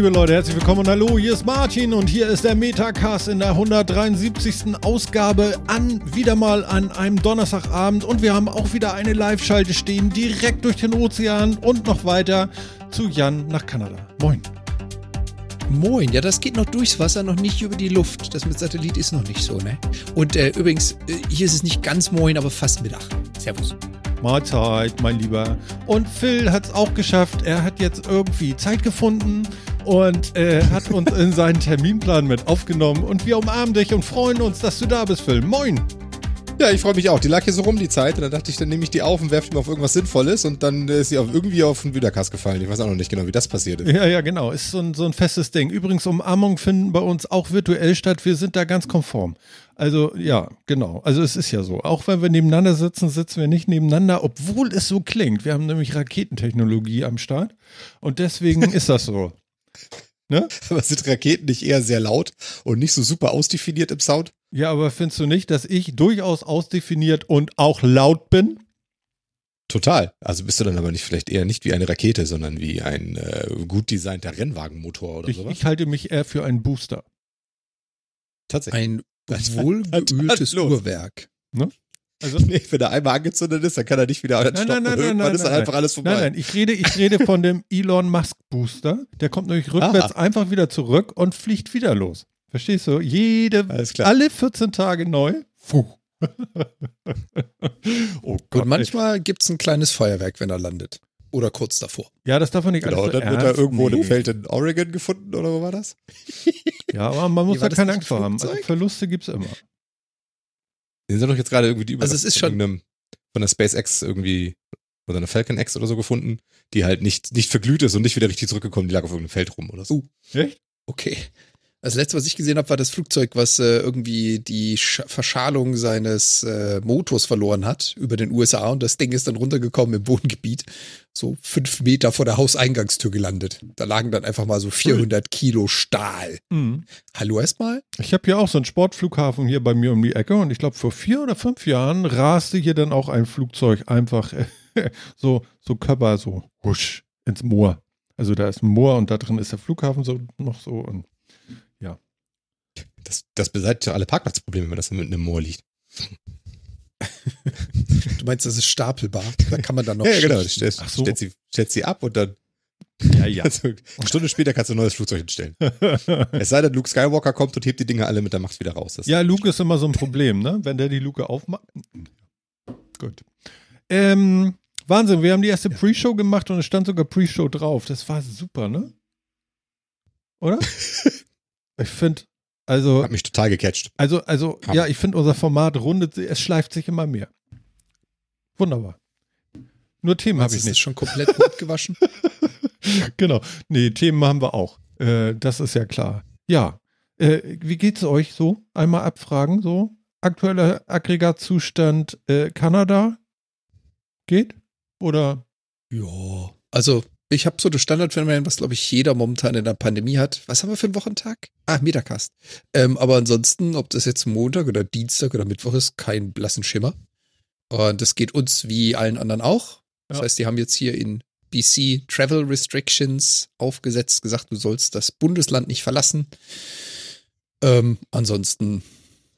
Liebe Leute, herzlich willkommen und hallo, hier ist Martin und hier ist der Metacast in der 173. Ausgabe an, wieder mal an einem Donnerstagabend und wir haben auch wieder eine Live-Schalte stehen, direkt durch den Ozean und noch weiter zu Jan nach Kanada. Moin. Moin, ja, das geht noch durchs Wasser, noch nicht über die Luft. Das mit Satellit ist noch nicht so, ne? Und äh, übrigens, äh, hier ist es nicht ganz Moin, aber fast Mittag. Servus. Mahlzeit, mein Lieber. Und Phil hat es auch geschafft. Er hat jetzt irgendwie Zeit gefunden und äh, hat uns in seinen Terminplan mit aufgenommen. Und wir umarmen dich und freuen uns, dass du da bist, Phil. Moin. Ja, ich freue mich auch. Die lag hier so rum die Zeit und dann dachte ich, dann nehme ich die auf und werfe die mal auf irgendwas Sinnvolles und dann ist sie auf, irgendwie auf den Wiedercast gefallen. Ich weiß auch noch nicht genau, wie das passiert ist. Ja, ja, genau. Ist so ein, so ein festes Ding. Übrigens, Umarmungen finden bei uns auch virtuell statt. Wir sind da ganz konform. Also, ja, genau. Also, es ist ja so. Auch wenn wir nebeneinander sitzen, sitzen wir nicht nebeneinander, obwohl es so klingt. Wir haben nämlich Raketentechnologie am Start und deswegen ist das so. Ne? Aber sind Raketen nicht eher sehr laut und nicht so super ausdefiniert im Sound? Ja, aber findest du nicht, dass ich durchaus ausdefiniert und auch laut bin? Total. Also bist du dann aber nicht vielleicht eher nicht wie eine Rakete, sondern wie ein äh, gut designter Rennwagenmotor oder ich, sowas? Ich halte mich eher für einen Booster. Tatsächlich. Ein wohlgeöltes Uhrwerk. Ne? Also, nee, wenn er einmal angezündet ist, dann kann er nicht wieder nein, nein, nein, nein, nein, ist dann einfach alles vorbei. Nein, nein, ich rede, ich rede von dem Elon Musk Booster. Der kommt nämlich rückwärts Aha. einfach wieder zurück und fliegt wieder los. Verstehst du? Jede, alle 14 Tage neu. Puh. oh Gott, und manchmal gibt es ein kleines Feuerwerk, wenn er landet. Oder kurz davor. Ja, das darf man nicht genau, dann wird er irgendwo nee. im Feld in Oregon gefunden, oder wo war das? ja, aber man muss da keine Angst vor haben. Also Verluste gibt es immer. Die sind doch jetzt gerade irgendwie die über also es ist schon von der SpaceX irgendwie oder eine Falcon X oder so gefunden, die halt nicht, nicht verglüht ist und nicht wieder richtig zurückgekommen, die lag auf irgendeinem Feld rum oder so. Uh, echt? Okay. Das letzte, was ich gesehen habe, war das Flugzeug, was äh, irgendwie die Sch Verschalung seines äh, Motors verloren hat über den USA und das Ding ist dann runtergekommen im Bodengebiet, so fünf Meter vor der Hauseingangstür gelandet. Da lagen dann einfach mal so 400 Kilo Stahl. Mhm. Hallo erstmal. Ich habe hier auch so einen Sportflughafen hier bei mir um die Ecke und ich glaube vor vier oder fünf Jahren raste hier dann auch ein Flugzeug einfach so so Körper so husch ins Moor. Also da ist ein Moor und da drin ist der Flughafen so noch so und das, das beseitigt ja alle Parkplatzprobleme, wenn das mit einem Moor liegt. du meinst, das ist stapelbar? Da kann man dann noch. ja, genau. Stellt, so. stellt, sie, stellt sie ab und dann. Ja, ja. Also, eine Stunde später kannst du ein neues Flugzeug hinstellen. es sei denn, Luke Skywalker kommt und hebt die Dinge alle mit der Macht wieder raus. Das ja, Luke ist immer so ein Problem, ne? Wenn der die Luke aufmacht. Gut. Ähm, Wahnsinn, wir haben die erste Pre-Show gemacht und es stand sogar Pre-Show drauf. Das war super, ne? Oder? ich finde, also. Hat mich total gecatcht. Also, also, Hammer. ja, ich finde unser Format rundet, es schleift sich immer mehr. Wunderbar. Nur Themen habe ich nicht. Ist schon komplett gut gewaschen? genau. Nee, Themen haben wir auch. Äh, das ist ja klar. Ja. Äh, wie geht's euch so? Einmal abfragen, so. Aktueller Aggregatzustand äh, Kanada? Geht? Oder? Ja. Also, ich habe so das Standardphänomen, was glaube ich jeder momentan in der Pandemie hat. Was haben wir für einen Wochentag? Ah, Metacast. Ähm, aber ansonsten, ob das jetzt Montag oder Dienstag oder Mittwoch ist, kein blassen Schimmer. Und das geht uns wie allen anderen auch. Das ja. heißt, die haben jetzt hier in BC Travel Restrictions aufgesetzt, gesagt, du sollst das Bundesland nicht verlassen. Ähm, ansonsten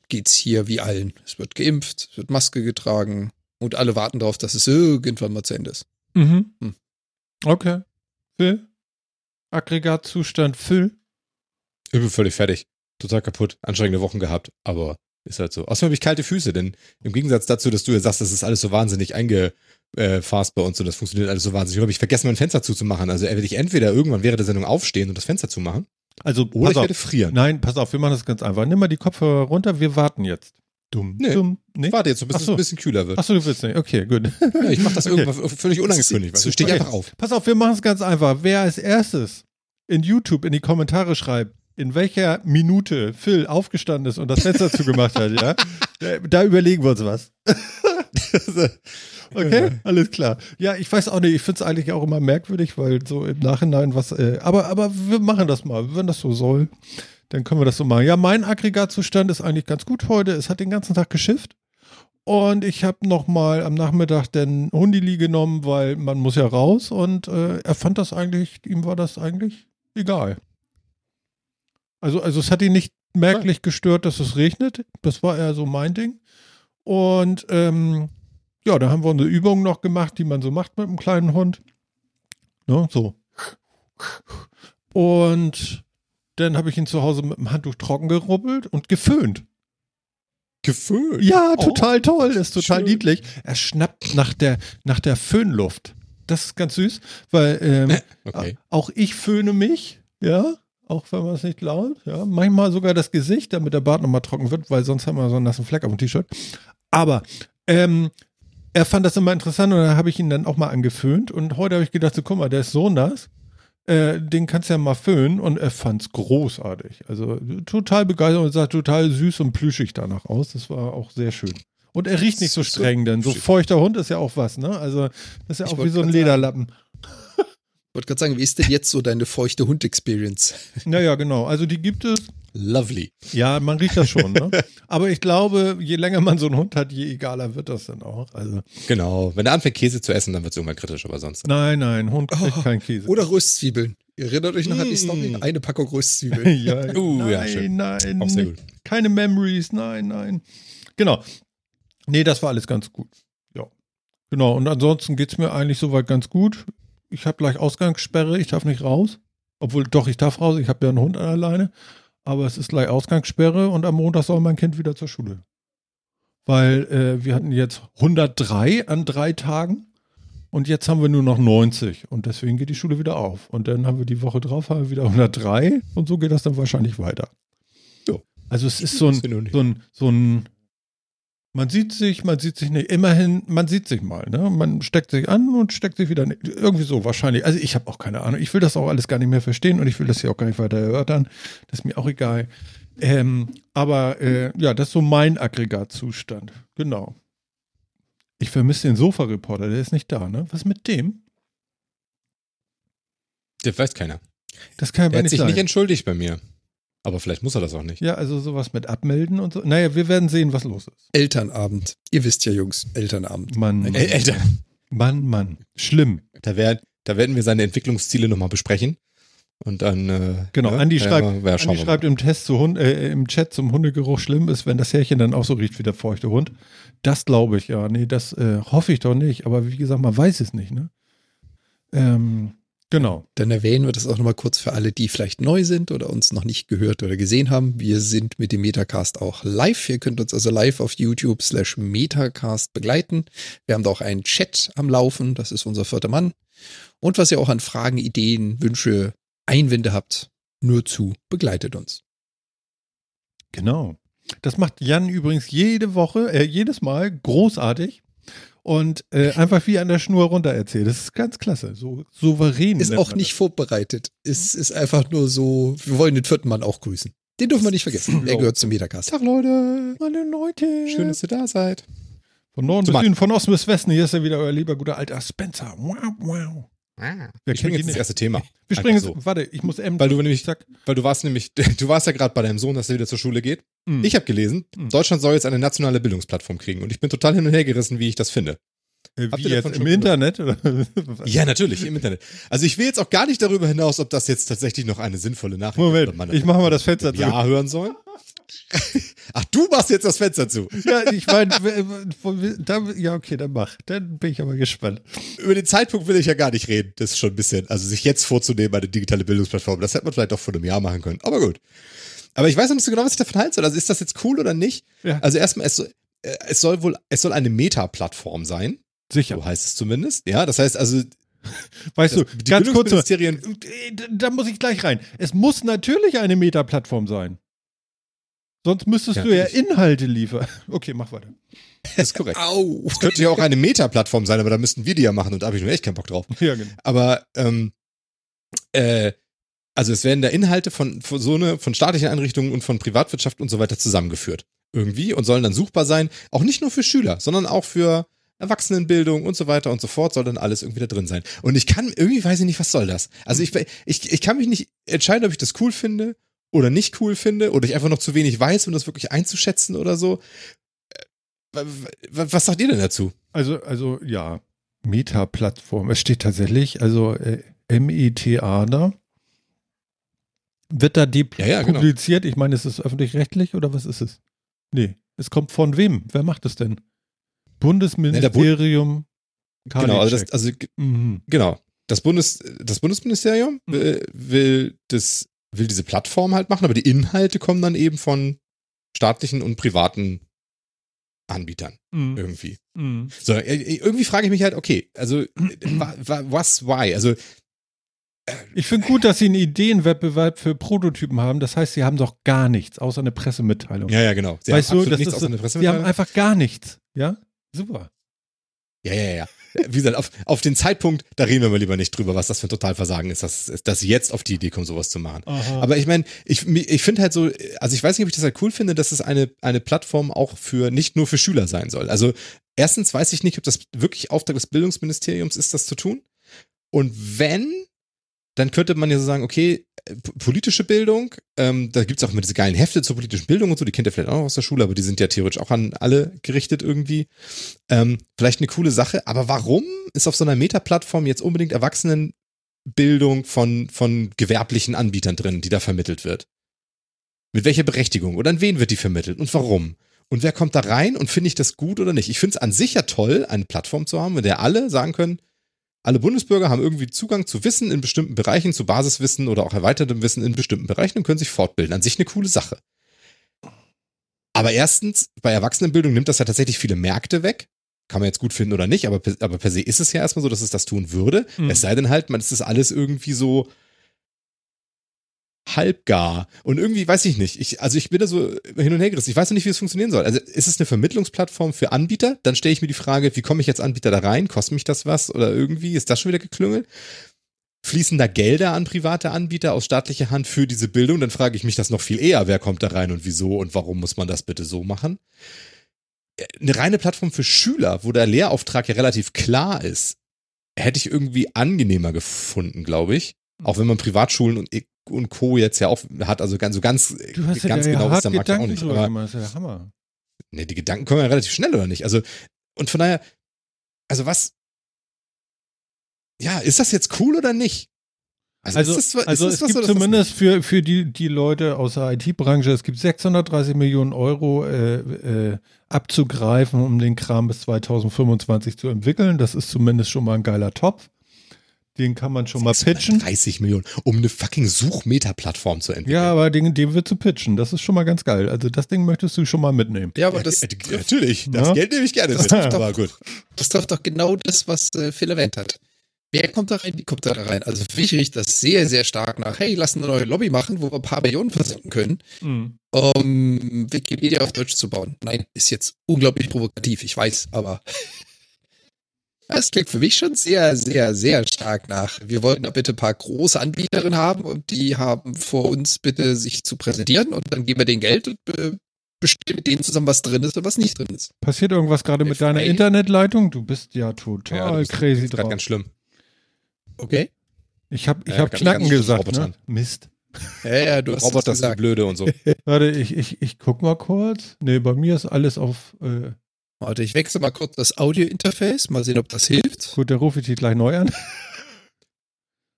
geht's hier wie allen. Es wird geimpft, es wird Maske getragen und alle warten darauf, dass es irgendwann mal zu Ende ist. Mhm. Hm. Okay. Phil? Aggregatzustand Phil? Ich bin völlig fertig. Total kaputt. Anstrengende Wochen gehabt, aber ist halt so. Außerdem habe ich kalte Füße, denn im Gegensatz dazu, dass du ja sagst, das ist alles so wahnsinnig eingefasst bei uns und das funktioniert alles so wahnsinnig. Ich habe ich vergessen, mein Fenster zuzumachen. Also werde ich entweder irgendwann während der Sendung aufstehen und das Fenster zumachen. Also, oder ich auf. werde frieren. Nein, pass auf, wir machen das ganz einfach. Nimm mal die Kopfhörer runter, wir warten jetzt. Dumm, nee. dumm. Nee? Warte jetzt, bis so. es ein bisschen kühler wird. Achso, du willst nicht. Okay, gut. Ja, ich mache das okay. irgendwann völlig unangekündigt. Also stehe okay. einfach auf. Pass auf, wir machen es ganz einfach. Wer als erstes in YouTube in die Kommentare schreibt, in welcher Minute Phil aufgestanden ist und das Fenster zugemacht hat, ja, da überlegen wir uns was. okay, alles klar. Ja, ich weiß auch nicht, ich finde es eigentlich auch immer merkwürdig, weil so im Nachhinein was, äh, aber, aber wir machen das mal, wenn das so soll. Dann können wir das so machen. Ja, mein Aggregatzustand ist eigentlich ganz gut heute. Es hat den ganzen Tag geschifft. Und ich habe nochmal am Nachmittag den Hundili genommen, weil man muss ja raus. Und äh, er fand das eigentlich, ihm war das eigentlich egal. Also, also es hat ihn nicht merklich gestört, dass es regnet. Das war eher so mein Ding. Und ähm, ja, da haben wir eine Übung noch gemacht, die man so macht mit einem kleinen Hund. Ne, so. Und dann habe ich ihn zu Hause mit dem Handtuch trocken gerubbelt und geföhnt. Geföhnt. Ja, Oh, total toll, ist total schön. niedlich. Er schnappt nach der, nach der Föhnluft. Das ist ganz süß, weil ähm, Okay. auch ich föhne mich, ja, auch wenn man es nicht glaubt, ja. Manchmal sogar das Gesicht, damit der Bart nochmal trocken wird, weil sonst haben wir so einen nassen Fleck auf dem T-Shirt. Aber ähm, er fand das immer interessant und dann habe ich ihn dann auch mal angeföhnt und heute habe ich gedacht, so, guck mal, der ist so nass, äh, den kannst du ja mal föhnen und er fand es großartig. Also total begeistert und sah total süß und plüschig danach aus. Das war auch sehr schön. Und er riecht nicht so streng, denn so feuchter Hund ist ja auch was, ne? Also das ist ja Ich auch wie so ein. Lederlappen. Ich wollte gerade sagen, wie ist denn jetzt so deine feuchte Hund-Experience? Naja, genau. Also die gibt es. Lovely. Ja, man riecht das schon, ne? Aber ich glaube, je länger man so einen Hund hat, je egaler wird das dann auch. Also, Genau. Wenn er anfängt, Käse zu essen, dann wird es irgendwann kritisch, aber sonst. nein, nein, Hund kriegt Oh, keinen Käse. Oder Röstzwiebeln. Ihr erinnert euch noch an die Story? Mm. Eine Packung Röstzwiebeln. ja, Uh, nein, ja, schön. nein, Auch sehr gut. keine Memories, nein, nein. Genau. Nee, das war alles ganz gut. Ja. Genau, und ansonsten geht's mir eigentlich soweit ganz gut. Ich habe gleich Ausgangssperre, ich darf nicht raus. Obwohl, doch, ich darf raus, ich habe ja einen Hund alleine. Aber es ist gleich Ausgangssperre und am Montag soll mein Kind wieder zur Schule. Weil äh, wir hatten jetzt 103 an drei Tagen und jetzt haben wir nur noch 90 und deswegen geht die Schule wieder auf. Und dann haben wir die Woche drauf haben wir wieder 103 und so geht das dann wahrscheinlich weiter. Ja. Also es ist so ein, so ein, so ein, man sieht sich, man sieht sich nicht, immerhin, man sieht sich mal, ne? Man steckt sich an und steckt sich wieder, nicht. irgendwie so wahrscheinlich. Also ich habe auch keine Ahnung. Ich will das auch alles gar nicht mehr verstehen und ich will das hier auch gar nicht weiter erörtern. Das ist mir auch egal. Ähm, aber äh, ja, das ist so mein Aggregatzustand. Genau. Ich vermisse den Sofa-Reporter, der ist nicht da, ne? Was mit dem? Das weiß keiner. Das kann Er aber hat sich sein. nicht entschuldigt bei mir. Aber vielleicht muss er das auch nicht. ja, also sowas mit Abmelden und so. Naja, wir werden sehen, was los ist. Elternabend. Ihr wisst ja, Jungs, Elternabend. Mann, Mann, Ä Alter, Mann, Mann. Schlimm. da, werd, da werden wir seine Entwicklungsziele nochmal besprechen. Und dann. Äh, Genau, ne? Andi Ja, schreibt, ja, ja, Andi schreibt im, Test zu Hund, äh, im Chat zum Hundegeruch schlimm ist, wenn das Härchen dann auch so riecht wie der feuchte Hund. Das glaube ich, ja. Nee, das äh, hoffe ich doch nicht. Aber wie gesagt, man weiß es nicht, ne? Ähm, genau. Dann erwähnen wir das auch nochmal kurz für alle, die vielleicht neu sind oder uns noch nicht gehört oder gesehen haben. Wir sind mit dem Metacast auch live. Ihr könnt uns also live auf YouTube slash Metacast begleiten. Wir haben da auch einen Chat am Laufen. Das ist unser vierter Mann. Und was ihr auch an Fragen, Ideen, Wünsche, Einwände habt, nur zu begleitet uns. Genau. Das macht Jan übrigens jede Woche, äh, jedes Mal großartig und äh, einfach wie an der Schnur runter erzählt. Das ist ganz klasse. So souverän. Ist auch nicht vorbereitet. Es ist einfach nur so, wir wollen den vierten Mann auch grüßen. Den dürfen wir nicht vergessen. Er gehört zum Metacast. Tag, Leute. Meine Leute. Schön, dass ihr da seid. Von Norden bis Süden, von Osten bis Westen. Hier ist ja wieder euer lieber guter alter Spencer. Wow, wow. Wer Wir springen jetzt ins nicht? erste Thema. Wir springen jetzt, warte, ich muss M. Weil du nämlich, Zack. weil du warst nämlich, du warst ja gerade bei deinem Sohn, dass er wieder zur Schule geht. Hm. Ich habe gelesen, Hm. Deutschland soll jetzt eine nationale Bildungsplattform kriegen und ich bin total hin und her gerissen, wie ich das finde. Äh, Wie jetzt im Internet? Oder? Ja, natürlich, im Internet. Also ich will jetzt auch gar nicht darüber hinaus, ob das jetzt tatsächlich noch eine sinnvolle Nachricht ist. Moment, ob man ich mache mal das Fenster zu. Ja hören sollen. Ach, du machst jetzt das Fenster zu. Ja, ich meine, ja, okay, dann mach. Dann bin ich aber gespannt. Über den Zeitpunkt will ich ja gar nicht reden. Das ist schon ein bisschen, also sich jetzt vorzunehmen, eine digitale Bildungsplattform, das hätte man vielleicht auch vor einem Jahr machen können. Aber gut. Aber ich weiß noch nicht so genau, was ich davon halte. Also ist das jetzt cool oder nicht? Ja. Also erstmal, es soll, äh, es soll wohl, es soll eine Meta-Plattform sein. Sicher. So heißt es zumindest. Ja, das heißt also, Weißt du, das, die ganz kurz, Bildungsministerien, da muss ich gleich rein. Es muss natürlich eine Meta-Plattform sein. Sonst müsstest Ja, du ja. Inhalte liefern. Okay, mach weiter. das ist korrekt. Au! Es könnte ja auch eine Meta-Plattform sein, aber da müssten wir die ja machen und da habe ich nur echt keinen Bock drauf. Ja, genau. Aber ähm, äh, also es werden da Inhalte von, von so eine von staatlichen Einrichtungen und von Privatwirtschaft und so weiter zusammengeführt. Irgendwie und sollen dann suchbar sein, auch nicht nur für Schüler, sondern auch für Erwachsenenbildung und so weiter und so fort soll dann alles irgendwie da drin sein. Und ich kann, irgendwie weiß ich nicht, was soll das? Also ich, ich, ich kann mich nicht entscheiden, ob ich das cool finde oder nicht cool finde oder ich einfach noch zu wenig weiß, um das wirklich einzuschätzen oder so. Äh, wa- wa- Was sagt ihr denn dazu? Also, also ja, Meta-Plattform. Es steht tatsächlich, also äh, M-E-T-A da. Wird da die Ja, ja, genau. publiziert? Ich meine, ist es öffentlich-rechtlich oder was ist es? Nee. Es kommt von wem? Wer macht es denn? Bundesministerium. Genau, also, das, also mhm. genau. Das, Bundes, das Bundesministerium Mhm. will, will, das, will diese Plattform halt machen, aber die Inhalte kommen dann eben von staatlichen und privaten Anbietern Mhm. irgendwie. Mhm. So, äh, irgendwie frage ich mich halt, okay, also äh, wa, wa, was, why? Also Ich finde gut, dass Sie einen Ideenwettbewerb für Prototypen haben. Das heißt, Sie haben doch gar nichts, außer eine Pressemitteilung. Ja, ja, genau. Sie weißt haben du, das nichts ist, außer einer Sie haben Pressemitteilung. einfach gar nichts. Ja? Super. Ja, ja, ja. Wie gesagt, auf, auf den Zeitpunkt, da reden wir mal lieber nicht drüber, was das für ein Totalversagen ist, dass, dass sie jetzt auf die Idee kommen, sowas zu machen. Aber ich meine, ich, ich finde halt so, also ich weiß nicht, ob ich das halt cool finde, dass es eine, eine Plattform auch für, nicht nur für Schüler sein soll. Also erstens weiß ich nicht, ob das wirklich Auftrag des Bildungsministeriums ist, das zu tun. Und wenn, dann könnte man ja so sagen, okay, äh, politische Bildung, ähm, da gibt's auch immer diese geilen Hefte zur politischen Bildung und so, die kennt ihr vielleicht auch aus der Schule, aber die sind ja theoretisch auch an alle gerichtet irgendwie. Ähm, vielleicht eine coole Sache, aber warum ist auf so einer Meta-Plattform jetzt unbedingt Erwachsenenbildung von, von gewerblichen Anbietern drin, die da vermittelt wird? Mit welcher Berechtigung? Oder an wen wird die vermittelt? Und warum? Und wer kommt da rein und finde ich das gut oder nicht? Ich finde es an sich ja toll, eine Plattform zu haben, in der alle sagen können, alle Bundesbürger haben irgendwie Zugang zu Wissen in bestimmten Bereichen, zu Basiswissen oder auch erweitertem Wissen in bestimmten Bereichen und können sich fortbilden. An sich eine coole Sache. Aber erstens, bei Erwachsenenbildung nimmt das ja tatsächlich viele Märkte weg. Kann man jetzt gut finden oder nicht, aber, per- aber per se ist es ja erstmal so, dass es das tun würde. Mhm. Es sei denn halt, man, ist alles irgendwie so halbgar. Und irgendwie weiß ich nicht. Ich, also ich bin da so hin und her gerissen. Ich weiß noch nicht, wie es funktionieren soll. Also ist es eine Vermittlungsplattform für Anbieter? Dann stelle ich mir die Frage, wie komme ich als Anbieter da rein? Kostet mich das was? Oder irgendwie ist das schon wieder geklüngelt? Fließen da Gelder an private Anbieter aus staatlicher Hand für diese Bildung? Dann frage ich mich das noch viel eher. Wer kommt da rein und wieso und warum muss man das bitte so machen? Eine reine Plattform für Schüler, wo der Lehrauftrag ja relativ klar ist, hätte ich irgendwie angenehmer gefunden, glaube ich. Auch wenn man Privatschulen und, und Co. jetzt ja auch hat, also ganz, so ganz, Du hast ganz ja genau ist der Markt ja auch Gedanken nicht. Aber gemacht. Das ist ja der Hammer. ne, die Gedanken kommen ja relativ schnell, oder nicht? Also, und von daher, also was, ja, ist das jetzt cool oder nicht? Also, ist das, ist also es was gibt zumindest für, für die, die Leute aus der IT-Branche, es gibt 630 Millionen Euro äh, äh, abzugreifen, um den Kram bis 2025 zu entwickeln. Das ist zumindest schon mal ein geiler Topf. Den kann man schon mal pitchen. 30 Millionen, um eine fucking Suchmeta-Plattform zu entwickeln. Ja, aber den, den wird zu pitchen. Das ist schon mal ganz geil. Also das Ding möchtest du schon mal mitnehmen. Ja, aber das, Ja, natürlich, das Ja. Geld nehme ich gerne Das mit, trifft doch- aber gut. das trifft doch genau das, was äh, Phil erwähnt hat. Wer kommt da rein? Wie kommt da rein? Also für mich riecht das sehr, sehr stark nach, hey, lass eine neue Lobby machen, wo wir ein paar Millionen versenken können, Mhm. um Wikipedia auf Deutsch zu bauen. Nein, ist jetzt unglaublich provokativ, ich weiß, aber das klingt für mich schon sehr, sehr, sehr stark nach. Wir wollten da bitte ein paar große Anbieterinnen haben und die haben vor uns bitte sich zu präsentieren und dann geben wir denen Geld und äh, bestimmen mit denen zusammen, was drin ist und was nicht drin ist. Passiert irgendwas gerade mit deiner. Internetleitung? Du bist ja total Ja, bist- crazy drauf. ganz schlimm. Okay? Ich habe ich Ja, hab ganz- Knacken ganz gesagt, ne? Mist. Ja, ja, du hast Roboter das sind blöde und so. Warte, ich, ich, ich guck mal kurz. Nee, bei mir ist alles auf. Äh, Warte, ich wechsle mal kurz das Audio-Interface, mal sehen, ob das hilft. gut, der rufe ich dich gleich neu an.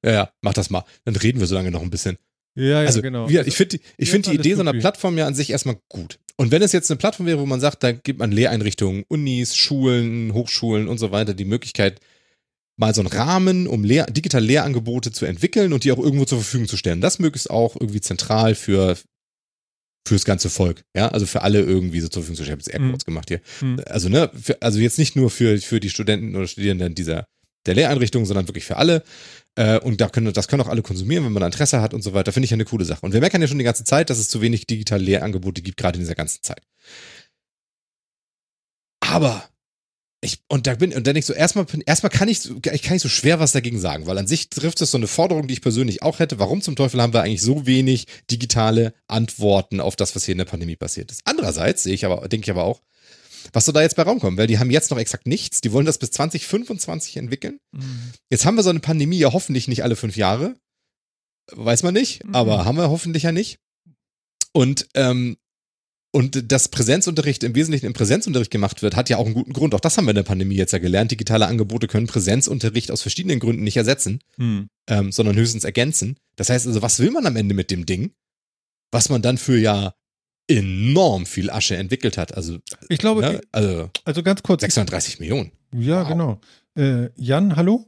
Ja, ja, mach das mal. Dann reden wir so lange noch ein bisschen. Ja, ja, also, genau. wie ich finde die, ich find die Idee so einer. Plattform ja an sich erstmal gut. Und wenn es jetzt eine Plattform wäre, wo man sagt, da gibt man Lehreinrichtungen, Unis, Schulen, Hochschulen und so weiter die Möglichkeit, mal so einen Rahmen, um Lehr digitale Lehrangebote zu entwickeln und die auch irgendwo zur Verfügung zu stellen. Das möglichst auch irgendwie zentral für fürs ganze Volk, ja, also für alle irgendwie so zur Verfügung. Ich habe jetzt Mhm. Airquotes gemacht hier. Hm. Also ne, für, also jetzt nicht nur für für die Studenten oder Studierenden dieser der Lehreinrichtung, sondern wirklich für alle. Äh, und da können, das können auch alle konsumieren, wenn man Interesse hat und so weiter. Finde ich ja eine coole Sache. Und wir meckern ja schon die ganze Zeit, dass es zu wenig digitale Lehrangebote gibt, gerade in dieser ganzen Zeit. Aber ich, und da bin, und dann ich so, erstmal, erstmal kann ich, so- ich kann nicht so schwer was dagegen sagen, weil an sich trifft es so eine Forderung, die ich persönlich auch hätte. Warum zum Teufel haben wir eigentlich so wenig digitale Antworten auf das, was hier in der Pandemie passiert ist? Andererseits sehe ich aber, denke ich aber auch, was soll da jetzt bei Raum kommen? Weil die haben jetzt noch exakt nichts. Die wollen das bis 2025 entwickeln. Mhm. Jetzt haben wir so eine Pandemie ja hoffentlich nicht alle fünf Jahre. Weiß man nicht, Mhm. aber haben wir hoffentlich ja nicht. Und, ähm, und dass Präsenzunterricht im Wesentlichen im Präsenzunterricht gemacht wird, hat ja auch einen guten Grund. Auch das haben wir in der Pandemie jetzt ja gelernt. Digitale Angebote können Präsenzunterricht aus verschiedenen Gründen nicht ersetzen, Hm. ähm, sondern höchstens ergänzen. Das heißt also, was will man am Ende mit dem Ding? Was man dann für ja enorm viel Asche entwickelt hat. Also, Ich glaube, ne? also also ganz kurz. 630 Millionen. Ja, Wow. genau. Äh, Jan, hallo?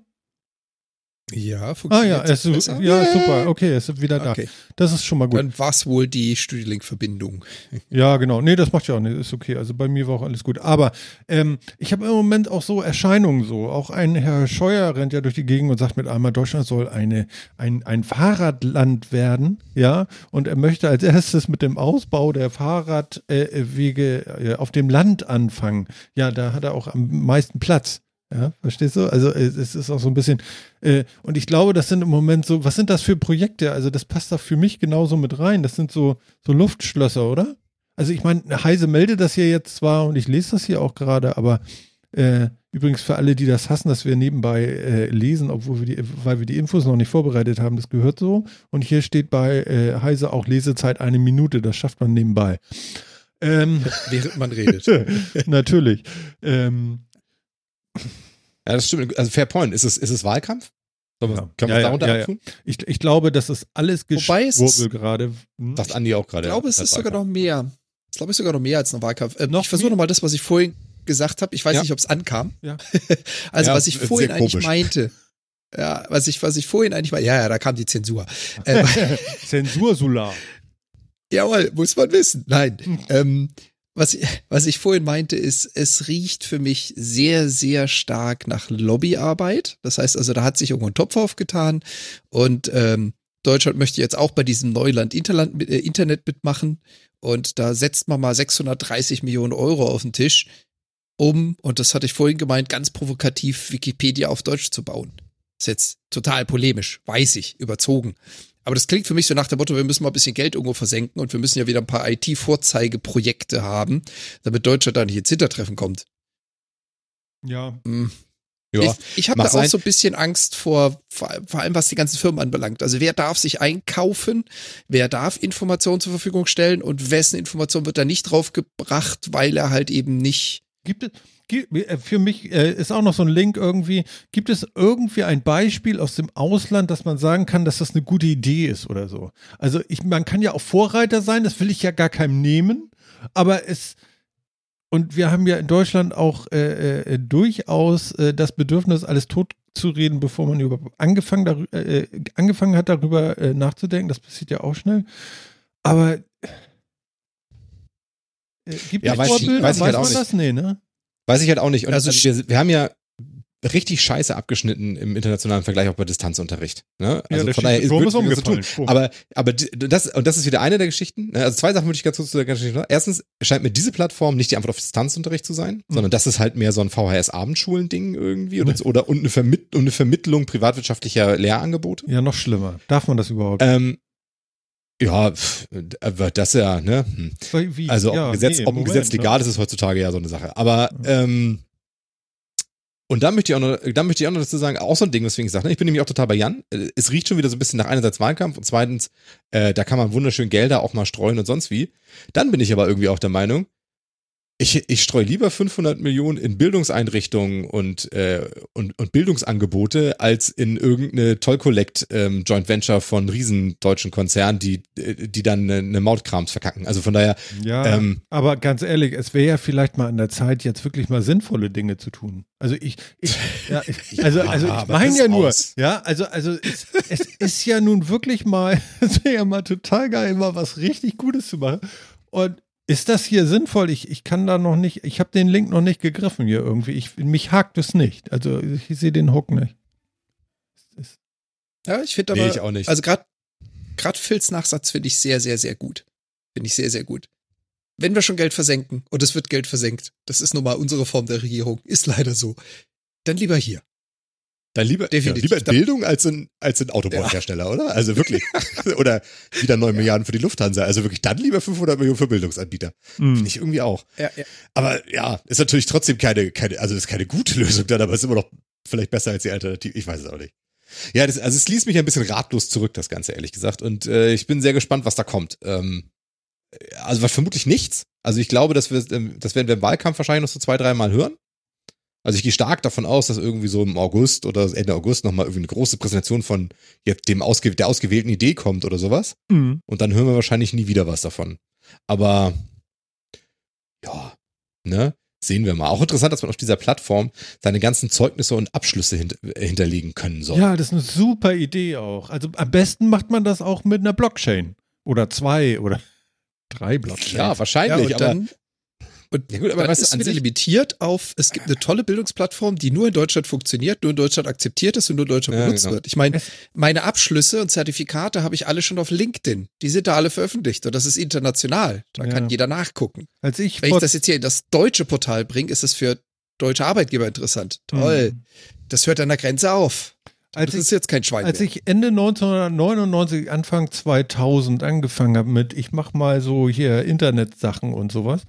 Ja, Ah funktioniert ja, er ist, besser? ja, super. Okay, er ist wieder da. Okay, Das ist schon mal gut. dann war es wohl die Studiolink-Verbindung. Ja, genau. Nee, das macht ja auch nicht. Ist okay. Also bei mir war auch alles gut. Aber ähm, ich habe im Moment auch so Erscheinungen so. Auch ein Herr Scheuer rennt ja durch die Gegend und sagt mit einmal, Deutschland soll eine, ein, ein Fahrradland werden. Ja. Und er möchte als erstes mit dem Ausbau der Fahrradwege äh, Wege, äh, auf dem Land anfangen. Ja, da hat er auch am meisten Platz. Ja, verstehst du? Also es es ist auch so ein bisschen, äh, und ich glaube, das sind im Moment so, was sind das für Projekte? Also das passt da für mich genauso mit rein. Das sind so, so Luftschlösser, oder? Also ich meine, Heise meldet das hier jetzt zwar und ich lese das hier auch gerade, aber äh, übrigens für alle, die das hassen, dass wir nebenbei äh, lesen, obwohl wir die, weil wir die Infos noch nicht vorbereitet haben, das gehört so. Und hier steht bei äh, Heise auch Lesezeit eine Minute, das schafft man nebenbei. Ähm, Während man redet. natürlich. Ähm, Ja, das stimmt. Also Fair Point. Ist es, ist es Wahlkampf? Soll man, Ja. Können Ja, wir ja, darunter ja, ja. tun? ich, ich glaube, das ist alles Wobei es Geschwurbel ist- gerade. Hm? Sagt Andi auch gerade. Ich glaube, es ist sogar Wahlkampf. noch mehr. Ich glaube, es ist sogar noch mehr als ein Wahlkampf. Ähm, Noch ich versuche nochmal das, was ich vorhin gesagt habe. Ich weiß Ja. nicht, ob es ankam. Ja. also, Ja, was ich vorhin eigentlich komisch. meinte. Ja, was ich, was ich vorhin eigentlich meinte. Ja, ja, da kam die Zensur. Äh, Zensursolar. Jawohl, muss man wissen. Nein. Hm. Ähm, was, ich- was ich vorhin meinte, ist, es riecht für mich sehr, sehr stark nach Lobbyarbeit. Das heißt also, da hat sich irgendwo ein Topf aufgetan und ähm, Deutschland möchte jetzt auch bei diesem Neuland Interland, äh, Internet mitmachen und da setzt man mal 630 Millionen Euro auf den Tisch, um, und das hatte ich vorhin gemeint, ganz provokativ Wikipedia auf Deutsch zu bauen. Ist jetzt total polemisch, weiß ich, überzogen. Aber das klingt für mich so nach dem Motto, wir müssen mal ein bisschen Geld irgendwo versenken und wir müssen ja wieder ein paar IT-Vorzeigeprojekte haben, damit Deutschland da nicht ins Hintertreffen kommt. Ja. Hm. Ja. Ich, ich habe da auch sein. so ein bisschen Angst vor, vor, vor allem was die ganzen Firmen anbelangt. Also wer darf sich einkaufen, wer darf Informationen zur Verfügung stellen und wessen Information wird da nicht draufgebracht, weil er halt eben nicht. Gibt es, für mich äh, ist auch noch so ein Link irgendwie, gibt es irgendwie ein Beispiel aus dem Ausland, dass man sagen kann, dass das eine gute Idee ist oder so? Also ich, man kann ja auch Vorreiter sein, das will ich ja gar keinem nehmen, aber es, und wir haben ja in Deutschland auch äh, äh, durchaus äh, das Bedürfnis, alles totzureden, bevor man überhaupt angefangen, darü- äh, angefangen hat, darüber äh, nachzudenken. Das passiert ja auch schnell. Aber äh, gibt Ja, es weiß ich- Vorbilder? weiß ich halt man nicht. das? Nee, ne? Weiß ich halt auch nicht. Und Also also wir, wir haben ja richtig scheiße abgeschnitten im internationalen Vergleich auch bei Distanzunterricht. Ne? Also der von daher ist wird ist zu tun. umgefallen. Aber, aber das, und das ist wieder eine der Geschichten. ne? Also zwei Sachen würde ich ganz kurz zu der Geschichte sagen. Erstens scheint mir diese Plattform nicht die Antwort auf Distanzunterricht zu sein, Mhm. sondern das ist halt mehr so ein VHS-Abendschulen-Ding irgendwie oder, oder und, eine Vermitt, und eine Vermittlung privatwirtschaftlicher Lehrangebote. Ja, noch schlimmer. Darf man das überhaupt? Ähm, ja, aber das ja, ne? Hm. Wie? Also ob, ja, ein Gesetz, nee, ob Moment, Gesetz ne? legal ist, ist heutzutage ja so eine Sache. Aber ähm, und dann möchte ich auch noch, dann möchte ich auch noch dazu sagen, auch so ein Ding, weswegen ich sage, ne, ich bin nämlich auch total bei Jan. Äh, Es riecht schon wieder so ein bisschen nach einerseits Wahlkampf und zweitens, äh, da kann man wunderschön Gelder auch mal streuen und sonst wie. Dann bin ich aber irgendwie auch der Meinung, ich, ich streue lieber 500 Millionen in Bildungseinrichtungen und, äh, und, und Bildungsangebote als in irgendeine Toll-Collect ähm, Joint Venture von riesen deutschen Konzernen, die, äh, die dann eine, eine Mautkrams verkacken. Also von daher, Ja, ähm, aber ganz ehrlich, es wäre ja vielleicht mal an der Zeit, jetzt wirklich mal sinnvolle Dinge zu tun. Also ich, ich, ja, ich also, also ich meine ja nur, aus. ja, also, also es, es ist ja nun wirklich mal, es wäre ja mal total geil, mal was richtig Gutes zu machen. Und ist das hier sinnvoll? Ich, ich kann da noch nicht, ich habe den Link noch nicht gegriffen hier irgendwie. Ich, mich hakt es nicht. Also ich sehe den Hook nicht. Es- Ja, ich finde Nee, aber, ich auch nicht. also gerade gerade Phils Nachsatz finde ich sehr, sehr, sehr gut. Finde ich sehr, sehr gut. Wenn wir schon Geld versenken und es wird Geld versenkt, das ist nun mal unsere Form der Regierung, ist leider so, dann lieber hier. Dann lieber, Definitiv. Ja, lieber Bildung als ein, als ein Autobahnhersteller, oder? Also wirklich. oder wieder 9 Milliarden für die Lufthansa. Also wirklich dann lieber 500 Millionen für Bildungsanbieter. Hm. Finde ich irgendwie auch. Ja, ja. Aber ja, ist natürlich trotzdem keine, keine, also ist keine gute Lösung dann, aber ist immer noch vielleicht besser als die Alternative. Ich weiß es auch nicht. Ja, das, also es ließ mich ein bisschen ratlos zurück, das Ganze, ehrlich gesagt. Und äh, ich bin sehr gespannt, was da kommt. Ähm, also was vermutlich nichts. Also ich glaube, dass wir, ähm, das werden wir im Wahlkampf wahrscheinlich noch so zwei, dreimal hören. Also ich gehe stark davon aus, dass irgendwie so im August oder Ende August nochmal irgendwie eine große Präsentation von dem ausge der ausgewählten Idee kommt oder sowas. Mhm. Und dann hören wir wahrscheinlich nie wieder was davon. Aber ja, ne? Sehen wir mal. Auch interessant, dass man auf dieser Plattform seine ganzen Zeugnisse und Abschlüsse hint hinterlegen können soll. Ja, das ist eine super Idee auch. Also am besten macht man das auch mit einer Blockchain. Oder zwei oder drei Blockchains. Ja, wahrscheinlich. Ja, aber dann, und Ja gut, aber was ist an sich- limitiert auf, es gibt eine tolle Bildungsplattform, die nur in Deutschland funktioniert, nur in Deutschland akzeptiert ist und nur in Deutschland Ja, benutzt genau. wird. Ich meine, meine Abschlüsse und Zertifikate habe ich alle schon auf LinkedIn. Die sind da alle veröffentlicht und das ist international. Da Ja. kann jeder nachgucken. Als ich Wenn ich das jetzt hier in das deutsche Portal bringe, ist es für deutsche Arbeitgeber interessant. Toll. Mhm. Das hört an der Grenze auf. Als das ich- ist jetzt kein Schwein Als mehr. ich Ende 1999, Anfang 2000 angefangen habe mit, ich mach mal so hier Internetsachen und sowas,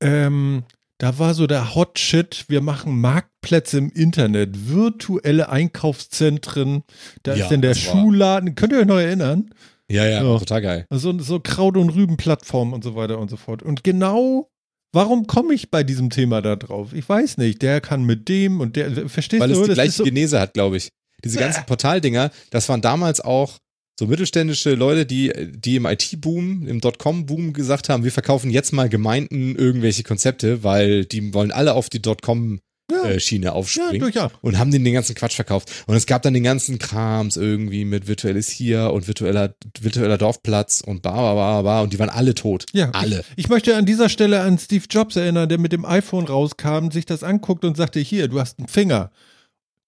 ähm, da war so der Hot Shit, wir machen Marktplätze im Internet, virtuelle Einkaufszentren, da Ja, ist denn der Schuhladen, könnt ihr euch noch erinnern? ja, ja, Ja. total geil. Also so Kraut- und Rübenplattformen und so weiter und so fort. Und genau, warum komme ich bei diesem Thema da drauf? Ich weiß nicht, der kann mit dem und der, verstehst Weil du? es die Das gleiche so, Genese hat, glaube ich. Diese ganzen Portaldinger, das waren damals auch so mittelständische Leute, die, die im IT-Boom, im Dotcom-Boom gesagt haben, wir verkaufen jetzt mal Gemeinden irgendwelche Konzepte, weil die wollen alle auf die Dotcom-Schiene ja, aufspringen. durchaus. und haben den den ganzen Quatsch verkauft. Und es gab dann den ganzen Krams irgendwie mit virtuelles hier und virtueller, virtueller Dorfplatz und ba, ba, ba, ba. Und die waren alle tot. Ja, Alle. Ich, ich möchte an dieser Stelle an Steve Jobs erinnern, der mit dem iPhone rauskam, sich das anguckt und sagte, hier, du hast einen Finger,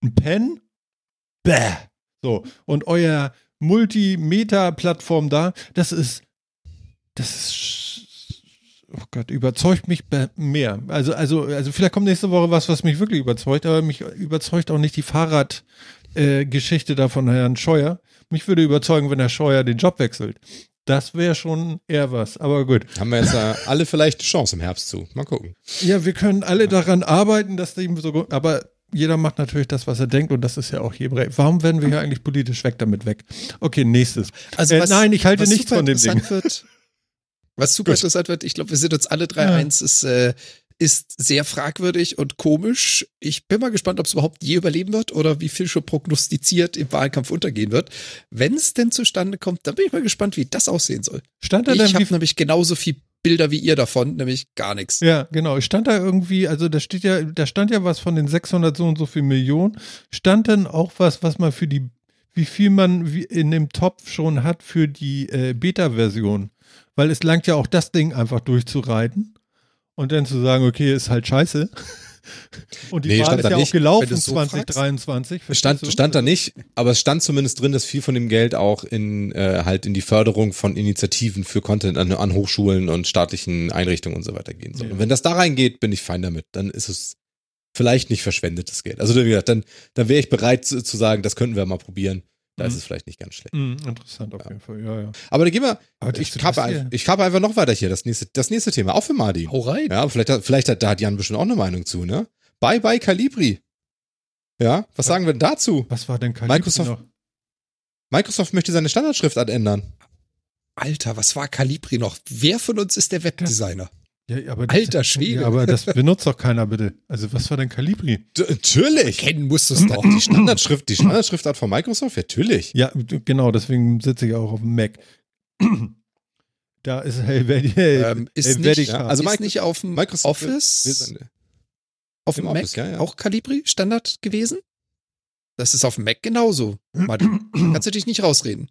ein Pen, bäh. So, und euer Multimeter-Plattform da, das ist, das ist, oh Gott, überzeugt mich mehr. Also, also, also vielleicht kommt nächste Woche was, was mich wirklich überzeugt, aber mich überzeugt auch nicht die Fahrradgeschichte äh, da von Herrn Scheuer. Mich würde überzeugen, wenn Herr Scheuer den Job wechselt. Das wäre schon eher was, aber gut. Haben wir jetzt äh, alle vielleicht eine Chance im Herbst zu. Mal gucken. Ja, wir können alle daran arbeiten, dass dem so, gut- aber jeder macht natürlich das, was er denkt und das ist ja auch jedem recht. Warum werden wir hier eigentlich politisch weg damit weg? Okay, nächstes. Also Äh, nein, ich halte was nichts von dem Ding. Wird, was super Gut. interessant wird, ich glaube, wir sind uns alle drei Ja. eins, ist, äh, ist sehr fragwürdig und komisch. Ich bin mal gespannt, ob es überhaupt je überleben wird oder wie viel schon prognostiziert im Wahlkampf untergehen wird. Wenn es denn zustande kommt, dann bin ich mal gespannt, wie das aussehen soll. Stand da Ich habe nämlich genauso viel Bilder wie ihr davon, nämlich gar nichts. Ja, genau. Stand da irgendwie, also da steht ja, da stand ja was von den 600 so und so viel Millionen. Stand dann auch was, was man für die, wie viel man in dem Topf schon hat für die äh, Beta-Version? Weil es langt ja auch das Ding einfach durchzureiten und dann zu sagen, okay, ist halt scheiße. Und die Nee, Wahl stand ist da ja auch nicht. Wenn gelaufen so 2023. verstehst Stand, du? stand da nicht, aber es stand zumindest drin, dass viel von dem Geld auch in äh, halt in die Förderung von Initiativen für Content an, an Hochschulen und staatlichen Einrichtungen und so weiter gehen soll. Ja. Und wenn das da reingeht, bin ich fein damit. Dann ist es vielleicht nicht verschwendetes Geld. Also wie gesagt, dann, dann wäre ich bereit zu, zu sagen, das könnten wir mal probieren. Da ist Mhm. es vielleicht nicht ganz schlecht. Mhm, interessant auf jeden Fall, ja, ja. Aber dann gehen wir, Aber ich kappe, ein, hier- ich kappe einfach noch weiter hier, das nächste, das nächste Thema, auch für Mardi. Hau rein. Ja, aber vielleicht, hat- vielleicht hat, da hat Jan bestimmt auch eine Meinung zu, ne? Bye bye Calibri. Ja, was sagen wir denn dazu? Was war denn Calibri Microsoft- noch? Microsoft möchte seine Standardschriftart ändern. Alter, was war Calibri noch? Wer von uns ist der Webdesigner? Ja, aber das, Alter Schwede. Ja, aber das benutzt doch keiner, bitte. Also, was war denn Calibri? D natürlich. Kennen musst du es doch. Die Standardschrift, die Standardschriftart von Microsoft, natürlich. Ja, genau, deswegen sitze ich auch auf dem Mac. Da ist Helvetica. Ähm, ist nicht, Ja, also ist nicht auf dem Microsoft Office, auf dem Mac Office, ja, ja. auch Calibri Standard gewesen? Das ist auf dem Mac genauso. Martin, kannst du dich nicht rausreden.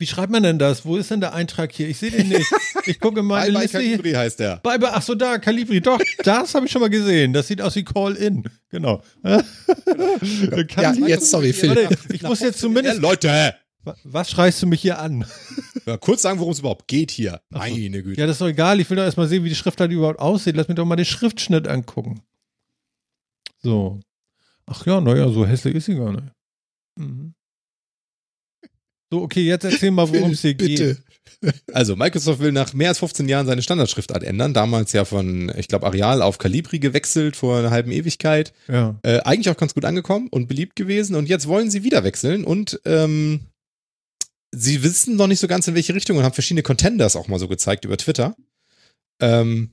Wie schreibt man denn das? Wo ist denn der Eintrag hier? Ich sehe den nicht. Ich gucke mal Bye in die bye Liste hier. Calibri heißt der. Bye, bye. Ach so, da, Calibri. Doch, das habe ich schon mal gesehen. Das sieht aus wie Call-In. Genau. Ja, Calibri. jetzt, sorry, Phil. Warte, ich muss jetzt Ja, zumindest. Leute, Wa- Was schreist du mich hier an? mal kurz sagen, worum es überhaupt geht hier. So. Meine Güte. Ja, das ist doch egal. Ich will doch erstmal sehen, wie die Schriftart überhaupt aussieht. Lass mich doch mal den Schriftschnitt angucken. So. Ach ja, naja, so hässlich ist sie gar nicht. Mhm. So, okay, jetzt erzähl mal, worum es hier geht. Bitte. Also, Microsoft will nach mehr als 15 Jahren seine Standardschriftart ändern. Damals ja von, ich glaube, Areal auf Calibri gewechselt vor einer halben Ewigkeit. Ja. Äh, eigentlich auch ganz gut angekommen und beliebt gewesen. Und jetzt wollen sie wieder wechseln und ähm, sie wissen noch nicht so ganz in welche Richtung und haben verschiedene Contenders auch mal so gezeigt über Twitter. Ähm,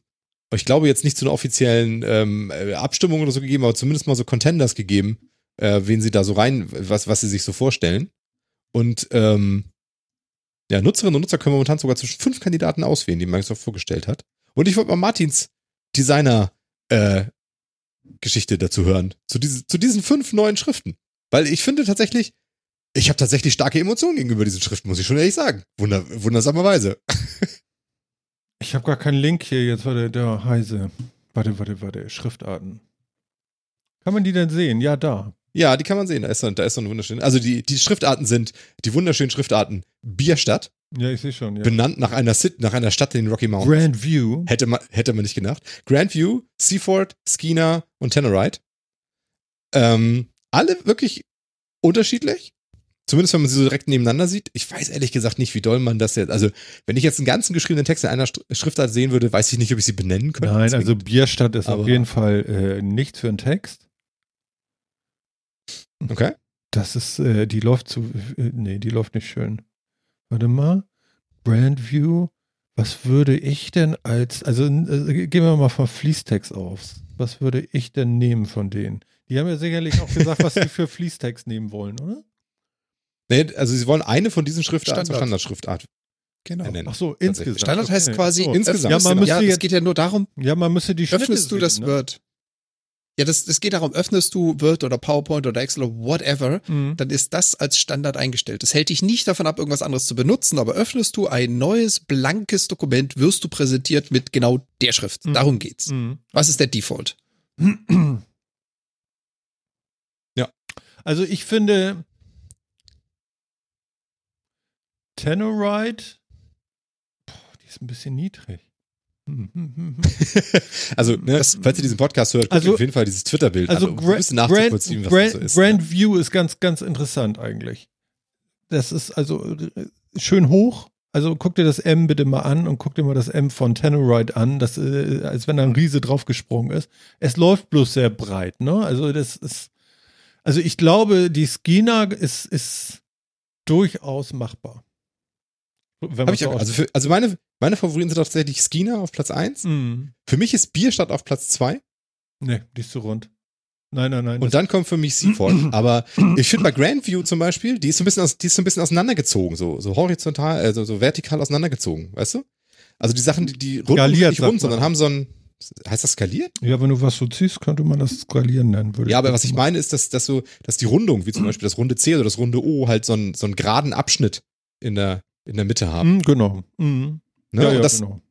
ich glaube jetzt nicht zu einer offiziellen ähm, äh, Abstimmung oder so gegeben, aber zumindest mal so Contenders gegeben, äh, wen sie da so rein, was, was sie sich so vorstellen. Und ähm, ja, Nutzerinnen und Nutzer können momentan sogar zwischen fünf Kandidaten auswählen, die Microsoft vorgestellt hat. Und ich wollte mal Martins Designer äh, Geschichte dazu hören. Zu, diese, zu diesen fünf neuen Schriften. Weil ich finde tatsächlich, ich habe tatsächlich starke Emotionen gegenüber diesen Schriften, muss ich schon ehrlich sagen. Wunder, wundersamerweise. Ich habe gar keinen Link hier jetzt, warte, der Heise. Warte, warte, warte, Schriftarten. Kann man die denn sehen? Ja, da. Ja, die kann man sehen. Da ist so, da ist so ein wunderschön. Also die, die Schriftarten sind die wunderschönen Schriftarten Bierstadt, Ja, ich sehe schon. Ja. benannt nach einer, Sit nach einer Stadt in den Rocky Mountains. Grand View. Hätte man, hätte man nicht gedacht. Grandview, Seaford, Skeena und Tenorite. Ähm, alle wirklich unterschiedlich. Zumindest wenn man sie so direkt nebeneinander sieht. Ich weiß ehrlich gesagt nicht, wie doll man das jetzt. Also, wenn ich jetzt einen ganzen geschriebenen Text in einer Schriftart sehen würde, weiß ich nicht, ob ich sie benennen könnte. Nein, also Bierstadt ist auf Aber- jeden Fall äh, nichts für einen Text. Okay. Das ist, äh, die läuft zu, äh, nee, die läuft nicht schön. Warte mal. Brandview. Was würde ich denn als, also äh, gehen wir mal von Fließtext aus. Was würde ich denn nehmen von denen? Die haben ja sicherlich auch gesagt, was sie für Fließtext nehmen wollen, oder? Nee, also sie wollen eine von diesen Schriftarten zur Standard. Standardschriftart Genau. nennen. Ach so, insgesamt. Standard heißt Okay. quasi So. insgesamt. Ja, man müsste ja, es jetzt, geht ja nur darum, ja, man müsste die Schnitte öffnest du sehen, das ne? Word. Ja, das, das geht darum, öffnest du Word oder PowerPoint oder Excel oder whatever, Mhm. dann ist das als Standard eingestellt. Das hält dich nicht davon ab, irgendwas anderes zu benutzen, aber öffnest du ein neues, blankes Dokument, wirst du präsentiert mit genau der Schrift. Mhm. Darum geht's. Mhm. Was ist der Default? Ja. Also ich finde Tenorite, boah, die ist ein bisschen niedrig. Also, ne, falls ihr diesen Podcast hört, guckt Also- auf jeden Fall dieses Twitter-Bild Also an, um ein bisschen Grand, nachzuvollziehen, was Grand, das so ist. Grand View ist ganz, ganz interessant eigentlich. Das ist also äh, schön hoch. Also guck dir das M bitte mal an und guck dir mal das M von Tenorite an, das, äh, als wenn da ein Riese draufgesprungen ist. Es läuft bloß sehr breit, ne? Also das ist, also ich glaube, die Skina ist, ist durchaus machbar. Wenn ich also, für, also meine, meine Favoriten sind tatsächlich Skeena auf Platz 1. Mm. Für mich ist Bierstadt auf Platz 2. Nee, die ist zu rund. Nein, nein, nein. Und dann kommt für mich Seaford. Aber ich finde bei Grandview zum Beispiel, die ist so ein bisschen, aus, die ist so ein bisschen auseinandergezogen, so, so horizontal, also so vertikal auseinandergezogen, weißt du? Also die Sachen, die, die rund Skaliert, sind nicht rund, sondern haben so ein, heißt das skaliert? ja, wenn du was so ziehst, könnte man das skalieren nennen. Würde Ja, aber was ich meine ist, dass, dass so, dass die Rundung, wie zum Beispiel das runde C oder das runde O, halt so einen, so einen geraden Abschnitt in der, in der Mitte haben. Mm, genau. Mm. Ne? Ja, ja, das, genau.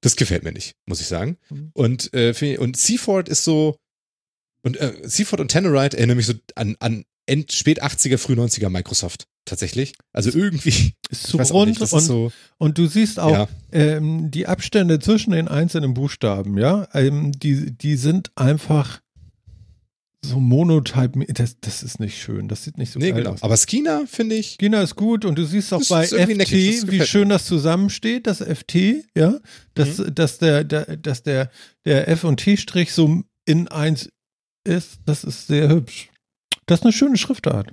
das gefällt mir nicht, muss ich sagen. Mhm. Und, äh, und Seaford ist so, und äh, Seaford und Tenorite erinnern mich so an, an End, spät 80er, früh 90er Microsoft. Tatsächlich. Also irgendwie. Ist zu rund nicht, das und, ist so. und du siehst auch Ja. ähm, die Abstände zwischen den einzelnen Buchstaben, ja, ähm, die, die sind einfach so monotype. Das, das ist nicht schön. Das sieht nicht so Nee, geil genau. aus. Aber Skeena finde ich. Gina ist gut und du siehst auch bei FT, neckig, wie schön das zusammensteht, das FT, ja, dass, Mhm. dass der, der, dass der, der F und T-Strich so in eins ist, das ist sehr hübsch. Das ist eine schöne Schriftart.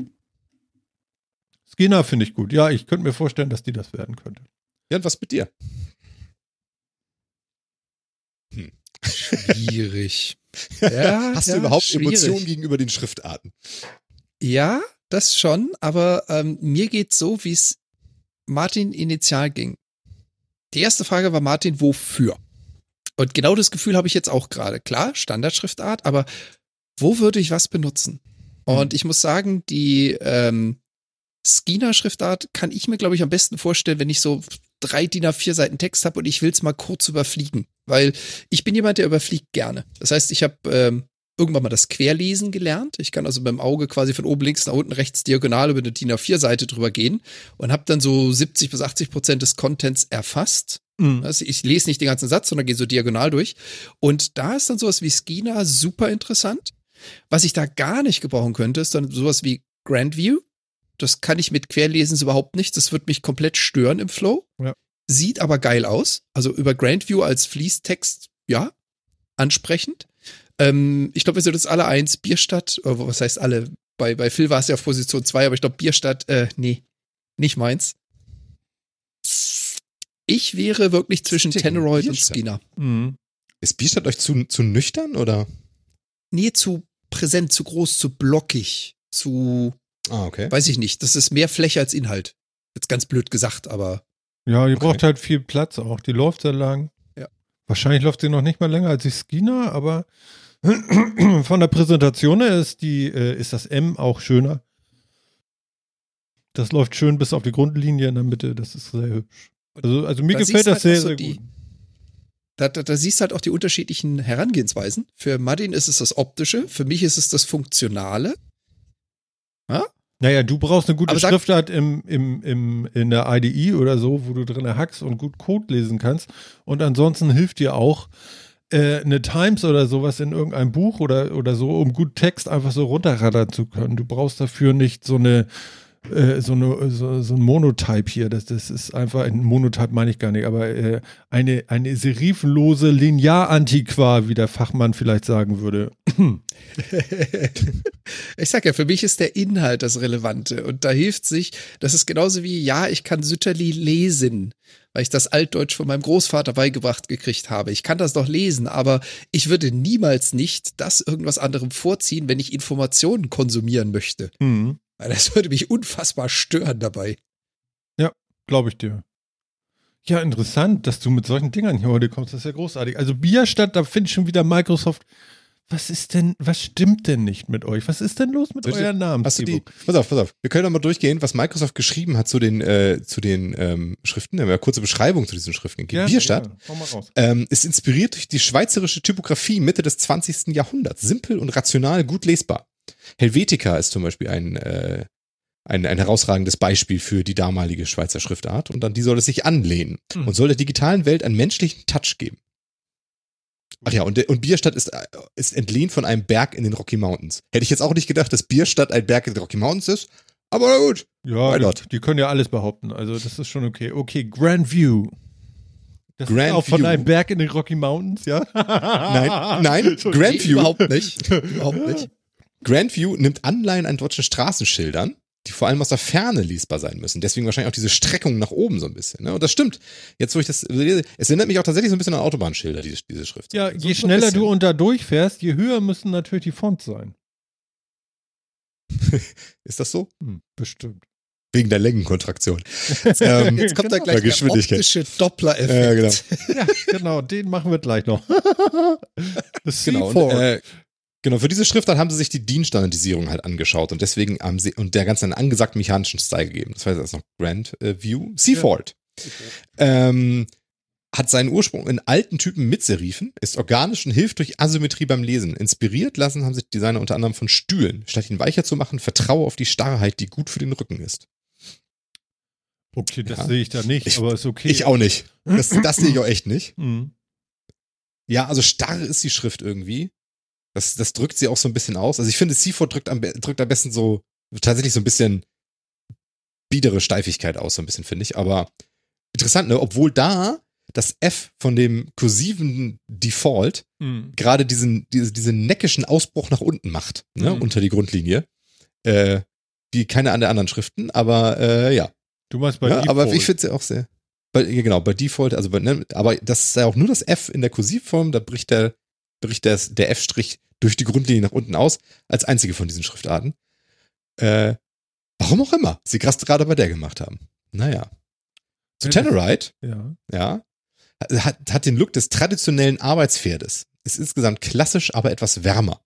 Skina finde ich gut. Ja, ich könnte mir vorstellen, dass die das werden könnte. Ja, und was mit dir? Schwierig. ja, Hast ja, du überhaupt schwierig. Emotionen gegenüber den Schriftarten? Ja, das schon, aber ähm, mir geht's so, wie es Martin initial ging. Die erste Frage war Martin, wofür? Und genau das Gefühl habe ich jetzt auch gerade. Klar, Standardschriftart, aber wo würde ich was benutzen? Und ich muss sagen, die ähm, Skeena-Schriftart kann ich mir, glaube ich, am besten vorstellen, wenn ich so drei DIN A4 Seiten Text habe und ich will es mal kurz überfliegen. Weil ich bin jemand, der überfliegt gerne. Das heißt, ich habe ähm, irgendwann mal das Querlesen gelernt. Ich kann also beim Auge quasi von oben links nach unten rechts diagonal über eine DIN A4-Seite drüber gehen und habe dann so 70 bis 80 Prozent des Contents erfasst. Mhm. Also ich lese nicht den ganzen Satz, sondern gehe so diagonal durch. Und da ist dann sowas wie Skina super interessant. Was ich da gar nicht gebrauchen könnte, ist dann sowas wie Grandview. Das kann ich mit Querlesen überhaupt nicht. Das wird mich komplett stören im Flow. Ja. Sieht aber geil aus. Also über Grandview als Fließtext, ja, ansprechend. Ähm, ich glaube, wir sind jetzt alle eins. Bierstadt, äh, was heißt alle? Bei, bei Phil war es ja auf Position zwei, aber ich glaube, Bierstadt, äh, nee, nicht meins. Ich wäre wirklich zwischen Teneroid und. Skinner. Mhm. Ist Bierstadt euch zu, zu nüchtern oder? Nee, zu präsent, zu groß, zu blockig, zu, Ah, okay. weiß ich nicht. Das ist mehr Fläche als Inhalt. Jetzt ganz blöd gesagt, aber Ja, die Okay. braucht halt viel Platz auch. Die läuft sehr lang. Ja. Wahrscheinlich läuft sie noch nicht mal länger als die Skina, aber von der Präsentation her ist die, äh, ist das M auch schöner. Das läuft schön bis auf die Grundlinie in der Mitte. Das ist sehr hübsch. Also, also mir Da gefällt das halt sehr, so sehr die- gut. da, da, da siehst du halt auch die unterschiedlichen Herangehensweisen. Für Martin ist es das Optische, für mich ist es das Funktionale. Naja, du brauchst eine gute Schriftart im, im, im, in der IDE oder so, wo du drin hackst und gut Code lesen kannst. Und ansonsten hilft dir auch äh, eine Times oder sowas in irgendeinem Buch oder, oder so, um gut Text einfach so runterrattern zu können. Du brauchst dafür nicht so eine äh, so, eine, so, so ein Monotype hier, das, das ist einfach, ein Monotype meine ich gar nicht, aber äh, eine, eine serifenlose Linearantiqua, wie der Fachmann vielleicht sagen würde. ich sag ja, für mich ist der Inhalt das Relevante. Und da hilft sich, das ist genauso wie, ja, ich kann Sütterli lesen, weil ich das Altdeutsch von meinem Großvater beigebracht gekriegt habe. Ich kann das doch lesen, aber ich würde niemals nicht das irgendwas anderem vorziehen, wenn ich Informationen konsumieren möchte. Hm, Weil das würde mich unfassbar stören dabei. Glaube ich dir. Ja, interessant, dass du mit solchen Dingern hier heute kommst. Das ist ja großartig. Also Bierstadt, da finde ich schon wieder Microsoft. Was ist denn, was stimmt denn nicht mit euch? Was ist denn los mit eurer Namen? Hast du die, pass auf, pass auf. Wir können doch mal durchgehen, was Microsoft geschrieben hat zu den, äh, zu den ähm, Schriften. Wir haben ja kurze Beschreibung zu diesen Schriften gegeben. Bierstadt Ja, ähm, ist inspiriert durch die schweizerische Typografie Mitte des 20. Jahrhunderts. Simpel und rational, gut lesbar. Helvetica ist zum Beispiel ein, äh, ein, ein herausragendes Beispiel für die damalige Schweizer Schriftart und an die soll es sich anlehnen Mhm. und soll der digitalen Welt einen menschlichen Touch geben. Ach ja, und, und Bierstadt ist, äh, ist entlehnt von einem Berg in den Rocky Mountains. Hätte ich jetzt auch nicht gedacht, dass Bierstadt ein Berg in den Rocky Mountains ist, aber na gut. Ja, die, die können ja alles behaupten. Also das ist schon okay. Okay, Grand View. Das ist Grand auch von View. einem Berg in den Rocky Mountains, ja? Nein, nein. Grand View. Überhaupt nicht. Überhaupt nicht. Grandview nimmt Anleihen an deutschen Straßenschildern, die vor allem aus der Ferne lesbar sein müssen. Deswegen wahrscheinlich auch diese Streckung nach oben so ein bisschen. Ne? Und das stimmt. Jetzt, wo ich das lese, es erinnert mich auch tatsächlich so ein bisschen an Autobahnschilder, diese, diese Schrift. Ja, So- je schneller du unter durchfährst, je höher müssen natürlich die Fonts sein. Ist das so? Hm, bestimmt. Wegen der Längenkontraktion. ähm, Jetzt kommt da Genau. gleich Bei der Geschwindigkeit. optische Doppler-Effekt. Ja, genau. Ja, genau, den machen wir gleich noch. Das Genau. C4. Und, äh, genau, für diese Schriftart haben sie sich die DIN-Standardisierung halt angeschaut und deswegen haben sie und der ganze einen angesagten mechanischen Style gegeben. Das heißt, das ist noch Grand äh, View. Seaford. Ähm, hat seinen Ursprung in alten Typen mit Serifen, ist organisch und hilft durch Asymmetrie beim Lesen. Inspiriert lassen haben sich Designer unter anderem von Stühlen. Statt ihn weicher zu machen, vertraue auf die Starrheit, die gut für den Rücken ist. okay, das Ja. sehe ich da nicht, Ich- aber ist okay. Ich auch nicht. Das, das sehe ich auch echt nicht. Mhm. Ja, also starr ist die Schrift irgendwie. Das, das drückt sie auch so ein bisschen aus. Also ich finde, Seaford drückt am, drückt am besten so tatsächlich so ein bisschen biedere Steifigkeit aus, so ein bisschen, finde ich. Aber interessant, ne? Obwohl da das F von dem kursiven Default Mhm. gerade diesen, diese, diesen neckischen Ausbruch nach unten macht, ne? Mhm. Unter die Grundlinie. Äh, wie keine an der anderen Schriften, aber äh, ja. Du meinst bei ja aber Default. ich finde sie auch sehr. Bei, ja, genau, bei Default, also bei, ne, aber das ist ja auch nur das F in der Kursivform, da bricht der, bricht der, der F-Strich durch die Grundlinie nach unten aus, als einzige von diesen Schriftarten. Äh, warum auch immer, sie krass gerade bei der gemacht haben. Naja. Zu das- Tenorite, Ja. ja, hat, hat den Look des traditionellen Arbeitspferdes. Ist insgesamt klassisch, aber etwas wärmer.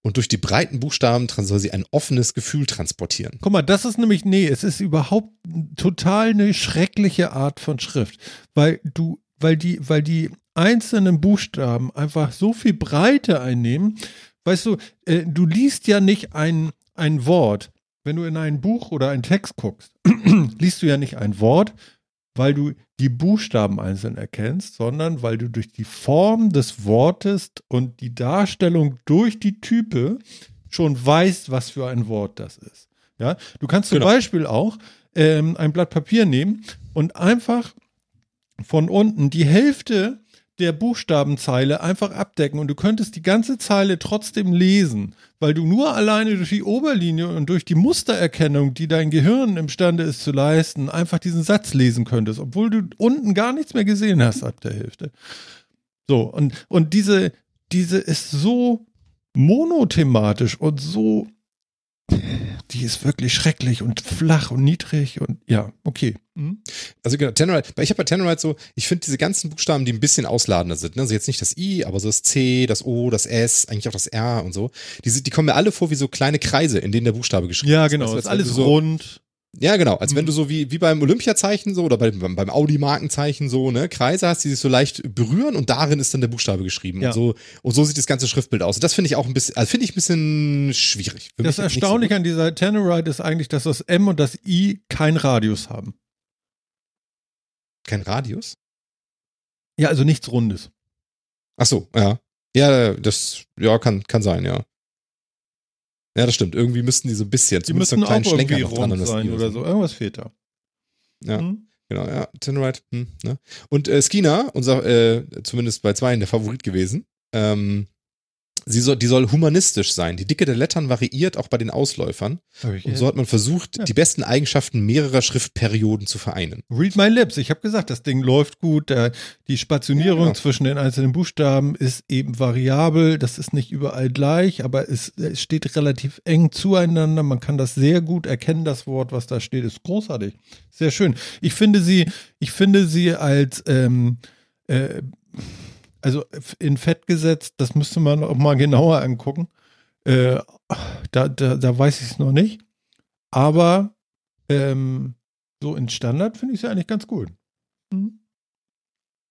Und durch die breiten Buchstaben soll sie ein offenes Gefühl transportieren. Guck mal, das ist nämlich, nee, es ist überhaupt total eine schreckliche Art von Schrift, weil du, weil die, weil die einzelnen Buchstaben einfach so viel Breite einnehmen. Weißt du, äh, du liest ja nicht ein, ein Wort. Wenn du in ein Buch oder einen Text guckst, liest du ja nicht ein Wort, weil du die Buchstaben einzeln erkennst, sondern weil du durch die Form des Wortes und die Darstellung durch die Type schon weißt, was für ein Wort das ist. Ja, du kannst zum Genau. Beispiel auch ähm, ein Blatt Papier nehmen und einfach von unten die Hälfte der Buchstabenzeile einfach abdecken und du könntest die ganze Zeile trotzdem lesen, weil du nur alleine durch die Oberlinie und durch die Mustererkennung, die dein Gehirn imstande ist zu leisten, einfach diesen Satz lesen könntest, obwohl du unten gar nichts mehr gesehen hast ab der Hälfte. So, und, und diese, diese ist so monothematisch und so, die ist wirklich schrecklich und flach und niedrig und ja, okay. Hm? Also genau, Tenorite, weil ich habe bei Tenorite so, ich finde diese ganzen Buchstaben, die ein bisschen ausladender sind, ne? also jetzt nicht das I, aber so das C, das O, das S, eigentlich auch das R und so, die, die kommen mir alle vor wie so kleine Kreise, in denen der Buchstabe geschrieben Ja, ist. genau, Weißt du, ist alles so, rund. Ja, genau, als wenn Mhm. du so wie, wie beim Olympiazeichen so oder beim, beim, beim Audi-Markenzeichen so, ne, Kreise hast, die sich so leicht berühren und darin ist dann der Buchstabe geschrieben. Ja. Und, so, und so sieht das ganze Schriftbild aus. Und das finde ich auch ein bisschen, also finde ich ein bisschen schwierig. Für Das so Erstaunliche gut. an dieser Tenorite ist eigentlich, dass das M und das I keinen Radius haben. Kein Radius? Ja, also nichts Rundes. Ach so, ja. Ja, das, ja, kann, kann sein, ja. Ja, das stimmt. Irgendwie müssten die so ein bisschen, Die zumindest so müssten einen auch kleinen irgendwie Schlenker noch dran sein I oder so. Irgendwas fehlt da. Ja. Hm? Genau, ja. Tinnerite, hm, ne? Und äh, Skina, unser, äh, zumindest bei zwei der Favorit gewesen, ähm, sie soll, die soll humanistisch sein. Die Dicke der Lettern variiert auch bei den Ausläufern. Und so hat man versucht, Ja. die besten Eigenschaften mehrerer Schriftperioden zu vereinen. Read My Lips. Ich habe gesagt, das Ding läuft gut. Die Spationierung Ja, genau. zwischen den einzelnen Buchstaben ist eben variabel. Das ist nicht überall gleich, aber es, es steht relativ eng zueinander. Man kann das sehr gut erkennen. Das Wort, was da steht, ist großartig. Sehr schön. Ich finde sie, ich finde sie als ähm, äh, also in Fett gesetzt. Das müsste man auch mal genauer angucken. Äh, da, da, da weiß ich es noch nicht. Aber ähm, so in Standard finde ich sie eigentlich ganz gut. Mhm.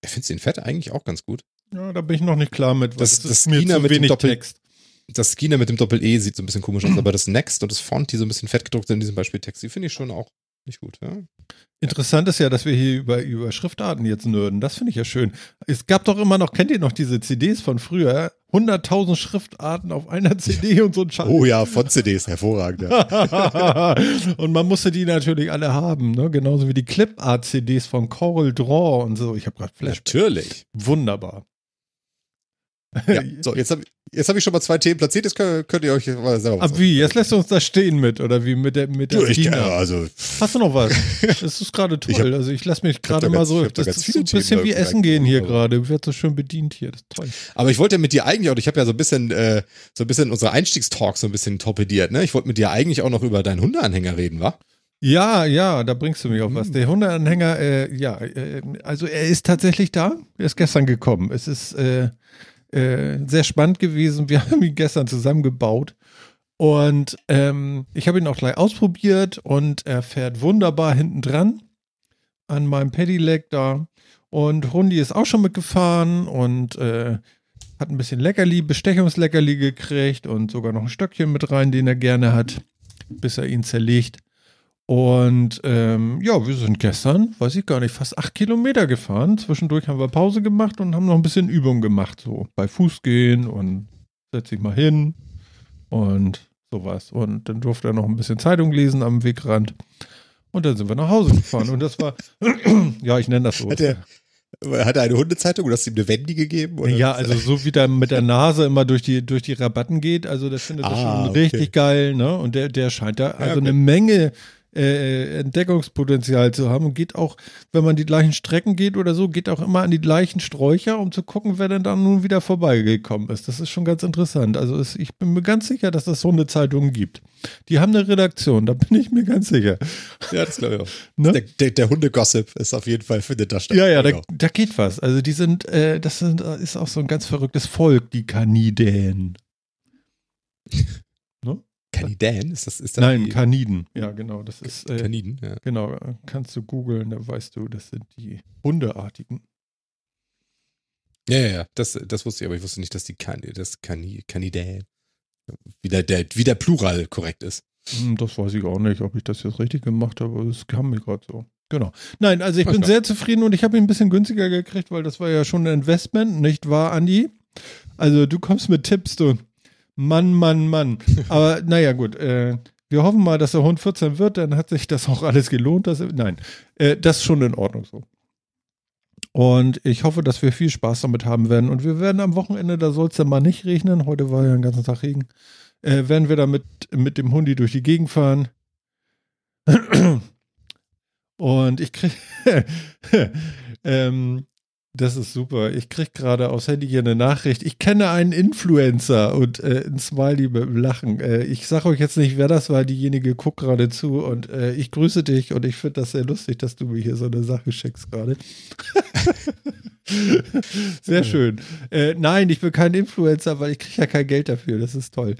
Ich finde den Fett eigentlich auch ganz gut. Ja, da bin ich noch nicht klar mit. weil Das- es das ist mir zu mit dem wenig Doppel- Text. Das Skina mit dem Doppel-E sieht so ein bisschen komisch aus, aber das Next und das Font, die so ein bisschen fett gedruckt sind in diesem Beispieltext, die finde ich schon auch nicht gut. Ja? Interessant ist ja, dass wir hier über, über Schriftarten jetzt nörden. Das finde ich ja schön. Es gab doch immer noch, kennt ihr noch diese CDs von früher? 100.000 Schriftarten auf einer CD und so ein Scheiß. Oh ja, von CDs, hervorragend. Ja. und man musste die natürlich alle haben, ne? genauso wie die Clipart-CDs von Coral Draw und so. Ich habe gerade Flashback. Natürlich. Wunderbar. Ja. So, jetzt habe jetzt hab ich schon mal zwei Themen platziert, jetzt könnt, könnt ihr euch mal selber Aber wie? Jetzt lässt du uns da stehen mit, oder wie mit der mit der Du, ich, Dina? also, Hast du noch was? Das ist gerade toll. Hab- also ich lasse mich gerade mal ganz- so. da Das ist so ein bisschen wie Essen gehen hier gerade. Ich werde so schön bedient hier. Das ist toll. aber ich wollte ja mit dir eigentlich auch, ich habe ja so ein bisschen, äh, so ein bisschen unsere Einstiegstalk so ein bisschen torpediert, ne? Ich wollte mit dir eigentlich auch noch über deinen Hundeanhänger reden, wa? Ja, ja, da bringst du mich auf was. Hm. Der Hundeanhänger, äh, ja, äh, also er ist tatsächlich da. Er ist gestern gekommen. Es ist äh, äh, sehr spannend gewesen. Wir haben ihn gestern zusammengebaut. Und ähm, ich habe ihn auch gleich ausprobiert und er fährt wunderbar hinten dran an meinem Pedelec da. Und Hundi ist auch schon mitgefahren und äh, hat ein bisschen Leckerli, Bestechungsleckerli gekriegt und sogar noch ein Stöckchen mit rein, den er gerne hat, bis er ihn zerlegt. Und ähm, ja, wir sind gestern, weiß ich gar nicht, fast acht Kilometer gefahren. Zwischendurch haben wir Pause gemacht und haben noch ein bisschen Übung gemacht, so bei Fuß gehen und setz dich mal hin und sowas. Und dann durfte er noch ein bisschen Zeitung lesen am Wegrand. Und dann sind wir nach Hause gefahren. Und das war, ja, ich nenne das so. Hat er, hat er eine Hundezeitung oder hast du ihm eine Wendy gegeben? Oder? Ja, also so wie der mit der Nase immer durch die, durch die Rabatten geht, also das findet er Ah, schon okay. richtig geil, ne? Und der, der scheint da also okay. eine Menge äh, Entdeckungspotenzial zu haben und geht auch, wenn man die gleichen Strecken geht oder so, geht auch immer an die gleichen Sträucher, um zu gucken, wer denn dann nun wieder vorbeigekommen ist. Das ist schon ganz interessant. Also es, ich bin mir ganz sicher, dass es Hundezeitungen gibt. Die haben eine Redaktion, da bin ich mir ganz sicher. Ja, das glaube ich auch. Ne? Der, der, der Hundegossip ist auf jeden Fall, findet da statt. Ja, ja, da, da geht was. Also die sind, äh, das sind, ist auch so ein ganz verrücktes Volk, die Kaniden. Kaniden? Ist das, ist das Nein, die Kaniden. Ja, genau. Das ist, äh, Kaniden? Ja. genau, äh, kannst du googeln, da weißt du, das sind die Hundeartigen. Ja, ja, ja, das, das wusste ich, aber ich wusste nicht, dass die kan das Kani Kanidä wie der, wie der Plural korrekt ist. Hm, Das weiß ich auch nicht, ob ich das jetzt richtig gemacht habe, aber es kam mir gerade so. Genau. Nein, also ich Alles bin klar. sehr zufrieden und ich habe ihn ein bisschen günstiger gekriegt, weil das war ja schon ein Investment, nicht wahr, Andi? Also du kommst mit Tipps, du. Mann, Mann, Mann. Aber naja, gut. Äh, wir hoffen mal, dass der Hund 14 wird, dann hat sich das auch alles gelohnt. Dass, nein, äh, das ist schon in Ordnung so. Und ich hoffe, dass wir viel Spaß damit haben werden. Und wir werden am Wochenende, da soll es dann mal nicht regnen. Heute war ja den ganzen Tag Regen. Äh, werden wir da mit, mit dem Hundi durch die Gegend fahren. Und ich kriege, ähm, Das ist super. Ich krieg gerade aufs Handy hier eine Nachricht. Ich kenne einen Influencer und äh, ein Smiley mit dem Lachen. Äh, ich sage euch jetzt nicht, wer das war. Diejenige guckt gerade zu und äh, ich grüße dich und ich finde das sehr lustig, dass du mir hier so eine Sache schickst gerade. sehr schön. Äh, nein, ich bin kein Influencer, weil ich kriege ja kein Geld dafür. Das ist toll.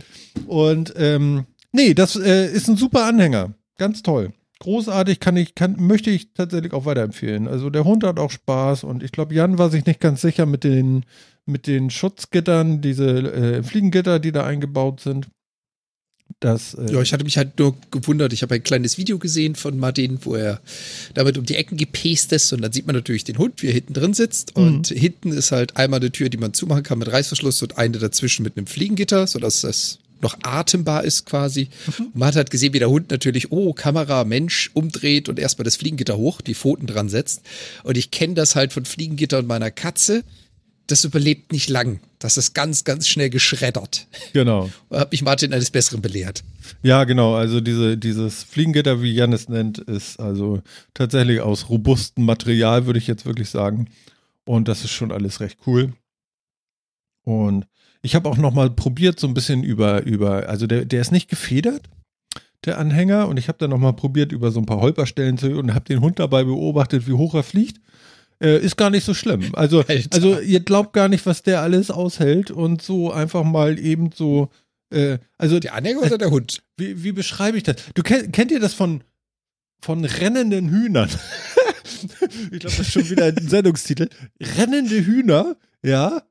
Und ähm, nee, das äh, ist ein super Anhänger. Ganz toll großartig, kann ich, kann, möchte ich tatsächlich auch weiterempfehlen. Also der Hund hat auch Spaß und ich glaube, Jan war sich nicht ganz sicher mit den, mit den Schutzgittern, diese äh, Fliegengitter, die da eingebaut sind. Das, äh ja, ich hatte mich halt nur gewundert. Ich habe ein kleines Video gesehen von Martin, wo er damit um die Ecken gepäst ist und dann sieht man natürlich den Hund, wie er hinten drin sitzt mhm. und hinten ist halt einmal eine Tür, die man zumachen kann mit Reißverschluss und eine dazwischen mit einem Fliegengitter, sodass das noch atembar ist quasi. Mhm. Und man hat halt gesehen, wie der Hund natürlich, oh, Kamera, Mensch, umdreht und erstmal das Fliegengitter hoch, die Pfoten dran setzt. Und ich kenne das halt von Fliegengitter und meiner Katze. Das überlebt nicht lang. Das ist ganz, ganz schnell geschreddert. Genau. Hat mich Martin eines Besseren belehrt. Ja, genau. Also diese, dieses Fliegengitter, wie Jan es nennt, ist also tatsächlich aus robustem Material, würde ich jetzt wirklich sagen. Und das ist schon alles recht cool. Und ich habe auch noch mal probiert, so ein bisschen über, über also der, der ist nicht gefedert, der Anhänger. Und ich habe dann noch mal probiert, über so ein paar Holperstellen zu und habe den Hund dabei beobachtet, wie hoch er fliegt. Äh, ist gar nicht so schlimm. Also, also ihr glaubt gar nicht, was der alles aushält und so einfach mal eben so. Äh, also der Anhänger oder der Hund? Wie, wie beschreibe ich das? Du kennt, kennt ihr das von von rennenden Hühnern? ich glaube, das ist schon wieder ein Sendungstitel. Rennende Hühner, ja,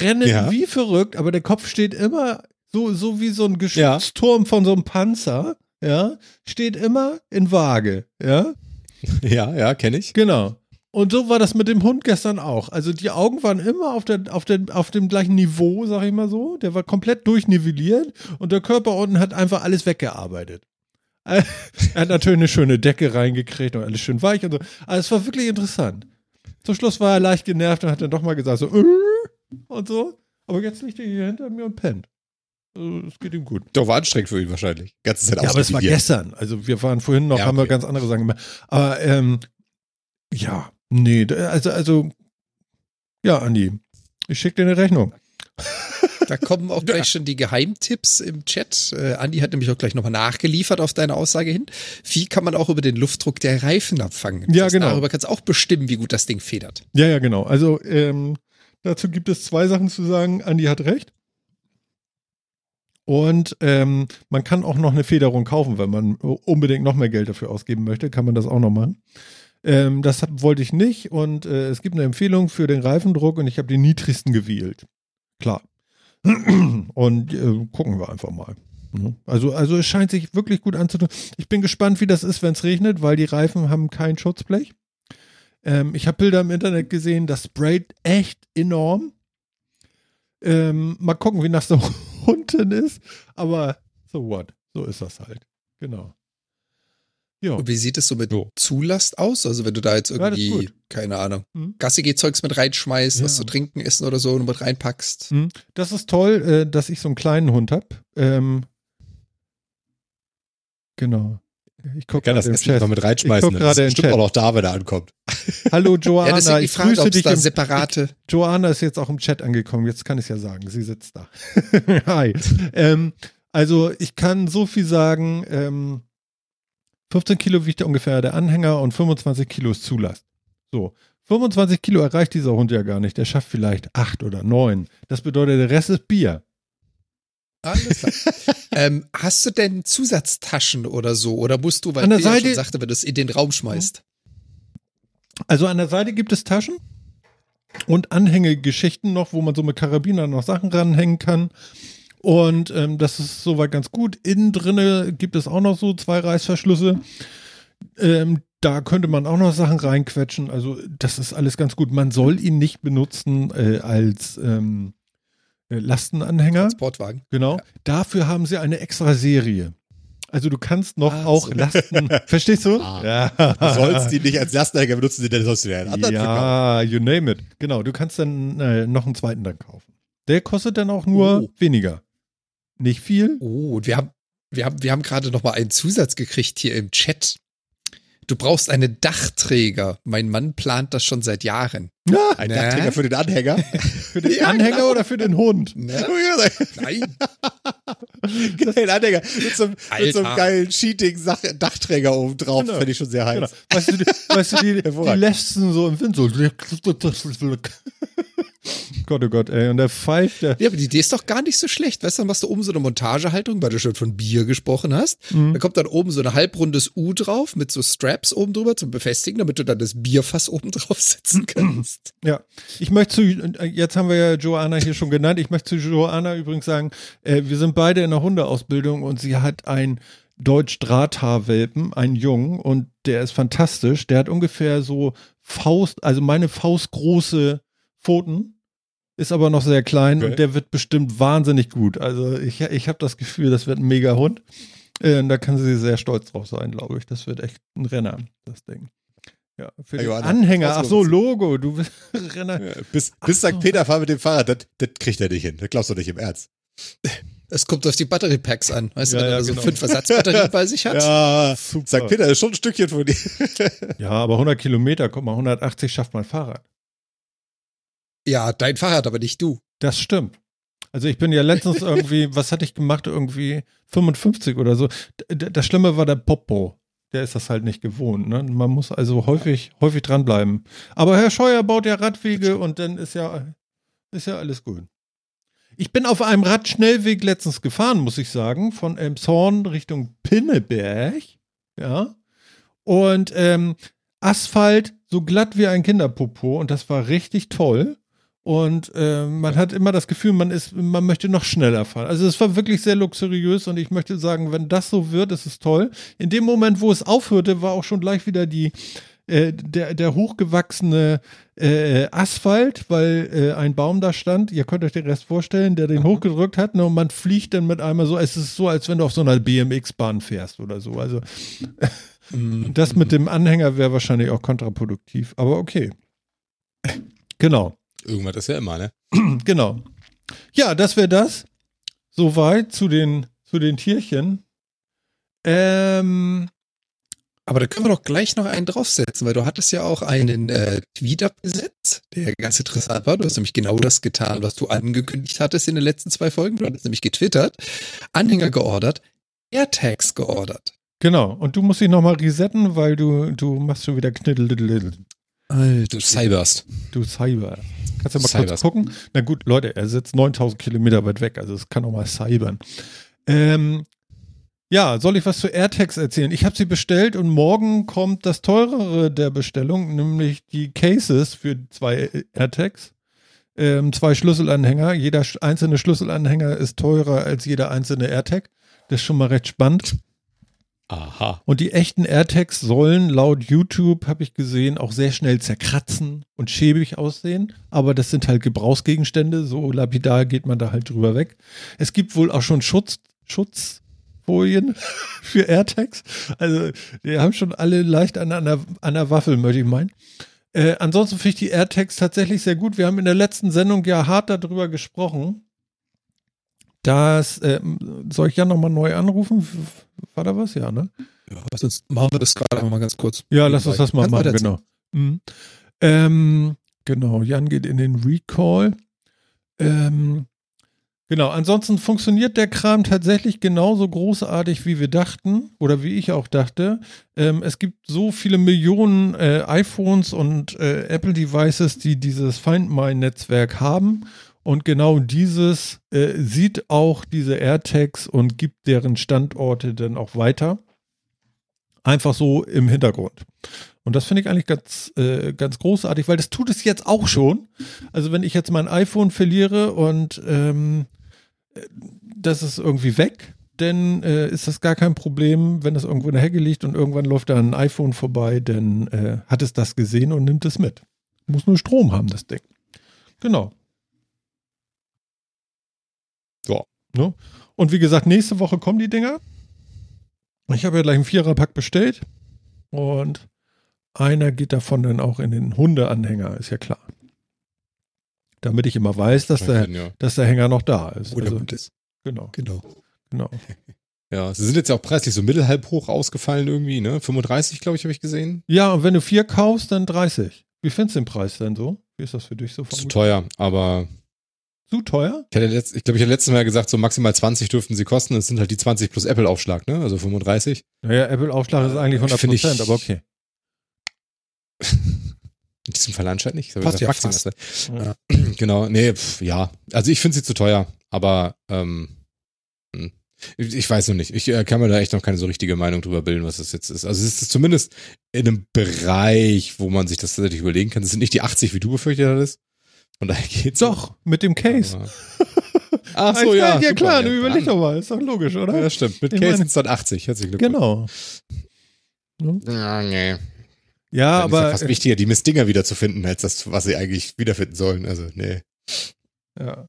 rennen ja. wie verrückt, aber der Kopf steht immer so, so wie so ein Geschützturm ja. von so einem Panzer, ja, steht immer in Waage, ja. Ja, ja, kenne ich. Genau. Und so war das mit dem Hund gestern auch. Also die Augen waren immer auf, der, auf, der, auf dem gleichen Niveau, sag ich mal so. Der war komplett durchnivelliert und der Körper unten hat einfach alles weggearbeitet. er hat natürlich eine schöne Decke reingekriegt und alles schön weich und so. Also es war wirklich interessant. Zum Schluss war er leicht genervt und hat dann doch mal gesagt so, äh, und so. Aber jetzt liegt er hier hinter mir und pennt. Also, es geht ihm gut. Doch, war anstrengend für ihn wahrscheinlich. Ganze Zeit ja, aber es war gestern. Also wir waren vorhin noch, ja, haben wir ganz andere Sachen gemacht. Aber ähm, ja, nee, also, also, ja, Andi, ich schicke dir eine Rechnung. Da kommen auch gleich schon die Geheimtipps im Chat. Äh, Andi hat nämlich auch gleich nochmal nachgeliefert auf deine Aussage hin. Wie kann man auch über den Luftdruck der Reifen abfangen? Ja, genau. Darüber kannst du auch bestimmen, wie gut das Ding federt. Ja, ja, genau. Also ähm, Dazu gibt es zwei Sachen zu sagen. Andi hat recht. Und ähm, man kann auch noch eine Federung kaufen, wenn man unbedingt noch mehr Geld dafür ausgeben möchte, kann man das auch noch machen. Ähm, das wollte ich nicht und äh, es gibt eine Empfehlung für den Reifendruck und ich habe den niedrigsten gewählt. Klar. Und äh, gucken wir einfach mal. Ne? Also, also es scheint sich wirklich gut anzutun. Ich bin gespannt, wie das ist, wenn es regnet, weil die Reifen haben kein Schutzblech. Ähm, ich habe Bilder im Internet gesehen, das sprayt echt enorm. Ähm, mal gucken, wie nass der Hund denn ist. Aber so what? So ist das halt. Genau. Jo. Und wie sieht es so mit jo. Zulast aus? Also wenn du da jetzt irgendwie, ja, keine Ahnung, hm? Gassige-Zeugs mit reinschmeißt, ja. was zu trinken, essen oder so und mit reinpackst. Hm. Das ist toll, äh, dass ich so einen kleinen Hund habe. Ähm, genau. Ich gucke kann das Essen Chat. noch mit reinschmeißen. Ich das ist bestimmt auch noch da, wenn er ankommt. Hallo Joanna, ja, ich Frage, grüße dich. Da separate. Ich, Joanna ist jetzt auch im Chat angekommen. Jetzt kann ich es ja sagen. Sie sitzt da. Hi. ähm, also ich kann so viel sagen. Ähm, 15 Kilo wiegt ungefähr der Anhänger und 25 Kilo ist Zulast. So. 25 Kilo erreicht dieser Hund ja gar nicht. Der schafft vielleicht 8 oder 9. Das bedeutet, der Rest ist Bier. Alles klar. ähm, hast du denn Zusatztaschen oder so? Oder musst du, weil du ja schon sagte, wenn du es in den Raum schmeißt? Also an der Seite gibt es Taschen und Anhängegeschichten noch, wo man so mit Karabinern noch Sachen ranhängen kann. Und ähm, das ist soweit ganz gut. Innen drinne gibt es auch noch so zwei Reißverschlüsse. Ähm, da könnte man auch noch Sachen reinquetschen. Also das ist alles ganz gut. Man soll ihn nicht benutzen äh, als ähm, äh, Lastenanhänger. Transportwagen. Genau. Ja. Dafür haben sie eine extra Serie. Also du kannst noch ah, auch so. Lasten. Verstehst du? Ah. Ja. Du sollst die nicht als Lastenanhänger benutzen, denn sonst wieder einen anderen Ja, you name it. Genau, du kannst dann äh, noch einen zweiten dann kaufen. Der kostet dann auch nur oh. weniger. Nicht viel. Oh, und wir haben, wir haben, wir haben gerade noch mal einen Zusatz gekriegt hier im Chat. Du brauchst einen Dachträger. Mein Mann plant das schon seit Jahren. Ja, Ein Ne? Dachträger für den Anhänger. für den Ja, Anhänger genau. oder für den Hund? Ne? Nein. Den Anhänger mit so, einem- mit so einem geilen Cheating-Dachträger oben drauf. Genau. Fände ich schon sehr heiß. Genau. Weißt du, die, weißt du, die, die lästen so im Wind so. Gott, oh Gott, ey. Und der pfeift, der. Ja, aber die Idee ist doch gar nicht so schlecht. Weißt du, dann machst du oben so eine Montagehaltung, weil du schon von Bier gesprochen hast. Da kommt dann oben so ein halbrundes U drauf mit so Straps oben drüber zum Befestigen, damit du dann das Bierfass oben drauf setzen kannst. Ja, ich möchte zu, jetzt haben wir ja Joanna hier schon genannt, ich möchte zu Joanna übrigens sagen, äh, wir sind beide in der Hundeausbildung und sie hat ein Deutsch-Drahthaar-Welpen, einen Jungen und der ist fantastisch. Der hat ungefähr so Faust, also meine faustgroße Pfoten, ist aber noch sehr klein Okay. und der wird bestimmt wahnsinnig gut. Also ich, ich habe das Gefühl, das wird ein mega Hund. Äh, da kann sie sehr stolz drauf sein, glaube ich. Das wird echt ein Renner, das Ding. Ja, für Ja, den Johanna, Anhänger, ach so. Logo, du bist Renner. Ja, bis, bis St. Peter fahren mit dem Fahrrad, das, das kriegt er nicht hin. Das glaubst du nicht im Ernst. Es kommt auf die Batteriepacks an. Weißt Ja, du, wenn ja, er so genau. fünf Ersatzbatterien bei sich hat? Ja, Super. St. Peter ist schon ein Stückchen von dir. Ja, aber 100 Kilometer, guck mal, 180 schafft mein Fahrrad. Ja, dein Fahrrad, aber nicht du. Das stimmt. Also ich bin ja letztens irgendwie, was hatte ich gemacht, irgendwie 55 oder so. D- Das Schlimme war der Popo. Der ist das halt nicht gewohnt. Ne? Man muss also häufig, häufig dranbleiben. Aber Herr Scheuer baut ja Radwege und dann ist ja, ist ja alles gut. Ich bin auf einem Radschnellweg letztens gefahren, muss ich sagen, von Elmshorn Richtung Pinneberg. Ja. Und ähm, Asphalt so glatt wie ein Kinderpopo und das war richtig toll. Und äh, man hat immer das Gefühl, man ist, man möchte noch schneller fahren. Also es war wirklich sehr luxuriös und ich möchte sagen, wenn das so wird, ist es toll. In dem Moment, wo es aufhörte, war auch schon gleich wieder die äh, der, der hochgewachsene äh, Asphalt, weil äh, ein Baum da stand. Ihr könnt euch den Rest vorstellen, der den hochgedrückt hat. Ne, und man fliegt dann mit einmal so. Es ist so, als wenn du auf so einer BMX-Bahn fährst oder so. Also das mit dem Anhänger wäre wahrscheinlich auch kontraproduktiv. Aber okay. Genau. Irgendwas ist ja immer, ne? Genau. Ja, das wäre das. Soweit zu den, zu den Tierchen. Ähm, Aber da können wir doch gleich noch einen draufsetzen, weil du hattest ja auch einen äh, Tweet abgesetzt, der ganz interessant war. Du hast nämlich genau das getan, was du angekündigt hattest in den letzten zwei Folgen. Du hattest nämlich getwittert, Anhänger geordert, AirTags geordert. genau. Und du musst dich nochmal resetten, weil du, du machst schon wieder Kniddel. Alter, Du cyberst. Du Cyber. Kannst du mal Cybers. kurz gucken? Na gut, Leute, er sitzt 9000 Kilometer weit weg, also es kann auch mal cybern. Ähm, ja, soll ich was zu AirTags erzählen? Ich habe sie bestellt und morgen kommt das teurere der Bestellung, nämlich die Cases für zwei AirTags. Ähm, zwei Schlüsselanhänger. Jeder einzelne Schlüsselanhänger ist teurer als jeder einzelne AirTag. Das ist schon mal recht spannend. Aha. Und die echten AirTags sollen laut YouTube, habe ich gesehen, auch sehr schnell zerkratzen und schäbig aussehen. Aber das sind halt Gebrauchsgegenstände. So lapidar geht man da halt drüber weg. Es gibt wohl auch schon Schutz, Schutzfolien für AirTags. Also, die haben schon alle leicht an einer, an der Waffel, möchte ich meinen. Äh, ansonsten finde ich die AirTags tatsächlich sehr gut. Wir haben in der letzten Sendung ja hart darüber gesprochen. Das, ähm, soll ich ja nochmal neu anrufen? War da was? Ja, ne? ja, sonst machen wir das gerade mal ganz kurz. Ja, lass uns das mal Kannst machen, genau. Mhm. Ähm, genau, Jan geht in den Recall. Ähm, genau, ansonsten funktioniert der Kram tatsächlich genauso großartig, wie wir dachten oder wie ich auch dachte. Ähm, es gibt so viele Millionen äh, iPhones und äh, Apple-Devices, die dieses Find My-Netzwerk haben. Und genau dieses äh, sieht auch diese AirTags und gibt deren Standorte dann auch weiter. Einfach so im Hintergrund. Und das finde ich eigentlich ganz, äh, ganz großartig, weil das tut es jetzt auch schon. Also wenn ich jetzt mein iPhone verliere und ähm, äh, das ist irgendwie weg, dann äh, ist das gar kein Problem, wenn das irgendwo in der Hecke liegt und irgendwann läuft da ein iPhone vorbei, dann äh, hat es das gesehen und nimmt es mit. Muss nur Strom haben, das Ding. Genau. Ja. Ne? Und wie gesagt, nächste Woche kommen die Dinger. Ich habe ja gleich einen Viererpack bestellt und einer geht davon dann auch in den Hundeanhänger, ist ja klar. Damit ich immer weiß, dass der, ja. dass der Hänger noch da ist. Wo der Also, ist. genau, Genau. genau. Ja, sie sind jetzt ja auch preislich so mittelhalb hoch ausgefallen irgendwie, ne? 35, glaube ich, habe ich gesehen. Ja, und wenn du vier kaufst, dann 30. Wie findest du den Preis denn so? Wie ist das für dich so? Zu teuer, aber Zu teuer? ich, letzt, ich glaube, ich hatte letztes Mal gesagt, so maximal 20 dürften sie kosten. Das sind halt die 20 plus Apple-Aufschlag, ne? Also 35. Naja, Apple-Aufschlag ist eigentlich 100 Finde ich- Prozent, aber okay. In diesem Fall anscheinend nicht. Passt ja fast. Ja. Genau, nee, pf, ja. Also ich finde sie zu teuer, aber ähm, hm. ich ich weiß noch nicht. Ich äh, kann mir da echt noch keine so richtige Meinung drüber bilden, was das jetzt ist. Also es ist zumindest in einem Bereich, wo man sich das tatsächlich überlegen kann. Das sind nicht die 80, wie du befürchtet hattest. Von daher geht's. Doch, mit dem Case. Aber- Ach so, Alles ja. klar, ja super, klar, ja, du überleg doch mal, ist doch logisch, oder? Ja, stimmt. Mit Ich Case meine- sind es dann 80. Herzlichen Glückwunsch. Genau. Ja, nee. Ja, Dann ist ja aber fast wichtiger, die Mistdinger wiederzufinden, als das, was sie eigentlich wiederfinden sollen. Also, nee. ja.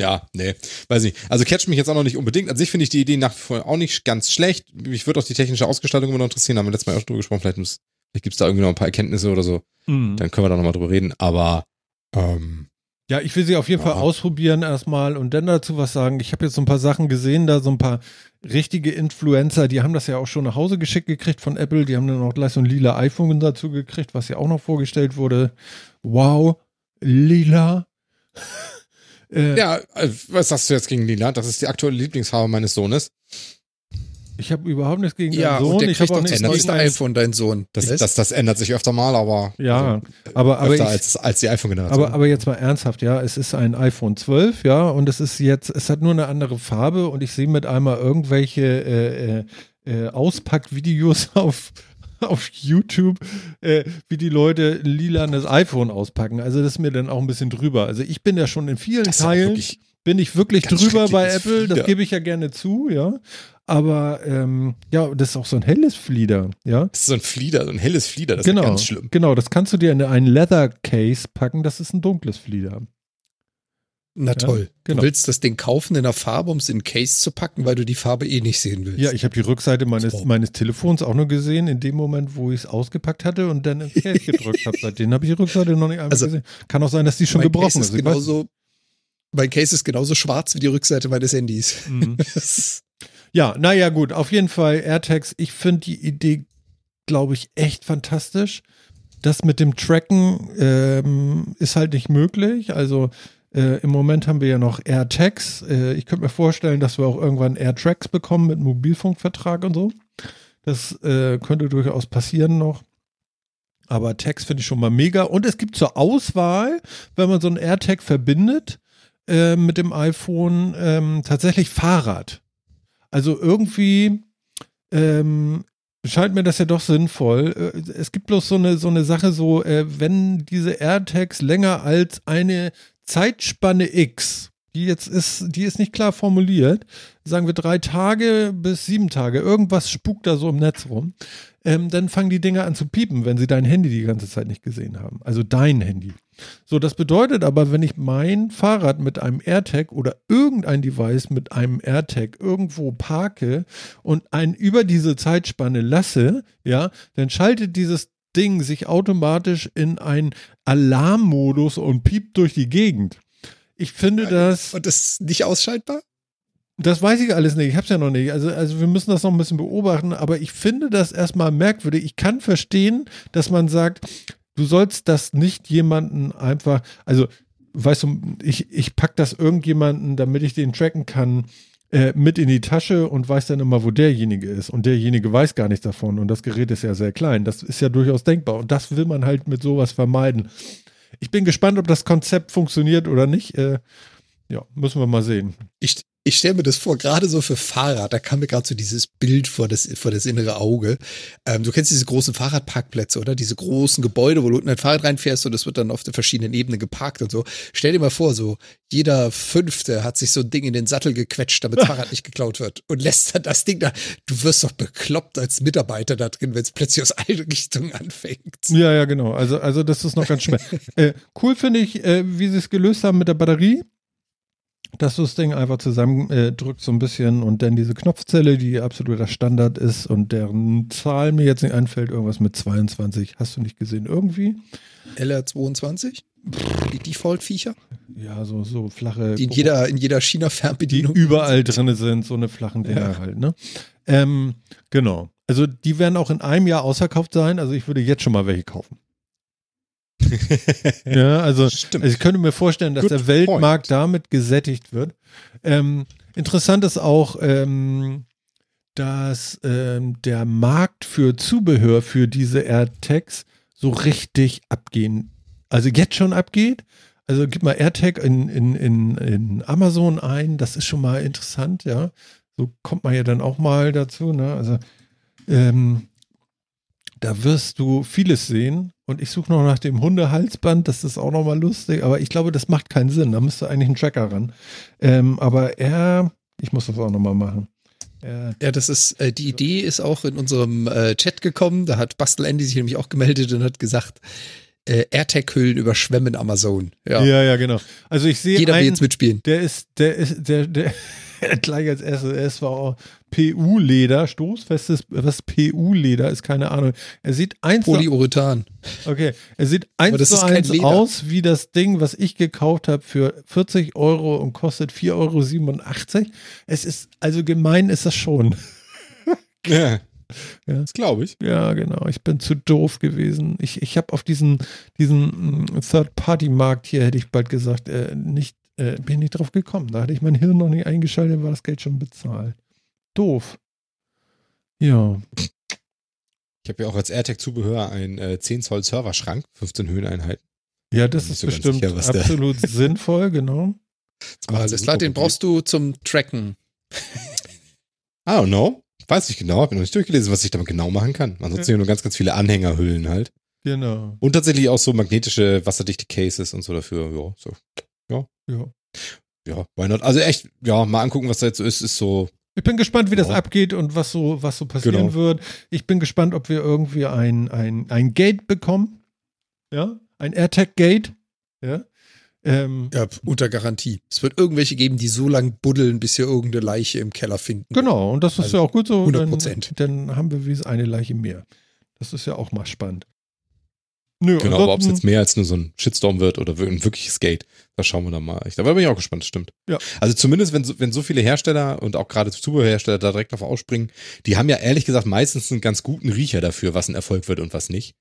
Ja, nee, weiß nicht. Also catcht mich jetzt auch noch nicht unbedingt. An sich finde ich die Idee nach wie vor auch nicht ganz schlecht. Mich würde auch die technische Ausgestaltung immer noch interessieren. Haben wir letztes Mal auch drüber gesprochen. Vielleicht, muss- vielleicht gibt es da irgendwie noch ein paar Erkenntnisse oder so. Hm. Dann können wir da nochmal drüber reden. Aber ähm, Ja, ich will sie auf jeden Fall Ja. ausprobieren erstmal und dann dazu was sagen. Ich habe jetzt so ein paar Sachen gesehen, da so ein paar richtige Influencer, die haben das ja auch schon nach Hause geschickt gekriegt von Apple. Die haben dann auch gleich so ein lila iPhone dazu gekriegt, was ja auch noch vorgestellt wurde. Wow, lila. äh, ja, äh, was sagst du jetzt gegen Lila? Das ist die aktuelle Lieblingsfarbe meines Sohnes. Ich habe überhaupt nichts gegen Ja, deinen Sohn. der Ich kriegt habe auch auch nichts das neueste gegen iPhone, dein Sohn. Das, Was? das, das ändert sich öfter mal, aber Ja, also, aber, aber ich, öfter als, als die iPhone-Generation. Aber, aber jetzt mal ernsthaft, ja, es ist ein iPhone 12, ja, und es ist jetzt, es hat nur eine andere Farbe und ich sehe mit einmal irgendwelche äh, äh, äh, Auspackvideos auf, auf YouTube, äh, wie die Leute ein lilanes iPhone auspacken. Also das ist mir dann auch ein bisschen drüber. Also ich bin ja schon in vielen Das ja Teilen, wirklich bin ich wirklich ganz drüber bei Apple, das gebe ich ja gerne zu, ja. Aber ähm, ja, das ist auch so ein helles Flieder, ja. Das ist so ein Flieder, so ein helles Flieder. Das genau, ist ganz schlimm. genau, das kannst du dir in einen Leather Case packen, das ist ein dunkles Flieder. Na toll. genau. Du willst das Ding kaufen in der Farbe, um es in den Case zu packen, weil du die Farbe eh nicht sehen willst. Ja, ich habe die Rückseite meines, So. meines Telefons auch nur gesehen, in dem Moment, wo ich es ausgepackt hatte und dann ins Case gedrückt habe. Seitdem habe ich die Rückseite noch nicht einmal Also, gesehen. Kann auch sein, dass die schon mein gebrochen Case ist. ist. Genauso, mein Case ist genauso schwarz wie die Rückseite meines Handys. Mhm. Das- Ja, naja, gut. Auf jeden Fall AirTags. Ich finde die Idee, glaube ich, echt fantastisch. Das mit dem Tracken ähm, ist halt nicht möglich. Also äh, im Moment haben wir ja noch AirTags. Äh, ich könnte mir vorstellen, dass wir auch irgendwann AirTrags bekommen mit Mobilfunkvertrag und so. Das äh, könnte durchaus passieren noch. Aber Tags finde ich schon mal mega. Und es gibt zur Auswahl, wenn man so einen AirTag verbindet äh, mit dem iPhone, ähm, tatsächlich Fahrrad. Also irgendwie ähm, scheint mir das ja doch sinnvoll. Äh, Es gibt bloß so eine, so eine Sache, so, äh, wenn diese AirTags länger als eine Zeitspanne X, die jetzt ist, die ist nicht klar formuliert, sagen wir drei Tage bis sieben Tage, irgendwas spukt da so im Netz rum, ähm, dann fangen die Dinger an zu piepen, wenn sie dein Handy die ganze Zeit nicht gesehen haben. Also dein Handy. So, das bedeutet aber, wenn ich mein Fahrrad mit einem AirTag oder irgendein Device mit einem AirTag irgendwo parke und einen über diese Zeitspanne lasse, ja, dann schaltet dieses Ding sich automatisch in einen Alarmmodus und piept durch die Gegend. Ich finde das, Und das ist nicht ausschaltbar? das weiß ich alles nicht, ich hab's ja noch nicht. Also, also wir müssen das noch ein bisschen beobachten, aber ich finde das erstmal merkwürdig. Ich kann verstehen, dass man sagt, du sollst das nicht jemanden einfach, also weißt du, ich, ich pack das irgendjemanden, damit ich den tracken kann, äh, mit in die Tasche und weiß dann immer, wo derjenige ist. Und derjenige weiß gar nichts davon. Und das Gerät ist ja sehr klein. Das ist ja durchaus denkbar. Und das will man halt mit sowas vermeiden. Ich bin gespannt, ob das Konzept funktioniert oder nicht. Äh, ja, müssen wir mal sehen. Ich, ich stelle mir das vor, gerade so für Fahrrad, da kam mir gerade so dieses Bild vor das, vor das innere Auge. Ähm, du kennst diese großen Fahrradparkplätze, oder? Diese großen Gebäude, wo du unten ein Fahrrad reinfährst und es wird dann auf den verschiedenen Ebenen geparkt und so. Stell dir mal vor, so jeder Fünfte hat sich so ein Ding in den Sattel gequetscht, damit das Fahrrad nicht geklaut wird und lässt dann das Ding da. Du wirst doch bekloppt als Mitarbeiter da drin, wenn es plötzlich aus allen Richtungen anfängt. Ja, ja, genau. Also, also das ist noch ganz schwer. äh, cool finde ich, äh, wie sie es gelöst haben mit der Batterie. Dass du das Ding einfach zusammen äh, drückst so ein bisschen und dann diese Knopfzelle, die absoluter Standard ist und deren Zahl mir jetzt nicht einfällt, irgendwas mit 22. Hast du nicht gesehen? Irgendwie? LR22? Die Default-Viecher? Ja, so, so flache. Die in jeder, in jeder die China-Fernbedienung. überall drin sind, so eine flachen Dinger Ja. halt, ne? Ähm, genau. Also die werden auch in einem Jahr ausverkauft sein. Also ich würde jetzt schon mal welche kaufen. Ja, also, Stimmt. also ich könnte mir vorstellen, dass Good der Weltmarkt point. damit gesättigt wird. Ähm, interessant ist auch, ähm, dass ähm, der Markt für Zubehör für diese AirTags so richtig abgehen, also jetzt schon abgeht. Also gib mal AirTag in, in, in, in Amazon ein, das ist schon mal interessant, ja. So kommt man ja dann auch mal dazu, ne? Also ähm, da wirst du vieles sehen. Und ich suche noch nach dem Hundehalsband, das ist auch noch mal lustig, aber ich glaube, das macht keinen Sinn. Da müsste eigentlich ein Tracker ran. Ähm, aber er, ich muss das auch noch mal machen. Er, Ja, das ist, äh, die Idee ist auch in unserem äh, Chat gekommen. Da hat Bastel Andy sich nämlich auch gemeldet und hat gesagt, äh, AirTag-Hüllen überschwemmen Amazon. Ja. ja. ja, genau. Also ich sehe Jeder will einen, jetzt mitspielen. der ist, der ist, der, der gleich als erstes, es war auch PU-Leder, stoßfestes, was PU-Leder ist, keine Ahnung. Er sieht eins Polyurethan. okay, er sieht eins zu eins aus wie das Ding, was ich gekauft habe für 40 Euro und kostet 4,87 Euro. Es ist, also gemein ist das schon. ja. Ja. Das glaube ich. Ja, genau. Ich bin zu doof gewesen. Ich, ich habe auf diesen, diesen mm, Third-Party-Markt hier, hätte ich bald gesagt, äh, nicht, äh, bin nicht drauf gekommen. Da hatte ich mein Hirn noch nicht eingeschaltet, war das Geld schon bezahlt. Doof. Ja. Ich habe ja auch als AirTag-Zubehör einen äh, 10 Zoll Serverschrank, 15 Höheneinheiten. Ja, das ist nicht so bestimmt sicher, absolut sinnvoll, genau. Das macht Alles klar, den brauchst du zum Tracken. I don't know. Weiß ich genau, habe noch nicht durchgelesen, was ich damit genau machen kann. Ansonsten hier nur ganz, ganz viele Anhängerhüllen halt. Genau. Und tatsächlich auch so magnetische, wasserdichte Cases und so dafür. Ja, so. Ja. Ja, why not? Also echt, ja, mal angucken, was da jetzt so ist, ist so. Ich bin gespannt, wie das Ja. abgeht und was so, was so passieren Genau. wird. Ich bin gespannt, ob wir irgendwie ein, ein, ein Gate bekommen. Ja, ein AirTag-Gate. Ja. Ähm, Ja, unter Garantie. Es wird irgendwelche geben, die so lang buddeln, bis sie irgendeine Leiche im Keller finden. Genau, und das ist Also ja auch gut so. 100%. Dann, dann haben wir wie eine Leiche mehr. Das ist ja auch mal spannend. Nö, Genau, aber ob es jetzt mehr als nur so ein Shitstorm wird oder ein wirkliches Gate, da schauen wir dann mal. Ich, da bin ich auch gespannt, das stimmt. Ja. Also zumindest, wenn so, wenn so viele Hersteller und auch gerade Zubehörhersteller da direkt auf ausspringen, die haben ja ehrlich gesagt meistens einen ganz guten Riecher dafür, was ein Erfolg wird und was nicht.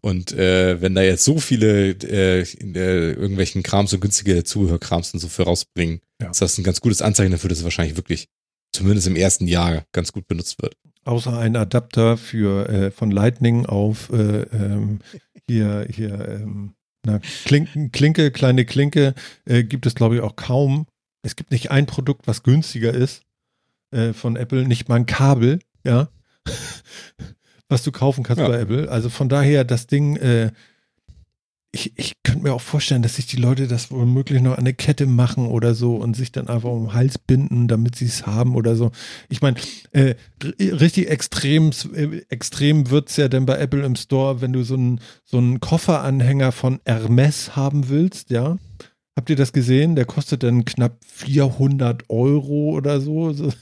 Und äh, wenn da jetzt so viele äh, der, irgendwelchen Krams und günstige Zubehörkrams und so für rausbringen, Ja. ist das ein ganz gutes Anzeichen dafür, dass es wahrscheinlich wirklich zumindest im ersten Jahr ganz gut benutzt wird. Außer ein Adapter für äh, von Lightning auf äh, ähm, hier, hier, ähm, na, Klinken, Klinke, kleine Klinke, äh, gibt es, glaube ich, auch kaum. Es gibt nicht ein Produkt, was günstiger ist äh, von Apple, nicht mal ein Kabel, ja, was du kaufen kannst Ja. bei Apple. Also von daher, das Ding, äh, ich, ich könnte mir auch vorstellen, dass sich die Leute das womöglich noch an eine Kette machen oder so und sich dann einfach um den Hals binden, damit sie es haben oder so. Ich meine, äh, richtig extrem, äh, extrem wird's ja dann bei Apple im Store, wenn du so einen so einen Kofferanhänger von Hermes haben willst, ja. Habt ihr das gesehen? Der kostet dann knapp 400 Euro oder so.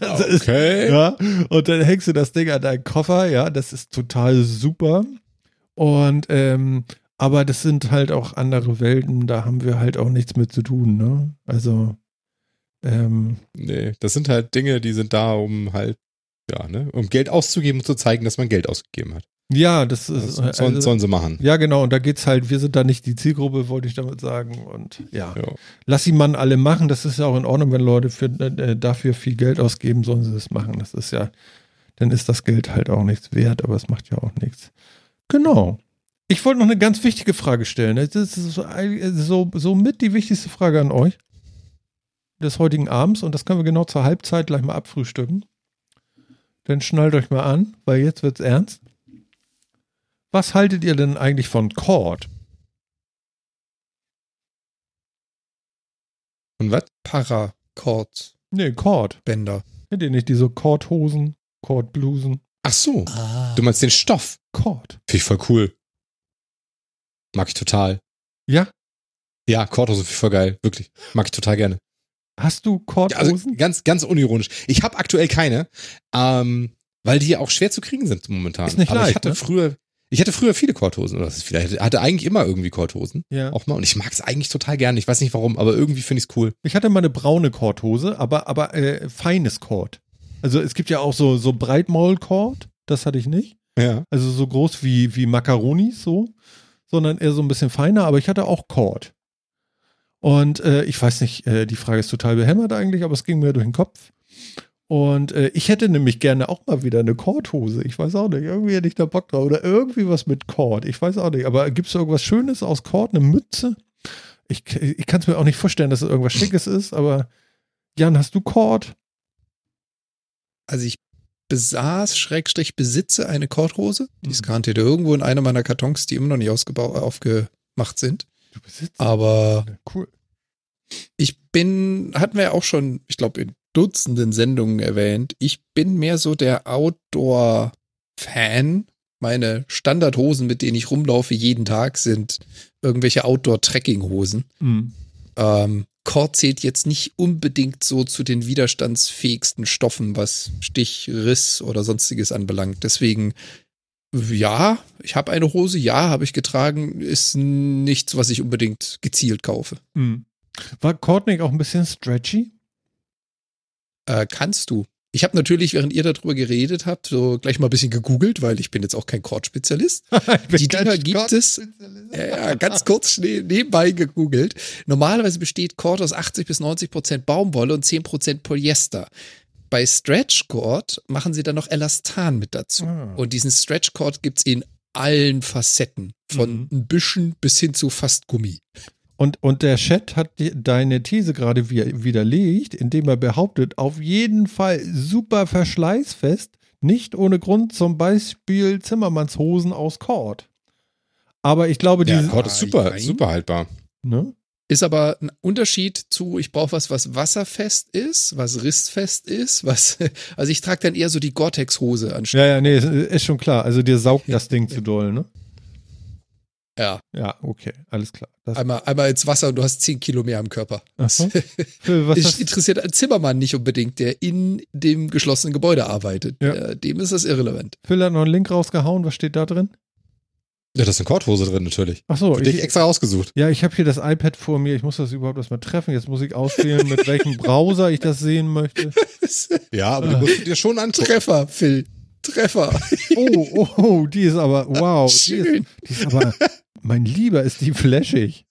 Das ist, Okay. ja, und dann hängst du das Ding an deinen Koffer, ja, das ist total super. Und ähm, aber das sind halt auch andere Welten, da haben wir halt auch nichts mit zu tun, ne? Also ähm, Nee, das sind halt Dinge, die sind da, um halt, ja, ne, um Geld auszugeben und zu zeigen, dass man Geld ausgegeben hat. ja, das ist Das sollen, also, sollen sie machen. ja genau, und da geht's halt, wir sind da nicht die Zielgruppe, wollte ich damit sagen. Und ja, Ja. lass die Mann alle machen, das ist ja auch in Ordnung, wenn Leute für, äh, dafür viel Geld ausgeben, sollen sie das machen. Das ist ja, dann ist das Geld halt auch nichts wert, aber es macht ja auch nichts. Genau. Ich wollte noch eine ganz wichtige Frage stellen. Das ist so, so, so mit die wichtigste Frage an euch des heutigen Abends und das können wir genau zur Halbzeit gleich mal abfrühstücken. Dann schnallt euch mal an, weil jetzt wird's ernst. Was haltet ihr denn eigentlich von Cord? Und was? Paracord Nee, Cord. Bänder. Kennt ihr nicht diese Cord-Hosen, Cord-Blusen? Ach so, Ah. du meinst den Stoff. Cord. Finde ich voll cool. Mag ich total. Ja? Ja, Korthose ich voll geil. Wirklich. Mag ich total gerne. Hast du Ja, also ganz, ganz unironisch. Ich habe aktuell keine, ähm, weil die auch schwer zu kriegen sind momentan. Ist nicht Aber leicht, ich hatte ne? früher, Ich hatte früher viele Korthosen, oder was ist vielleicht? Ich hatte eigentlich immer irgendwie Korthosen. Ja. Auch mal. Und ich mag es eigentlich total gerne. Ich weiß nicht warum, aber irgendwie finde ich es cool. Ich hatte mal eine braune Korthose, aber, aber äh, feines Kord. Also es gibt ja auch so, so Breitmaulkord, das hatte ich nicht. Ja. Also so groß wie, wie Macaronis so, sondern eher so ein bisschen feiner, aber ich hatte auch Kord. Und äh, ich weiß nicht, äh, die Frage ist total behämmert eigentlich, aber es ging mir durch den Kopf. Und äh, ich hätte nämlich gerne auch mal wieder eine Kordhose. Ich weiß auch nicht, irgendwie hätte ich da Bock drauf. Oder irgendwie was mit Kord. Ich weiß auch nicht. Aber gibt es irgendwas Schönes aus Kord? Eine Mütze? Ich, ich kann es mir auch nicht vorstellen, dass es irgendwas Schickes ist, aber Jan, hast du Kord? Also ich besaß, Schrägstrich, besitze eine Korthose. Die ist garantiert irgendwo in einer meiner Kartons, die immer noch nicht ausgebaut, aufgemacht sind. Du besitzt Aber. Cool. ich bin, hatten wir ja auch schon, ich glaube, in Dutzenden Sendungen erwähnt, ich bin mehr so der Outdoor-Fan. Meine Standardhosen, mit denen ich rumlaufe jeden Tag, sind irgendwelche Outdoor-Trekking-Hosen. Mhm. Ähm, Kord zählt jetzt nicht unbedingt so zu den widerstandsfähigsten Stoffen, was Stich, Riss oder sonstiges anbelangt. Deswegen, ja, ich habe eine Hose, ja, habe ich getragen, ist nichts, was ich unbedingt gezielt kaufe. Mhm. War Kord auch ein bisschen stretchy? Äh, kannst du. Ich habe natürlich, während ihr darüber geredet habt, so gleich mal ein bisschen gegoogelt, weil ich bin jetzt auch kein Kord-Spezialist. Bin Die Dinger gibt es. Ja, ganz kurz nebenbei gegoogelt. Normalerweise besteht Cord aus 80 bis 90 Prozent Baumwolle und 10 Prozent Polyester. Bei Stretch Cord machen sie dann noch Elastan mit dazu. Ah. Und diesen Stretch Cord gibt's in allen Facetten. Von Mhm. ein bisschen bis hin zu fast Gummi. Und, und der Chat hat die, deine These gerade wi- widerlegt, indem er behauptet, auf jeden Fall super verschleißfest, nicht ohne Grund zum Beispiel Zimmermannshosen aus Kord. Aber ich glaube, Ja, diese, Kord ist super, Nein. super haltbar. ne? Ist aber ein Unterschied zu, ich brauche was, was wasserfest ist, was rissfest ist, was, also ich trage dann eher so die Gore-Tex-Hose anstatt. Ja, ja, nee, ist, ist schon klar. Also dir saugt das Ding zu doll, ne? Ja. Ja, okay, alles klar. Das, Einmal, einmal ins Wasser und du hast 10 Kilo mehr am Körper. Ach so. Das interessiert einen Zimmermann nicht unbedingt, der in dem geschlossenen Gebäude arbeitet. Ja. Dem ist das irrelevant. Phil hat noch einen Link rausgehauen. Was steht da drin? Ja, da ist eine Kordhose drin natürlich. Ach so, Für dich ich, extra rausgesucht. ja, ich habe hier das iPad vor mir. Ich muss das überhaupt erstmal treffen. Jetzt muss ich auswählen, mit welchem Browser ich das sehen möchte. Ja, aber musst du dir schon angucken. Treffer, Phil. Treffer. Oh, oh, oh, die ist aber, wow. Die ist, Schön. die ist aber, mein Lieber, ist die flashig.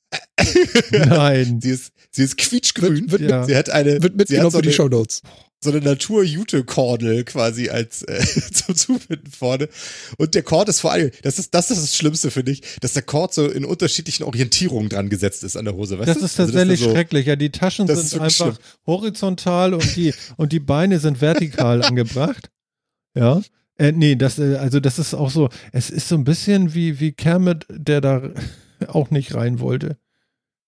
Nein. Sie ist, sie ist quietschgrün. Wird- wird Ja. Sie hat eine, Wird mitgenommen hat so für die eine, Shownotes. so eine Natur-Jute-Kordel quasi als äh, zum Zubinden vorne. Und der Kord ist vor allem, das ist, das ist das Schlimmste, finde ich, dass der Kord so in unterschiedlichen Orientierungen dran gesetzt ist an der Hose. Weißt Das du? ist Also, tatsächlich so, schrecklich. Ja, die Taschen Das sind einfach horizontal und die, und die Beine sind vertikal angebracht. Ja. Äh, nee, das, äh, also das ist auch so, es ist so ein bisschen wie, wie Kermit, der da auch nicht rein wollte.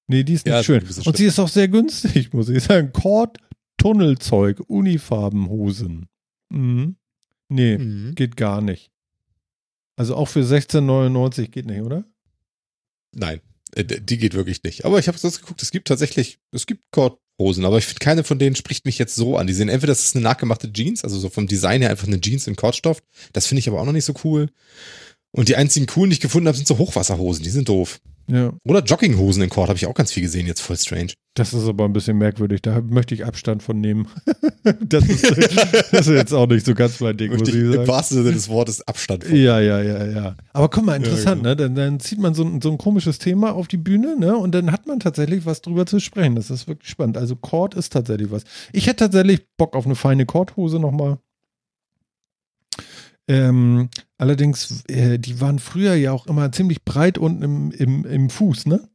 Nee, die ist nicht Ja, ist schön. bisschen Und sie ist auch sehr günstig, muss ich sagen. Kord, Tunnelzeug, Unifarbenhosen. Mhm. Nee, Mhm. geht gar nicht. Also auch für 16,99 geht nicht, oder? Nein, äh, die geht wirklich nicht. Aber ich habe sonst geguckt, es gibt tatsächlich, es gibt Kordhosen, aber ich finde, keine von denen spricht mich jetzt so an. Die sehen entweder, das ist eine nachgemachte Jeans, also so vom Design her einfach eine Jeans in Kordstoff. Das finde ich aber auch noch nicht so cool. Und die einzigen coolen, die ich gefunden habe, sind so Hochwasserhosen, die sind doof. Ja. Oder Jogginghosen in Kord habe ich auch ganz viel gesehen, jetzt voll strange. Das ist aber ein bisschen merkwürdig. Da möchte ich Abstand von nehmen. das, ist, das ist jetzt auch nicht so ganz mein Ding, muss Möchte ich ich im sagen. wahrsten Sinne des Wortes Abstand von. Ja, ja, ja, ja. Aber guck mal, interessant, genau. ne? Dann, dann zieht man so, ein- so ein komisches Thema auf die Bühne, ne? Und dann hat man tatsächlich was drüber zu sprechen. Das ist wirklich spannend. Also Kord ist tatsächlich was. Ich hätte tatsächlich Bock auf eine feine Kordhose nochmal. Ähm, allerdings, äh, die waren früher ja auch immer ziemlich breit unten im, im, im Fuß, ne?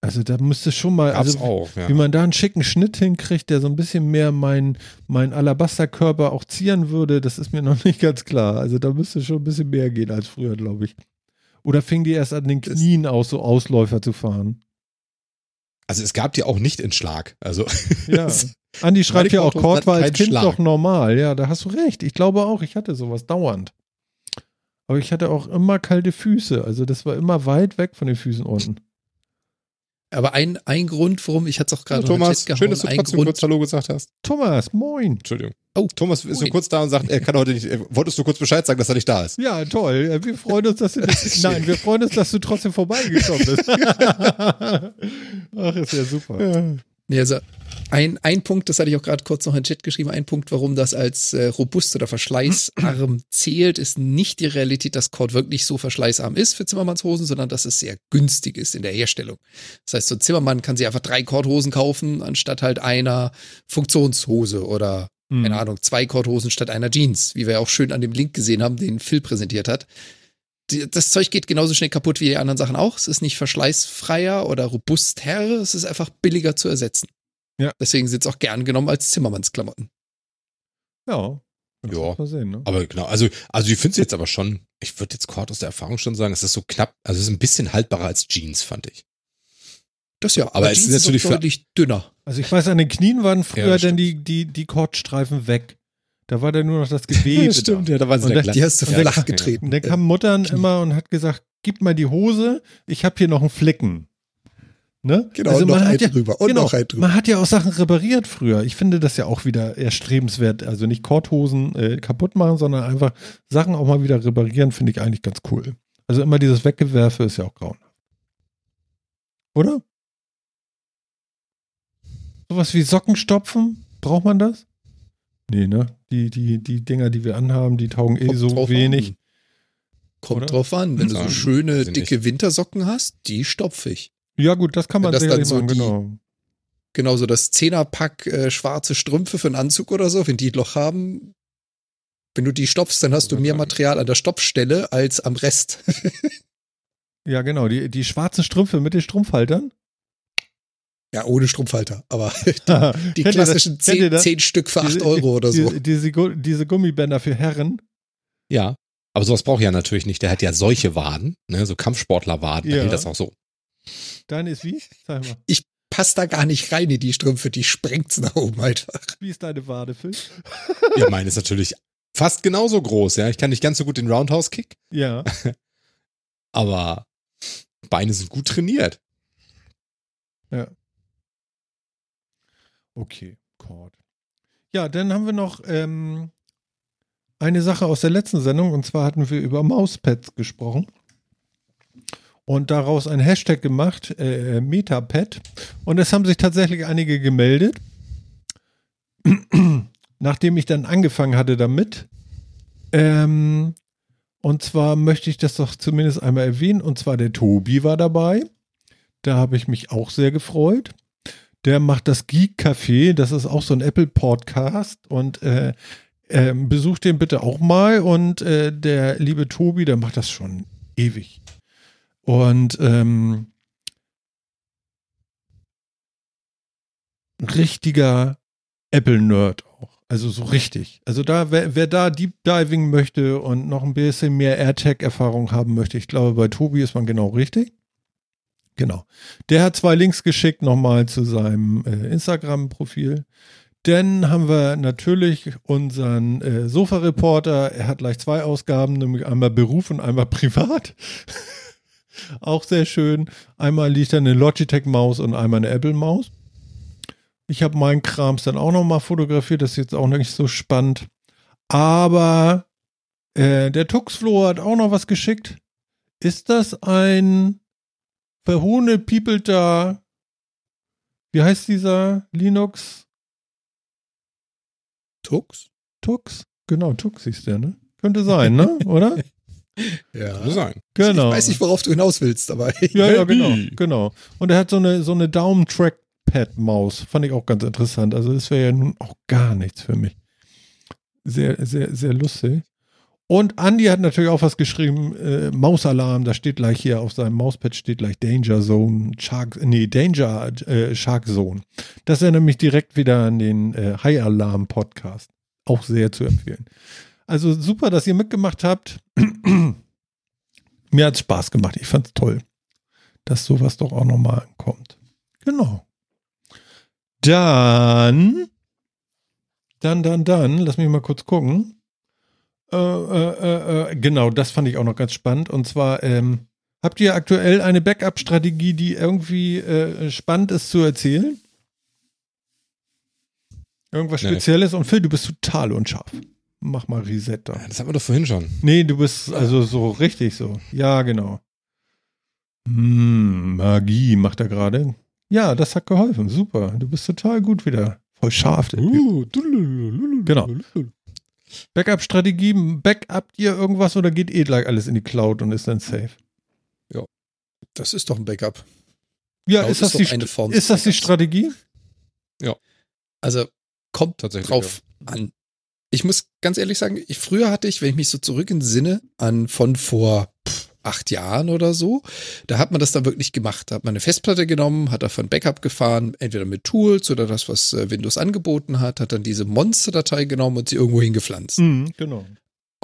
Also da müsste schon mal, Gab's also auch, ja. wie man da einen schicken Schnitt hinkriegt, der so ein bisschen mehr mein, mein Alabasterkörper auch zieren würde, das ist mir noch nicht ganz klar. Also da müsste schon ein bisschen mehr gehen als früher, glaube ich. Oder fing die erst an den Knien aus, so Ausläufer zu fahren? Also es gab die auch nicht in Schlag. Also Ja. Andi schreibt ja auch, Kord war als Kind Schlag. doch normal. Ja, da hast du recht. Ich glaube auch, ich hatte sowas dauernd. Aber ich hatte auch immer kalte Füße. Also das war immer weit weg von den Füßen unten. Aber ein, ein Grund, warum, ich hatte es auch gerade Ja, Thomas, Chat gehauen, schön, dass du trotzdem Grund, kurz Hallo gesagt hast. Thomas, moin. Entschuldigung. Oh, Thomas ist so moin. kurz da und sagt, er kann heute nicht, er, wolltest du kurz Bescheid sagen, dass er nicht da ist? Ja, toll. Äh, Wir freuen uns, dass du Nein, wir freuen uns, dass du trotzdem vorbeigekommen bist. Ach, ist ja super. Nee, also ein, ein Punkt, das hatte ich auch gerade kurz noch in den Chat geschrieben, ein Punkt, warum das als äh, robust oder verschleißarm zählt, ist nicht die Realität, dass Cord wirklich so verschleißarm ist für Zimmermannshosen, sondern dass es sehr günstig ist in der Herstellung. Das heißt, so ein Zimmermann kann sich einfach drei Kordhosen kaufen, anstatt halt einer Funktionshose oder, Hm. keine Ahnung, zwei Kordhosen statt einer Jeans, wie wir ja auch schön an dem Link gesehen haben, den Phil präsentiert hat. Die- Das Zeug geht genauso schnell kaputt wie die anderen Sachen auch. Es ist nicht verschleißfreier oder robuster, es ist einfach billiger zu ersetzen. Ja. Deswegen sind es auch gern genommen als Zimmermannsklamotten. Ja. Ja. sehen, ne? Aber genau, also, also ich finde es jetzt aber schon, ich würde jetzt Cord aus der Erfahrung schon sagen, es ist so knapp, also es ist ein bisschen haltbarer als Jeans, fand ich. Das ja, Aber es ist Jeans natürlich auch für- deutlich dünner. Also ich weiß, an den Knien waren früher Ja, dann die, die, die Kordstreifen weg. Da war dann nur noch das Gewebe. da. ja, da waren Und da- Die hast du der- flach getreten. Und dann kam Muttern immer und hat gesagt, gib mal die Hose, ich habe hier noch einen Flicken. Ne? Genau, und noch man hat einen ja, drüber, und genau, noch drüber. Man hat ja auch Sachen repariert früher. Ich finde das ja auch wieder erstrebenswert. Also nicht Korthosen äh, kaputt machen, sondern einfach Sachen auch mal wieder reparieren, finde ich eigentlich ganz cool. Also immer dieses Weggewerfe ist ja auch grauenhaft. Oder? Sowas wie Socken stopfen, braucht man das? Nee, ne? Die, die, die Dinger, die wir anhaben, die taugen eh Kommt so drauf wenig. an. Kommt Oder? drauf an. Wenn du so schöne, dicke Wintersocken hast, die stopfe ich. Ja, gut, das kann man Wenn das dann so machen, die- genau. Genauso das Zehnerpack äh, schwarze Strümpfe für einen Anzug oder so, wenn die ein Loch haben. Wenn du die stopfst, dann hast du mehr Material an der Stopfstelle als am Rest. Ja, genau. Die, die schwarzen Strümpfe mit den Strumpfhaltern. Ja, ohne Strumpfhalter. Aber die, die klassischen zehn, zehn Stück für acht Diese- Euro oder so. Diese, diese, Gu- diese Gummibänder für Herren. Ja. Aber sowas braucht ja natürlich nicht. Der hat ja solche Waden, ne, so Kampfsportlerwaden, Ja. da geht das auch so. Deine ist wie? Sag mal. Passt da gar nicht rein in die Strümpfe, die sprengt's nach oben einfach. Wie ist deine Wade, Phil? Ja, meine ist natürlich fast genauso groß, ja. Ich kann nicht ganz so gut den Roundhouse-Kick, Ja. aber Beine sind gut trainiert. Okay, Cord. Ja, dann haben wir noch ähm, eine Sache aus der letzten Sendung und zwar hatten wir über Mauspads gesprochen und daraus ein Hashtag gemacht, äh, Metapad. Und es haben sich tatsächlich einige gemeldet. Nachdem ich dann angefangen hatte damit. Ähm, und zwar möchte ich das doch zumindest einmal erwähnen. Und zwar der Tobi war dabei. Da habe ich mich auch sehr gefreut. Der macht das Geek Café. Das ist auch so ein Apple Podcast. Und äh, ähm, besucht den bitte auch mal. Und äh, der liebe Tobi, der macht das schon ewig. Und ähm, richtiger Apple-Nerd auch. Also so richtig. Also da, wer, wer da Deep Diving möchte und noch ein bisschen mehr AirTag-Erfahrung haben möchte, ich glaube, bei Tobi ist man genau richtig. Genau. Der hat zwei Links geschickt nochmal zu seinem äh, Instagram-Profil. Dann haben wir natürlich unseren äh, Sofa-Reporter. Er hat gleich zwei Ausgaben, nämlich einmal Beruf und einmal privat. Auch sehr schön. Einmal liegt da eine Logitech-Maus und einmal eine Apple-Maus. Ich habe meinen Krams dann auch nochmal fotografiert. Das ist jetzt auch nicht so spannend. Aber äh, der Tuxflo hat auch noch was geschickt. Ist das ein verhohnepiepelter, wie heißt dieser Linux? Tux? Tux? Genau, Tux hieß der, ne? Könnte sein, ne? Oder? Ja. Muss sein. Genau. Ich weiß nicht, worauf du hinaus willst, aber Ja, ja, genau, genau. Und er hat so eine, so eine Daumen-Trackpad-Maus. Fand ich auch ganz interessant. Also das wäre ja nun auch gar nichts für mich. Sehr, sehr, sehr lustig. Und Andy hat natürlich auch was geschrieben, äh, Mausalarm, da steht gleich hier auf seinem Mauspad steht gleich Danger Zone, Shark, nee, Danger äh, Shark Zone. Das erinnert mich direkt wieder an den äh, High Alarm Podcast. Auch sehr zu empfehlen. Also super, dass ihr mitgemacht habt. Mir hat es Spaß gemacht. Ich fand es toll, dass sowas doch auch nochmal ankommt. Genau. Dann, dann, dann, dann, lass mich mal kurz gucken. Äh, äh, äh, äh, genau, das fand ich auch noch ganz spannend. Und zwar, ähm, Habt ihr aktuell eine Backup-Strategie, die irgendwie äh, spannend ist zu erzählen? Irgendwas Nee. Spezielles? Und Phil, du bist total unscharf. Mach mal Reset da. Ja, Das hatten wir doch vorhin schon. Nee, du bist also so richtig so. Ja, genau. Hm, Magie macht er gerade. Ja, das hat geholfen. Super. Du bist total gut wieder. Voll scharf. der Typ. Genau. Backup-Strategie, backupt ihr irgendwas oder geht eh gleich alles in die Cloud und ist dann safe? Das ist doch ein Backup. Ja, Cloud ist das, ist die, doch eine Form ist das die. Strategie? Also kommt Tatsächlich. drauf an. Ich muss ganz ehrlich sagen, ich, früher hatte ich, wenn ich mich so zurück entsinne, an von vor acht Jahren oder so, da hat man das dann wirklich gemacht. Da hat man eine Festplatte genommen, hat davon Backup gefahren, entweder mit Tools oder das, was äh, Windows angeboten hat, hat dann diese Monster-Datei genommen und sie irgendwo hingepflanzt. Mhm, genau.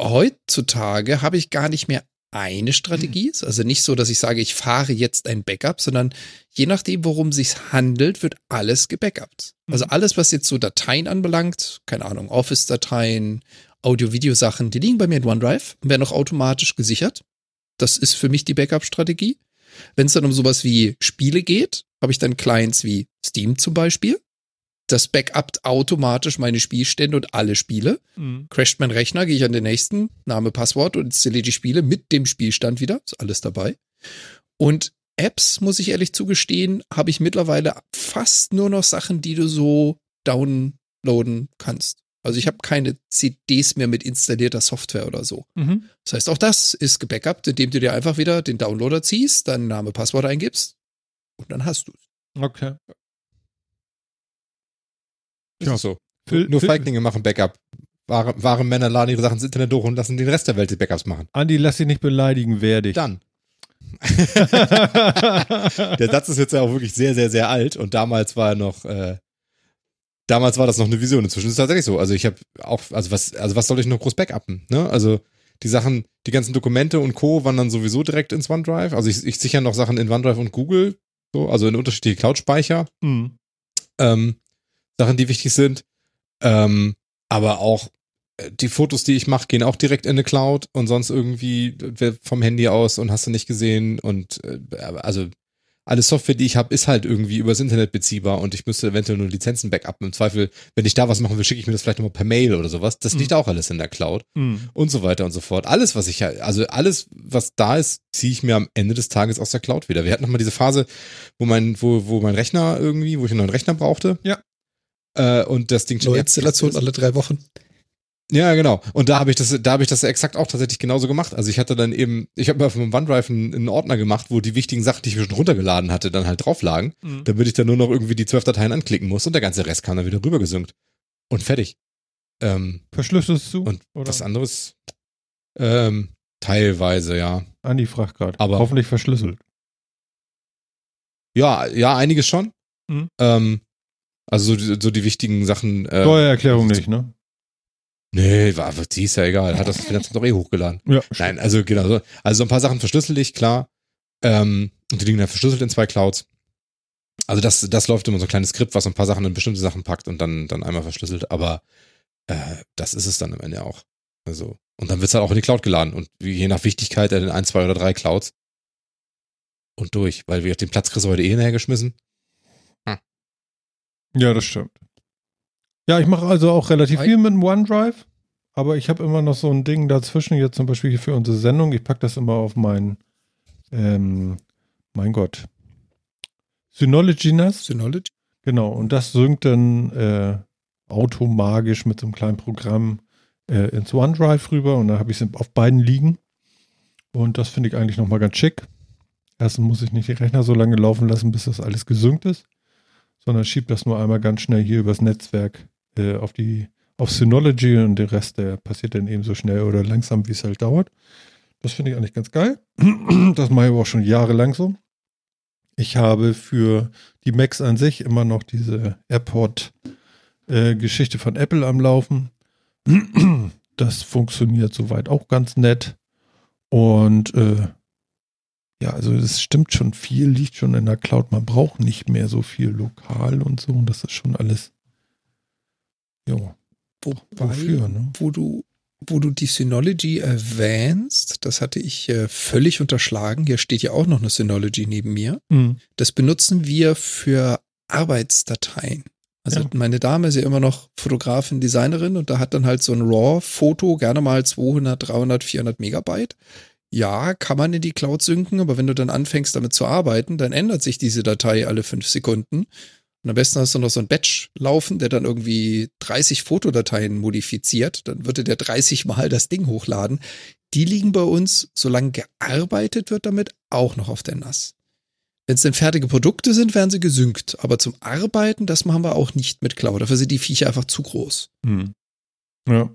Heutzutage habe ich gar nicht mehr eine Strategie. Ist Also nicht so, dass ich sage, ich fahre jetzt ein Backup, sondern je nachdem, worum sich handelt, wird alles gebackupt. Also Mhm. alles, was jetzt so Dateien anbelangt, keine Ahnung, Office-Dateien, Audio-Video-Sachen, die liegen bei mir in OneDrive und werden auch automatisch gesichert. Das ist für mich die Backup-Strategie. Wenn es dann um sowas wie Spiele geht, habe ich dann Clients wie Steam zum Beispiel. Das backupt automatisch meine Spielstände und alle Spiele Mhm. crasht mein Rechner, gehe ich an den nächsten, Name, Passwort und installiere die Spiele mit dem Spielstand wieder. Ist alles dabei. Und Apps, muss ich ehrlich zugestehen, habe ich mittlerweile fast nur noch Sachen, die du so downloaden kannst. Also ich habe keine CDs mehr mit installierter Software oder so. Mhm. Das heißt, auch das ist gebackupt, indem du dir einfach wieder den Downloader ziehst, deinen Name, Passwort eingibst und dann hast du es. Okay. Ist Ja. so. Phil- Nur Phil- Feiglinge machen Backup. Wahre, wahre Männer laden ihre Sachen ins Internet hoch und lassen den Rest der Welt die Backups machen. Andi, lass dich nicht beleidigen, werde ich. Dann. Der Satz ist jetzt ja auch wirklich sehr, sehr, sehr alt und damals war er noch, äh, damals war das noch eine Vision. Inzwischen ist es tatsächlich so. Also ich habe auch, also was, also was soll ich noch groß backuppen? Ne? Also die Sachen, die ganzen Dokumente und Co. wandern sowieso direkt ins OneDrive. Also ich, ich sichere noch Sachen in OneDrive und Google, so, also in unterschiedliche Cloud-Speicher. Mhm. ähm, Sachen, die wichtig sind. Ähm, aber auch äh, die Fotos, die ich mache, gehen auch direkt in eine Cloud und sonst irgendwie äh, vom Handy aus und hast du nicht gesehen. Und äh, also alle Software, die ich habe, ist halt irgendwie übers Internet beziehbar und ich müsste eventuell nur Lizenzen backuppen. Im Zweifel, wenn ich da was machen will, schicke ich mir das vielleicht nochmal per Mail oder sowas. Das Mhm. liegt auch alles in der Cloud Mhm. und so weiter und so fort. Alles, was ich, also alles, was da ist, ziehe ich mir am Ende des Tages aus der Cloud wieder. Wir hatten nochmal diese Phase, wo mein, wo, wo mein Rechner irgendwie, wo ich einen neuen Rechner brauchte. Ja. Äh, und das Ding schon Neue Installation alle drei Wochen. Ja, genau. Und da habe ich das, da habe ich das exakt auch tatsächlich genauso gemacht. Also ich hatte dann eben, ich habe mir auf meinem OneDrive einen, einen Ordner gemacht, wo die wichtigen Sachen, die ich mir schon runtergeladen hatte, dann halt drauf lagen, Mhm. damit ich dann nur noch irgendwie die zwölf Dateien anklicken muss und der ganze Rest kam dann wieder rübergesynkt. Und fertig. Ähm, Verschlüsselst du? und oder? was anderes? Ähm, teilweise, ja. Andi fragt gerade. Aber- Hoffentlich verschlüsselt. Ja, ja, einiges schon. Mhm. Ähm, also so, die- so die wichtigen Sachen. Äh, Steuererklärung nicht, ne? Nee, war, die ist ja egal. Hat das Finanzamt doch eh hochgeladen. Ja. Nein, also genau. so. Also so ein paar Sachen verschlüssel ich, klar. Ähm, und die liegen dann verschlüsselt in zwei Clouds. Also das, das läuft immer so ein kleines Skript, was ein paar Sachen in bestimmte Sachen packt und dann, dann einmal verschlüsselt. Aber äh, das ist es dann am Ende auch. Also, und dann wird's halt auch in die Cloud geladen. Und je nach Wichtigkeit dann in ein, zwei oder drei Clouds. Und durch, weil wir den Platz kriegst du heute eh hinterhergeschmissen. Ja, das stimmt. Ja, ich mache also auch relativ viel mit dem OneDrive, aber ich habe immer noch so ein Ding dazwischen, jetzt zum Beispiel hier für unsere Sendung. Ich packe das immer auf mein, ähm, mein Gott, Synology NAS. Synology. Genau, und das synkt dann äh, automagisch mit so einem kleinen Programm äh, ins OneDrive rüber und dann habe ich es auf beiden liegen. Und das finde ich eigentlich nochmal ganz schick. Erstens muss ich nicht die Rechner so lange laufen lassen, bis das alles gesynkt ist, sondern schiebe das nur einmal ganz schnell hier übers Netzwerk äh, auf die auf Synology und der Rest, der passiert dann eben so schnell oder langsam, wie es halt dauert. Das finde ich eigentlich ganz geil. Das mache ich aber auch schon jahrelang so. Ich habe für die Macs an sich immer noch diese AirPod-Geschichte von Apple am Laufen. Das funktioniert soweit auch ganz nett. Und äh, ja, also es stimmt schon viel, liegt schon in der Cloud. Man braucht nicht mehr so viel lokal und so. Und das ist schon alles. Jo, Wobei, wofür, ne? wo du, wo du die Synology erwähnst, das hatte ich äh, völlig unterschlagen. Hier steht ja auch noch eine Synology neben mir. Hm. Das benutzen wir für Arbeitsdateien. Also Ja. meine Dame ist ja immer noch Fotografin, Designerin und da hat dann halt so ein RAW-Foto gerne mal 200, 300, 400 Megabyte. Ja, kann man in die Cloud synken, aber wenn du dann anfängst damit zu arbeiten, dann ändert sich diese Datei alle fünf Sekunden. Und am besten hast du noch so ein Batch laufen, der dann irgendwie 30 Fotodateien modifiziert. Dann würde der 30 mal das Ding hochladen. Die liegen bei uns, solange gearbeitet wird damit, auch noch auf der NAS. Wenn es denn fertige Produkte sind, werden sie gesynkt. Aber zum Arbeiten, das machen wir auch nicht mit Cloud. Dafür sind die Viecher einfach zu groß. Hm. Ja.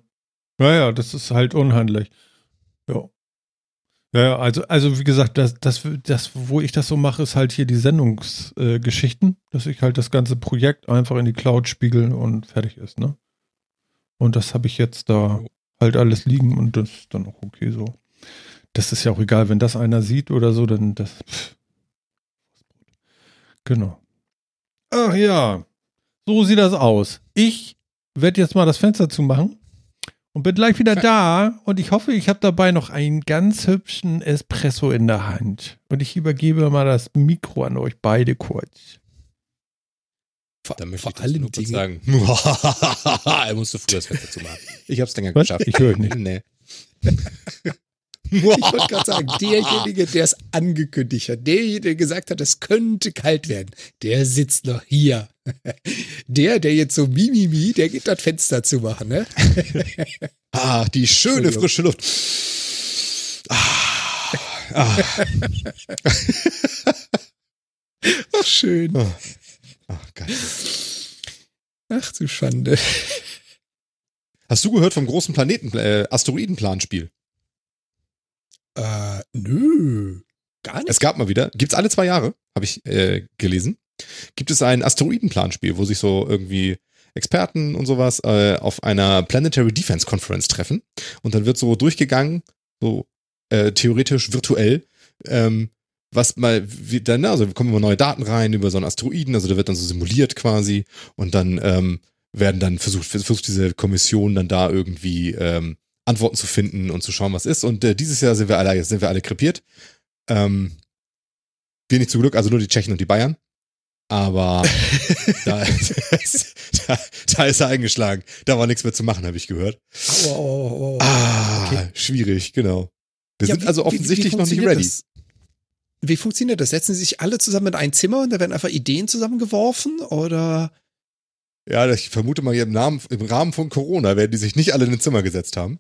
Ja, ja, das ist halt unhandlich. Ja. Ja, also, also wie gesagt, das, das, das, wo ich das so mache, ist halt hier die Sendungsgeschichten, äh, dass ich halt das ganze Projekt einfach in die Cloud spiegel und fertig ist, ne? Und das habe ich jetzt da halt alles liegen und das ist dann auch okay so. Das ist ja auch egal, wenn das einer sieht oder so, dann das. Pff. Genau. Ach ja, so sieht das aus. Ich werde jetzt mal das Fenster zumachen und bin gleich wieder da und ich hoffe, ich habe dabei noch einen ganz hübschen Espresso in der Hand. Und ich übergebe mal das Mikro an euch beide kurz. Vor, Da möchte vor ich allen nur kurz Dingen. sagen. er musste früher das Fenster zu machen. Ich hab's länger Was? geschafft. Ich höre nicht. Nee. Ich wollte gerade sagen, derjenige, der es angekündigt hat, derjenige, der gesagt hat, es könnte kalt werden, der sitzt noch hier. Der, der jetzt so Mimimi, der geht das Fenster zu machen, ne? Ah, die schöne frische Luft. Ah, ah, Ach, schön. oh. Ach, geil. Ach du Schande. Hast du gehört vom großen Planeten, äh, Asteroidenplanspiel? Äh, nö. Gar nicht. Es gab mal wieder, gibt's alle zwei Jahre, habe ich äh, gelesen, gibt es ein Asteroidenplanspiel, wo sich so irgendwie Experten und sowas äh, auf einer Planetary Defense Conference treffen und dann wird so durchgegangen, so äh, theoretisch virtuell, ähm, was mal wie dann, also kommen immer neue Daten rein über so einen Asteroiden, also der wird dann so simuliert quasi und dann ähm, werden dann versucht, versucht diese Kommission dann da irgendwie ähm, Antworten zu finden und zu schauen, was ist. Und äh, dieses Jahr sind wir alle, sind wir alle krepiert. Ähm, wir nicht zum Glück, also nur die Tschechen und die Bayern. Aber da, da, da ist er eingeschlagen. Da war nichts mehr zu machen, habe ich gehört. Au, au, au. Ah, Okay. schwierig, genau. Wir Ja, sind wie- also wie- wie offensichtlich noch nicht ready. Das? Wie funktioniert das? Setzen sie sich alle zusammen in ein Zimmer und da werden einfach Ideen zusammengeworfen? Oder? Ja, ich vermute mal, im, Namen, im Rahmen von Corona werden die sich nicht alle in ein Zimmer gesetzt haben.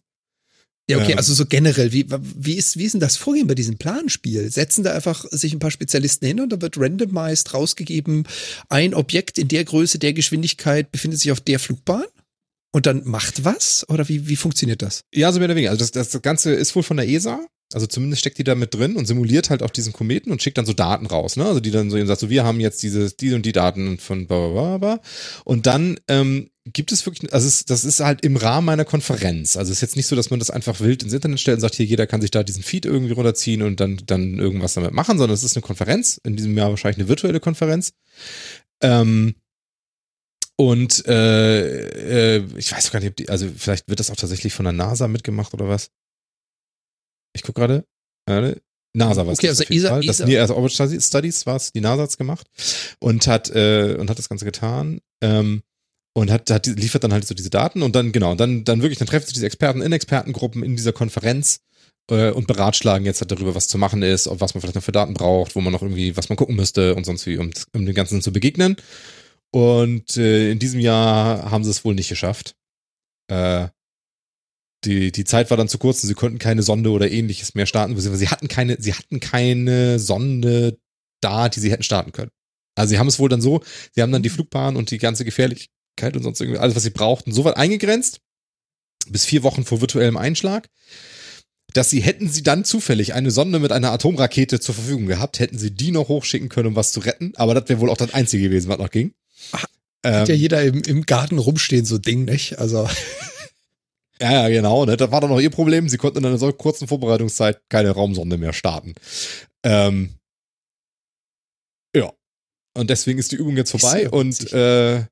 Ja, okay, Ähm. also so generell, wie, wie, ist, wie ist denn das Vorgehen bei diesem Planspiel? Setzen da einfach sich ein paar Spezialisten hin und da wird randomized rausgegeben, ein Objekt in der Größe, der Geschwindigkeit befindet sich auf der Flugbahn? Und dann macht was? Oder wie, wie funktioniert das? Ja, so mehr oder weniger. Also das, das Ganze ist wohl von der ESA. Also zumindest steckt die da mit drin und simuliert halt auch diesen Kometen und schickt dann so Daten raus, ne? Also die dann so eben sagt, so wir haben jetzt diese, die und die Daten von bla bla bla bla. Und dann ähm, gibt es wirklich, also es, das ist halt im Rahmen einer Konferenz. Also es ist jetzt nicht so, dass man das einfach wild ins Internet stellt und sagt, hier, jeder kann sich da diesen Feed irgendwie runterziehen und dann, dann irgendwas damit machen, sondern es ist eine Konferenz, in diesem Jahr wahrscheinlich eine virtuelle Konferenz. Ähm, und äh, äh, ich weiß gar nicht, ob die, also vielleicht wird das auch tatsächlich von der NASA mitgemacht oder was. Ich gucke gerade. Äh, NASA war es. Okay, also ESA Fall. Das Near Earth Orbit Studies- war es, die NASA hat's gemacht und hat äh, und hat das Ganze getan. Ähm, und hat, hat liefert dann halt so diese Daten und dann genau dann dann wirklich dann treffen sich diese Experten in Expertengruppen in dieser Konferenz äh, und beratschlagen jetzt halt darüber, was zu machen ist, ob was man vielleicht noch für Daten braucht, wo man noch irgendwie was man gucken müsste und sonst wie um, um dem Ganzen zu begegnen. Und äh, in diesem Jahr haben sie es wohl nicht geschafft. Äh, die, die Zeit war dann zu kurz und sie konnten keine Sonde oder ähnliches mehr starten, beziehungsweise sie hatten keine, sie hatten keine Sonde da, die sie hätten starten können. Also sie haben es wohl dann so, sie haben dann die Flugbahn und die ganze Gefährlichkeit und sonst irgendwie alles, was sie brauchten, so weit eingegrenzt, bis vier Wochen vor virtuellem Einschlag, dass sie hätten sie dann zufällig eine Sonde mit einer Atomrakete zur Verfügung gehabt, hätten sie die noch hochschicken können, um was zu retten, aber das wäre wohl auch das Einzige gewesen, was noch ging. Ach, Ähm, Hat ja jeder im, im Garten rumstehen, so Ding, nicht? Also, Ja, ja, genau. Ne? Das war dann noch ihr Problem. Sie konnten in einer so kurzen Vorbereitungszeit keine Raumsonde mehr starten. Ähm, ja. Und deswegen ist die Übung jetzt vorbei. und äh,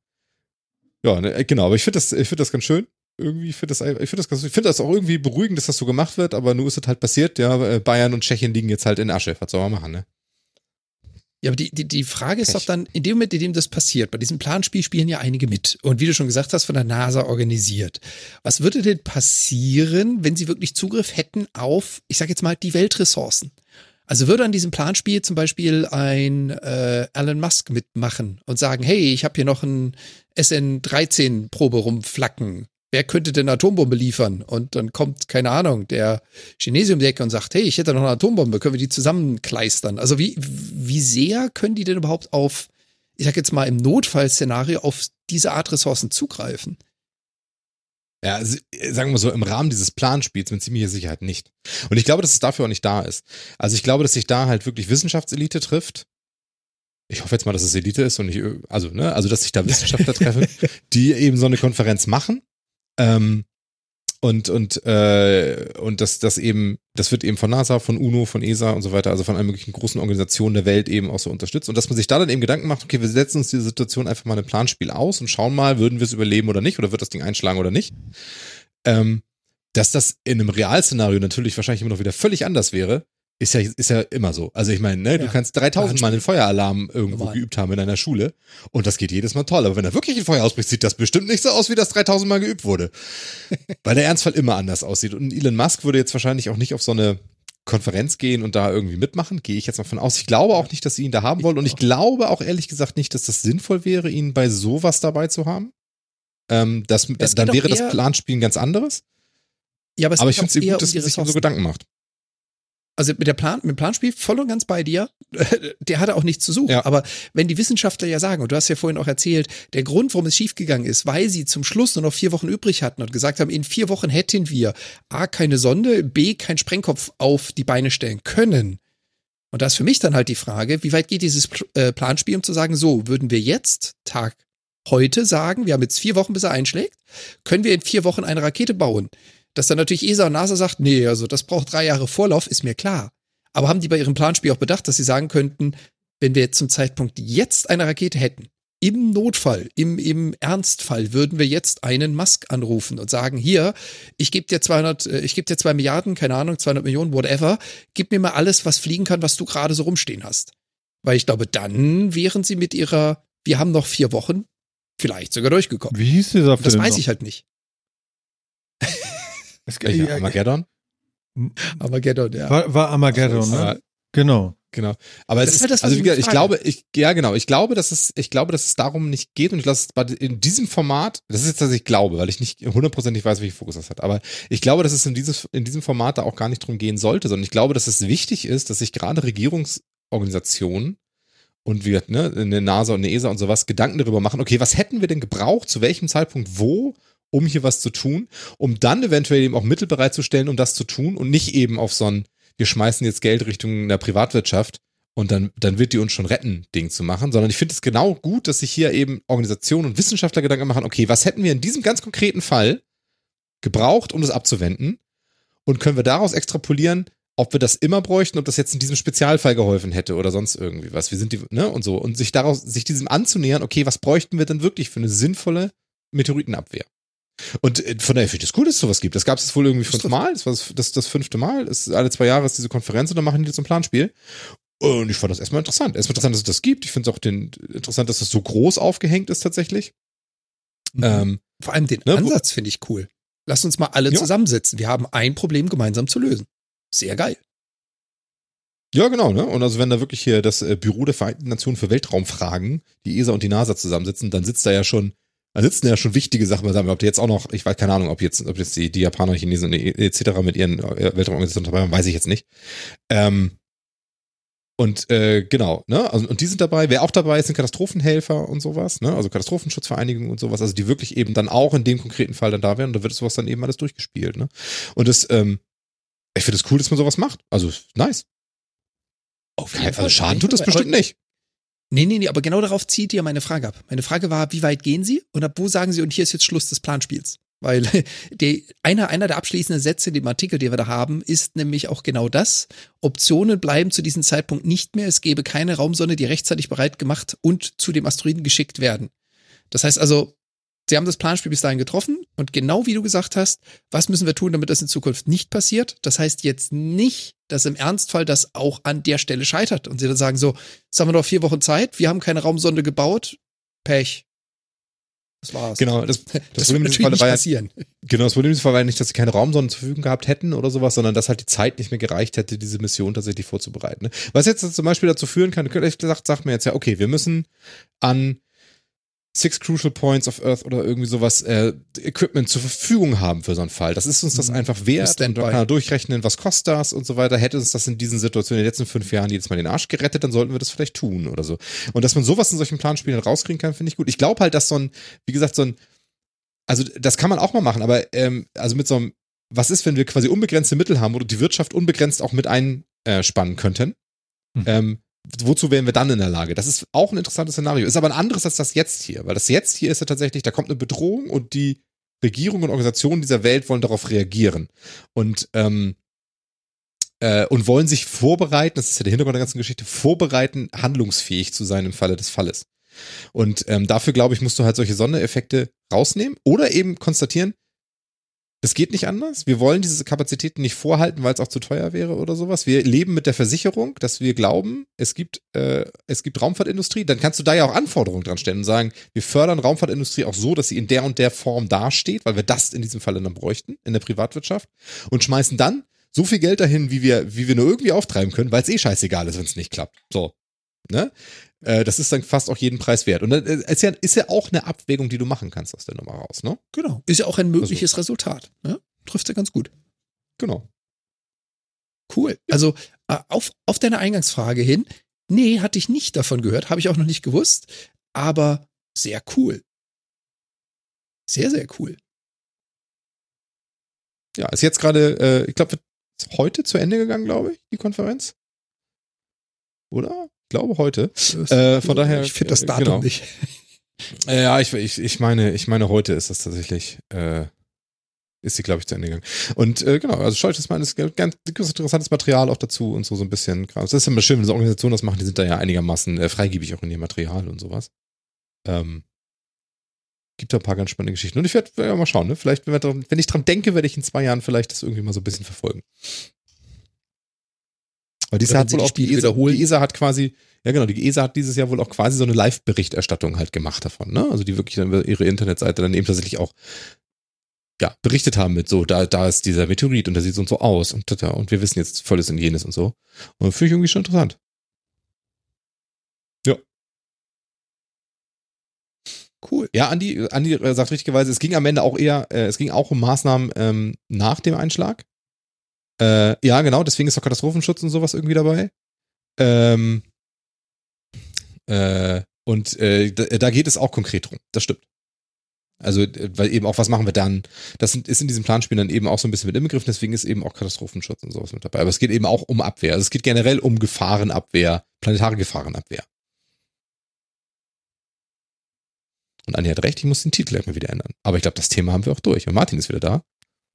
ja, ne, genau. Aber ich finde das, ich finde das ganz schön. irgendwie finde das, ich finde das, ganz- ich finde das auch irgendwie beruhigend, dass das so gemacht wird, aber nur ist es halt passiert, ja, äh, Bayern und Tschechien liegen jetzt halt in Asche. Was soll man machen, ne? Ja, aber die, die, die Frage ist Pech. doch dann, in dem Moment, in dem das passiert, bei diesem Planspiel spielen ja einige mit. Und wie du schon gesagt hast, von der NASA organisiert. Was würde denn passieren, wenn sie wirklich Zugriff hätten auf, ich sag jetzt mal, die Weltressourcen? Also würde an diesem Planspiel zum Beispiel ein äh, Elon Musk mitmachen und sagen, hey, ich habe hier noch ein SN13-Probe rumflacken. Wer könnte denn Atombombe liefern? Und dann kommt, keine Ahnung, der Chinese um die Ecke und sagt, hey, ich hätte noch eine Atombombe, können wir die zusammenkleistern? Also wie, wie sehr können die denn überhaupt auf, ich sag jetzt mal im Notfallszenario, auf diese Art Ressourcen zugreifen? Ja, äh, sagen wir so, im Rahmen dieses Planspiels mit ziemlicher Sicherheit nicht. Und ich glaube, dass es dafür auch nicht da ist. Also ich glaube, dass sich da halt wirklich Wissenschaftselite trifft. Ich hoffe jetzt mal, dass es Elite ist und nicht, also, ne, also dass sich da Wissenschaftler treffen, die eben so eine Konferenz machen. Ähm, und, und, äh, und das, das eben, das wird eben von NASA, von UNO, von ESA und so weiter, also von allen möglichen großen Organisationen der Welt eben auch so unterstützt. Und dass man sich da dann eben Gedanken macht, okay, wir setzen uns diese Situation einfach mal in ein Planspiel aus und schauen mal, würden wir es überleben oder nicht, oder wird das Ding einschlagen oder nicht. Ähm, dass das in einem Realszenario natürlich wahrscheinlich immer noch wieder völlig anders wäre, ist ja, ist ja immer so. Also ich meine, ne, du Ja. kannst 3000 Mal einen Feueralarm irgendwo Normal. geübt haben in einer Schule und das geht jedes Mal toll. Aber wenn da wirklich ein Feuer ausbricht, sieht das bestimmt nicht so aus, wie das 3000 Mal geübt wurde. Weil der Ernstfall immer anders aussieht. Und Elon Musk würde jetzt wahrscheinlich auch nicht auf so eine Konferenz gehen und da irgendwie mitmachen, gehe ich jetzt mal von aus. Ich glaube auch nicht, dass sie ihn da haben wollen und ich glaube auch ehrlich gesagt nicht, dass das sinnvoll wäre, ihn bei sowas dabei zu haben. Ähm, das, dann wäre das Planspiel ein ganz anderes. Ja, aber Aber ich finde es gut, dass um sich so. Gedanken macht. Also mit der Plan, mit dem Planspiel voll und ganz bei dir. Der hatte auch nichts zu suchen. Ja. Aber wenn die Wissenschaftler ja sagen, und du hast ja vorhin auch erzählt, der Grund, warum es schiefgegangen ist, weil sie zum Schluss nur noch vier Wochen übrig hatten und gesagt haben, in vier Wochen hätten wir A, keine Sonde, B, keinen Sprengkopf auf die Beine stellen können. Und da ist für mich dann halt die Frage, wie weit geht dieses äh, Planspiel, um zu sagen, so, würden wir jetzt, Tag heute sagen, wir haben jetzt vier Wochen, bis er einschlägt, können wir in vier Wochen eine Rakete bauen? Dass dann natürlich ESA und NASA sagt, nee, also das braucht drei Jahre Vorlauf, ist mir klar. Aber haben die bei ihrem Planspiel auch bedacht, dass sie sagen könnten, wenn wir jetzt zum Zeitpunkt jetzt eine Rakete hätten, im Notfall, im, im Ernstfall würden wir jetzt einen Musk anrufen und sagen, hier, ich gebe dir 200, äh, ich gebe dir zwei Milliarden, keine Ahnung, 200 Millionen, whatever, gib mir mal alles, was fliegen kann, was du gerade so rumstehen hast. Weil ich glaube, dann wären sie mit ihrer, wir haben noch vier Wochen, vielleicht sogar durchgekommen. Wie hieß dieser Und das Film? weiß ich halt nicht. Es, ja, Armageddon? Armageddon, ja. war, war Armageddon, ne? Aber, Genau. genau. Aber Das es ist halt das, also ich wie gesagt, ich glaube, ich, ja genau, ich glaube, dass es, ich glaube, dass es darum nicht geht und ich lasse es bei, in diesem Format, das ist jetzt, dass ich glaube, weil ich nicht hundertprozentig weiß, welchen Fokus das hat, aber ich glaube, dass es in dieses, in diesem Format da auch gar nicht drum gehen sollte, sondern ich glaube, dass es wichtig ist, dass sich gerade Regierungsorganisationen und wie gesagt, ne, eine NASA und eine ESA und sowas Gedanken darüber machen, okay, was hätten wir denn gebraucht, zu welchem Zeitpunkt, wo, um hier was zu tun, um dann eventuell eben auch Mittel bereitzustellen, um das zu tun und nicht eben auf so ein, wir schmeißen jetzt Geld Richtung der Privatwirtschaft und dann, dann wird die uns schon retten, Ding zu machen, sondern ich finde es genau gut, dass sich hier eben Organisationen und Wissenschaftler Gedanken machen, okay, was hätten wir in diesem ganz konkreten Fall gebraucht, um das abzuwenden und können wir daraus extrapolieren, ob wir das immer bräuchten, ob das jetzt in diesem Spezialfall geholfen hätte oder sonst irgendwie was. Wir sind die, ne, und so. Und sich daraus, sich diesem anzunähern, okay, was bräuchten wir denn wirklich für eine sinnvolle Meteoritenabwehr? Und äh, von daher finde ich das cool, dass es sowas gibt. Das gab es wohl irgendwie fünfmal. Das war das, das, das fünfte Mal. Das ist alle zwei Jahre ist diese Konferenz und dann machen die jetzt ein Planspiel. Und ich fand das erstmal interessant. Erstmal interessant, dass es das gibt. Ich finde es auch den, interessant, dass das so groß aufgehängt ist tatsächlich. Ähm, Vor allem den Ne, Ansatz finde ich cool. Lass uns mal alle Ja. zusammensetzen. Wir haben ein Problem gemeinsam zu lösen. Sehr geil. Ja, genau, ne? Und also wenn da wirklich hier das äh, Büro der Vereinten Nationen für Weltraumfragen, die ESA und die NASA zusammensitzen, dann sitzt da ja schon, da sitzen ja schon wichtige Sachen beisammen. Ob die jetzt auch noch, ich weiß keine Ahnung, ob jetzt, ob jetzt die, die Japaner, Chinesen und etc. mit ihren äh, Weltraumorganisationen dabei waren, weiß ich jetzt nicht. Ähm, und äh, genau, ne? Also, und die sind dabei, wer auch dabei ist, sind Katastrophenhelfer und sowas, ne? Also Katastrophenschutzvereinigungen und sowas, also die wirklich eben dann auch in dem konkreten Fall dann da wären und da wird sowas dann eben alles durchgespielt, ne? Und das, ähm, ich finde es cool, dass man sowas macht. Also nice. Auf Also Schaden tut das bestimmt nicht. Nee, nee, nee, aber genau darauf zieht ja meine Frage ab. Meine Frage war, wie weit gehen Sie und ab wo sagen Sie, und hier ist jetzt Schluss des Planspiels? Weil die, einer, einer der abschließenden Sätze in dem Artikel, den wir da haben, ist nämlich auch genau das. Optionen bleiben zu diesem Zeitpunkt nicht mehr. Es gäbe keine Raumsonde, die rechtzeitig bereit gemacht und zu dem Asteroiden geschickt werden. Das heißt also, Sie haben das Planspiel bis dahin getroffen und genau wie du gesagt hast, was müssen wir tun, damit das in Zukunft nicht passiert? Das heißt jetzt nicht, dass im Ernstfall das auch an der Stelle scheitert und sie dann sagen so, jetzt haben wir noch vier Wochen Zeit, wir haben keine Raumsonde gebaut, Pech. Das war's. Genau, das, das, Das, Problem wird Fall natürlich nicht war ja, passieren. genau, das Problem in diesem Fall war ja nicht, dass sie keine Raumsonden zur Verfügung gehabt hätten oder sowas, sondern dass halt die Zeit nicht mehr gereicht hätte, diese Mission tatsächlich vorzubereiten. Ne? Was jetzt zum Beispiel dazu führen kann, ehrlich gesagt, sagt mir jetzt ja, okay, wir müssen an Six Crucial Points of Earth oder irgendwie sowas äh, Equipment zur Verfügung haben für so einen Fall. Das ist uns das Mhm. einfach wert. Und Standby. da kann er durchrechnen, was kostet das und so weiter. Hätte uns das in diesen Situationen in den letzten fünf Jahren jedes Mal den Arsch gerettet, dann sollten wir das vielleicht tun oder so. Und dass man sowas in solchen Planspielen rauskriegen kann, finde ich gut. Ich glaube halt, dass so ein, wie gesagt, so ein, also das kann man auch mal machen, aber ähm, also mit so einem, was ist, wenn wir quasi unbegrenzte Mittel haben oder die Wirtschaft unbegrenzt auch mit einspannen könnten? Mhm. Ähm, wozu wären wir dann in der Lage? Das ist auch ein interessantes Szenario. Ist aber ein anderes als das jetzt hier, weil das jetzt hier ist ja tatsächlich, da kommt eine Bedrohung und die Regierungen und Organisationen dieser Welt wollen darauf reagieren. Und, ähm, äh, und wollen sich vorbereiten, das ist ja der Hintergrund der ganzen Geschichte, vorbereiten, handlungsfähig zu sein im Falle des Falles. Und ähm, dafür, glaube ich, musst du halt solche Sondereffekte rausnehmen oder eben konstatieren, es geht nicht anders. Wir wollen diese Kapazitäten nicht vorhalten, weil es auch zu teuer wäre oder sowas. Wir leben mit der Versicherung, dass wir glauben, es gibt, äh, es gibt Raumfahrtindustrie. Dann kannst du da ja auch Anforderungen dran stellen und sagen, wir fördern Raumfahrtindustrie auch so, dass sie in der und der Form dasteht, weil wir das in diesem Falle dann bräuchten, in der Privatwirtschaft. Und schmeißen dann so viel Geld dahin, wie wir, wie wir nur irgendwie auftreiben können, weil es eh scheißegal ist, wenn es nicht klappt. So. Ne? Äh, das ist dann fast auch jeden Preis wert. Und dann äh, ist ja, ist ja auch eine Abwägung, die du machen kannst aus der Nummer raus, ne? Genau. Ist ja auch ein mögliches Resultat. Ne? Trifft ja ganz gut. Genau. Cool. Also äh, auf, auf deine Eingangsfrage hin, nee, hatte ich nicht davon gehört, habe ich auch noch nicht gewusst, aber sehr cool. Sehr, sehr cool. Ja, ist jetzt gerade, äh, ich glaube, heute zu Ende gegangen, glaube ich, die Konferenz. Oder? Ich glaube heute. Äh, von daher, Ich finde das äh, Datum genau. nicht. Äh, ja, ich, ich, ich meine, ich meine, heute ist das tatsächlich, äh, ist sie, glaube ich, zu Ende gegangen. Und äh, genau, also schaut euch das mal an, gibt ganz gibt interessantes Material auch dazu und so, so ein bisschen. Das ist immer schön, wenn so Organisationen das machen, die sind da ja einigermaßen äh, freigebig auch in ihrem Material und sowas. Ähm, gibt da ein paar ganz spannende Geschichten. Und ich werde werd ja mal schauen, ne? Vielleicht, wenn, dran, wenn ich dran denke, werde ich in zwei Jahren vielleicht das irgendwie mal so ein bisschen verfolgen. Weil diese Oder hat wohl die auch die ESA, die ESA hat quasi, ja genau, die ESA hat dieses Jahr wohl auch quasi so eine Live-Berichterstattung halt gemacht davon, ne? Also die wirklich dann über ihre Internetseite dann eben tatsächlich auch ja, berichtet haben mit so, da, da ist dieser Meteorit und der sieht so und so aus und, tata, und wir wissen jetzt volles und jenes und so. Und finde ich irgendwie schon interessant. Cool. Ja, Andi, Andi äh, sagt richtigerweise, es ging am Ende auch eher, äh, es ging auch um Maßnahmen ähm, nach dem Einschlag. Äh, ja, genau, deswegen ist auch Katastrophenschutz und sowas irgendwie dabei. Ähm, äh, und äh, da, geht es auch konkret drum, das stimmt. Also, äh, weil eben auch, was machen wir dann? Das ist in diesem Planspiel dann eben auch so ein bisschen mit inbegriffen, deswegen ist eben auch Katastrophenschutz und sowas mit dabei. Aber es geht eben auch um Abwehr. Also es geht generell um Gefahrenabwehr, planetare Gefahrenabwehr. Und Andi hat recht, ich muss den Titel mal wieder ändern. Aber ich glaube, das Thema haben wir auch durch. Und Martin ist wieder da.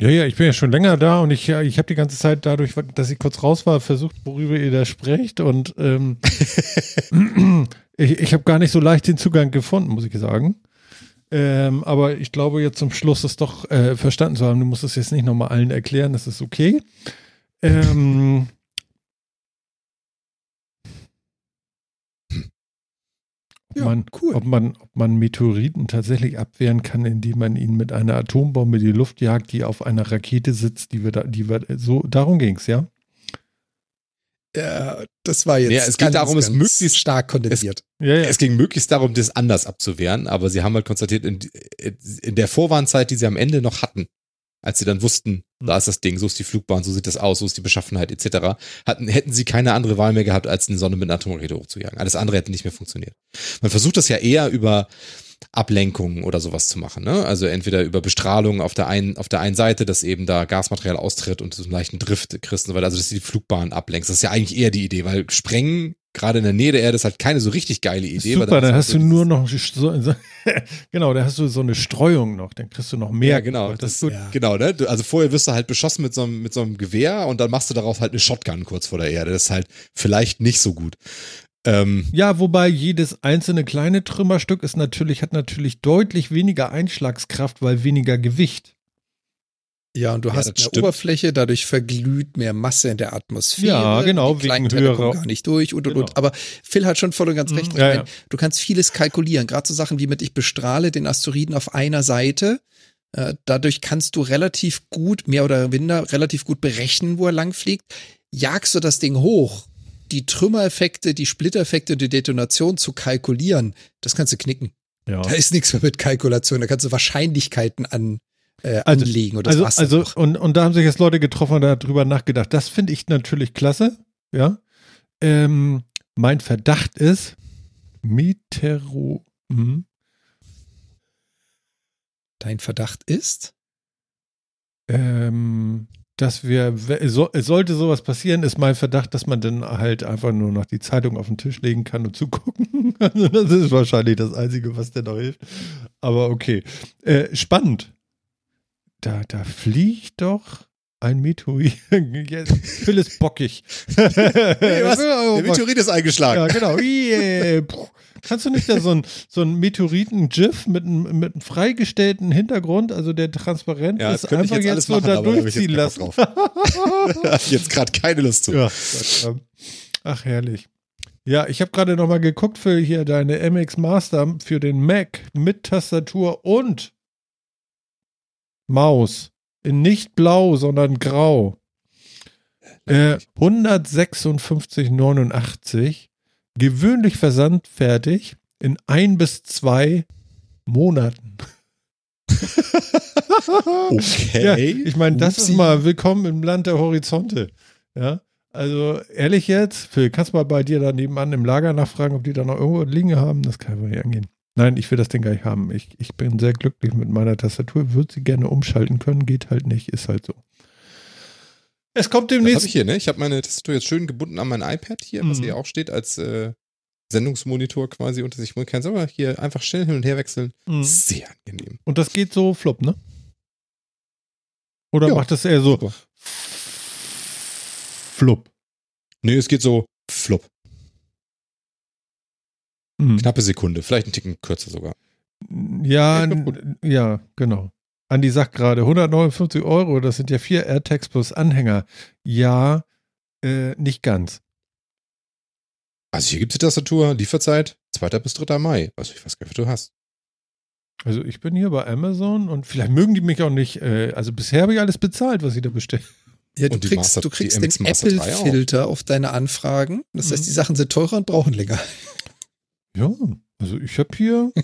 Ja, ja, ich bin ja schon länger da und ich, ich habe die ganze Zeit dadurch, dass ich kurz raus war, versucht, worüber ihr da sprecht und ähm, ich, ich habe gar nicht so leicht den Zugang gefunden, muss ich sagen. Ähm, aber ich glaube jetzt zum Schluss es doch äh, verstanden zu haben. Du musst es jetzt nicht nochmal allen erklären, das ist okay. Ähm, ob, Ja, man, cool. ob, man, ob man Meteoriten tatsächlich abwehren kann, indem man ihn mit einer Atombombe in die Luft jagt, die auf einer Rakete sitzt, die wir da, die wir, so, darum ging's, ja? Ja, das war jetzt Ja, es geht darum, es möglichst- stark kondensiert. Ja, ja. Es ging möglichst darum, das anders abzuwehren, aber sie haben halt konstatiert, in, in der Vorwarnzeit, die sie am Ende noch hatten, als sie dann wussten, da ist das Ding, so ist die Flugbahn, so sieht das aus, so ist die Beschaffenheit etc., hatten, hätten sie keine andere Wahl mehr gehabt, als eine Sonne mit einer Atomrakete hochzujagen. Alles andere hätte nicht mehr funktioniert. Man versucht das ja eher über Ablenkungen oder sowas zu machen. Ne? Also entweder über Bestrahlung auf der einen, auf der einen Seite, dass eben da Gasmaterial austritt und so einen leichten Drift kriegst und so weiter, also dass du die Flugbahn ablenkst. Das ist ja eigentlich eher die Idee, weil Sprengen gerade in der Nähe der Erde ist halt keine so richtig geile Idee. Super, dann da ist hast halt du nur noch, so, genau, da hast du so eine Streuung noch, dann kriegst du noch mehr. Ja, genau. Das Das. Ja. Genau, ne? Du, also vorher wirst du halt beschossen mit so, einem, mit so einem Gewehr und dann machst du darauf halt eine Shotgun kurz vor der Erde. Das ist halt vielleicht nicht so gut. Ähm, Ja, wobei jedes einzelne kleine Trümmerstück ist natürlich, hat natürlich deutlich weniger Einschlagskraft, weil weniger Gewicht. Ja, und du Ja, hast mehr stimmt. Oberfläche, dadurch verglüht mehr Masse in der Atmosphäre. Ja, genau, Die wegen kommen höherer- gar nicht durch und und Genau. und. Aber Phil hat schon voll und ganz Mhm, recht. Ich ja, ja. Du kannst vieles kalkulieren, gerade so Sachen wie mit ich bestrahle den Asteroiden auf einer Seite. Äh, dadurch kannst du relativ gut, mehr oder minder, relativ gut berechnen, wo er lang fliegt. Jagst du das Ding hoch, die Trümmereffekte, die Splittereffekte und die Detonation zu kalkulieren, das kannst du knicken. Ja. Da ist nichts mehr mit Kalkulation, da kannst du Wahrscheinlichkeiten an, äh, Also- anlegen und das Also, war's dann also und, und da haben sich jetzt Leute getroffen und darüber nachgedacht. Das finde ich natürlich klasse. Ja. Ähm, mein Verdacht ist, Metero. Hm, Dein Verdacht ist? ähm, dass wir, so, sollte sowas passieren, ist mein Verdacht, dass man dann halt einfach nur noch die Zeitung auf den Tisch legen kann und zugucken. Also das ist wahrscheinlich das Einzige, was dir noch hilft. Aber okay. Äh, spannend. Da, da fliegt doch ein Meteorit. Phil ist bockig. Hey, was? Der Meteorit ist eingeschlagen. ja, genau. Yeah. Kannst du nicht da so ein, so ein Meteoriten-GIF mit, einem- mit einem freigestellten Hintergrund, also der transparent Ja, ist, einfach jetzt jetzt, so machen, da durchziehen jetzt lassen? jetzt gerade keine Lust zu. ja, ähm, ach, herrlich. Ja, ich habe gerade noch mal geguckt für hier deine MX Master für den Mac mit Tastatur und Maus. In nicht blau, sondern grau. Äh, 156,89. Gewöhnlich versandfertig in ein bis zwei Monaten. Okay. Ja, ich meine, das ist Upsi. mal willkommen im Land der Horizonte. Ja, also ehrlich jetzt, Phil, kannst du mal bei dir da nebenan im Lager nachfragen, ob die da noch irgendwo Dinge haben? Das kann ich wohl nicht angehen. Nein, ich will das Ding gar nicht haben. Ich, ich bin sehr glücklich mit meiner Tastatur, würde sie gerne umschalten können, geht halt nicht, ist halt so. Es kommt Das habe demnächst. ich hier, ne? Ich habe meine Tastatur jetzt schön gebunden an mein iPad hier, was Mhm. hier auch steht als äh, Sendungsmonitor quasi unter sich. Man kann aber hier einfach schnell hin und her wechseln. Mhm. Sehr angenehm. Und das geht so flop, ne? Oder Ja, macht das eher so super. flupp? Nee, es geht so flop. Mhm. Knappe Sekunde, vielleicht einen Ticken kürzer sogar. Ja, Ja, genau. Andi sagt gerade 159 Euro, das sind ja vier AirTags plus Anhänger. Ja, äh, nicht ganz. Also hier gibt es die Tastatur, Lieferzeit 2. bis 3. Mai. Also ich weiß gar nicht, was du hast. Also ich bin hier bei Amazon und vielleicht mögen die mich auch nicht. Äh, also bisher habe ich alles bezahlt, was ich da bestellt. Ja, du kriegst, Master- du kriegst den MX Master 3 auch. Apple-Filter auf deine Anfragen. Das heißt, Mhm. die Sachen sind teurer und brauchen länger. Ja, also ich habe hier,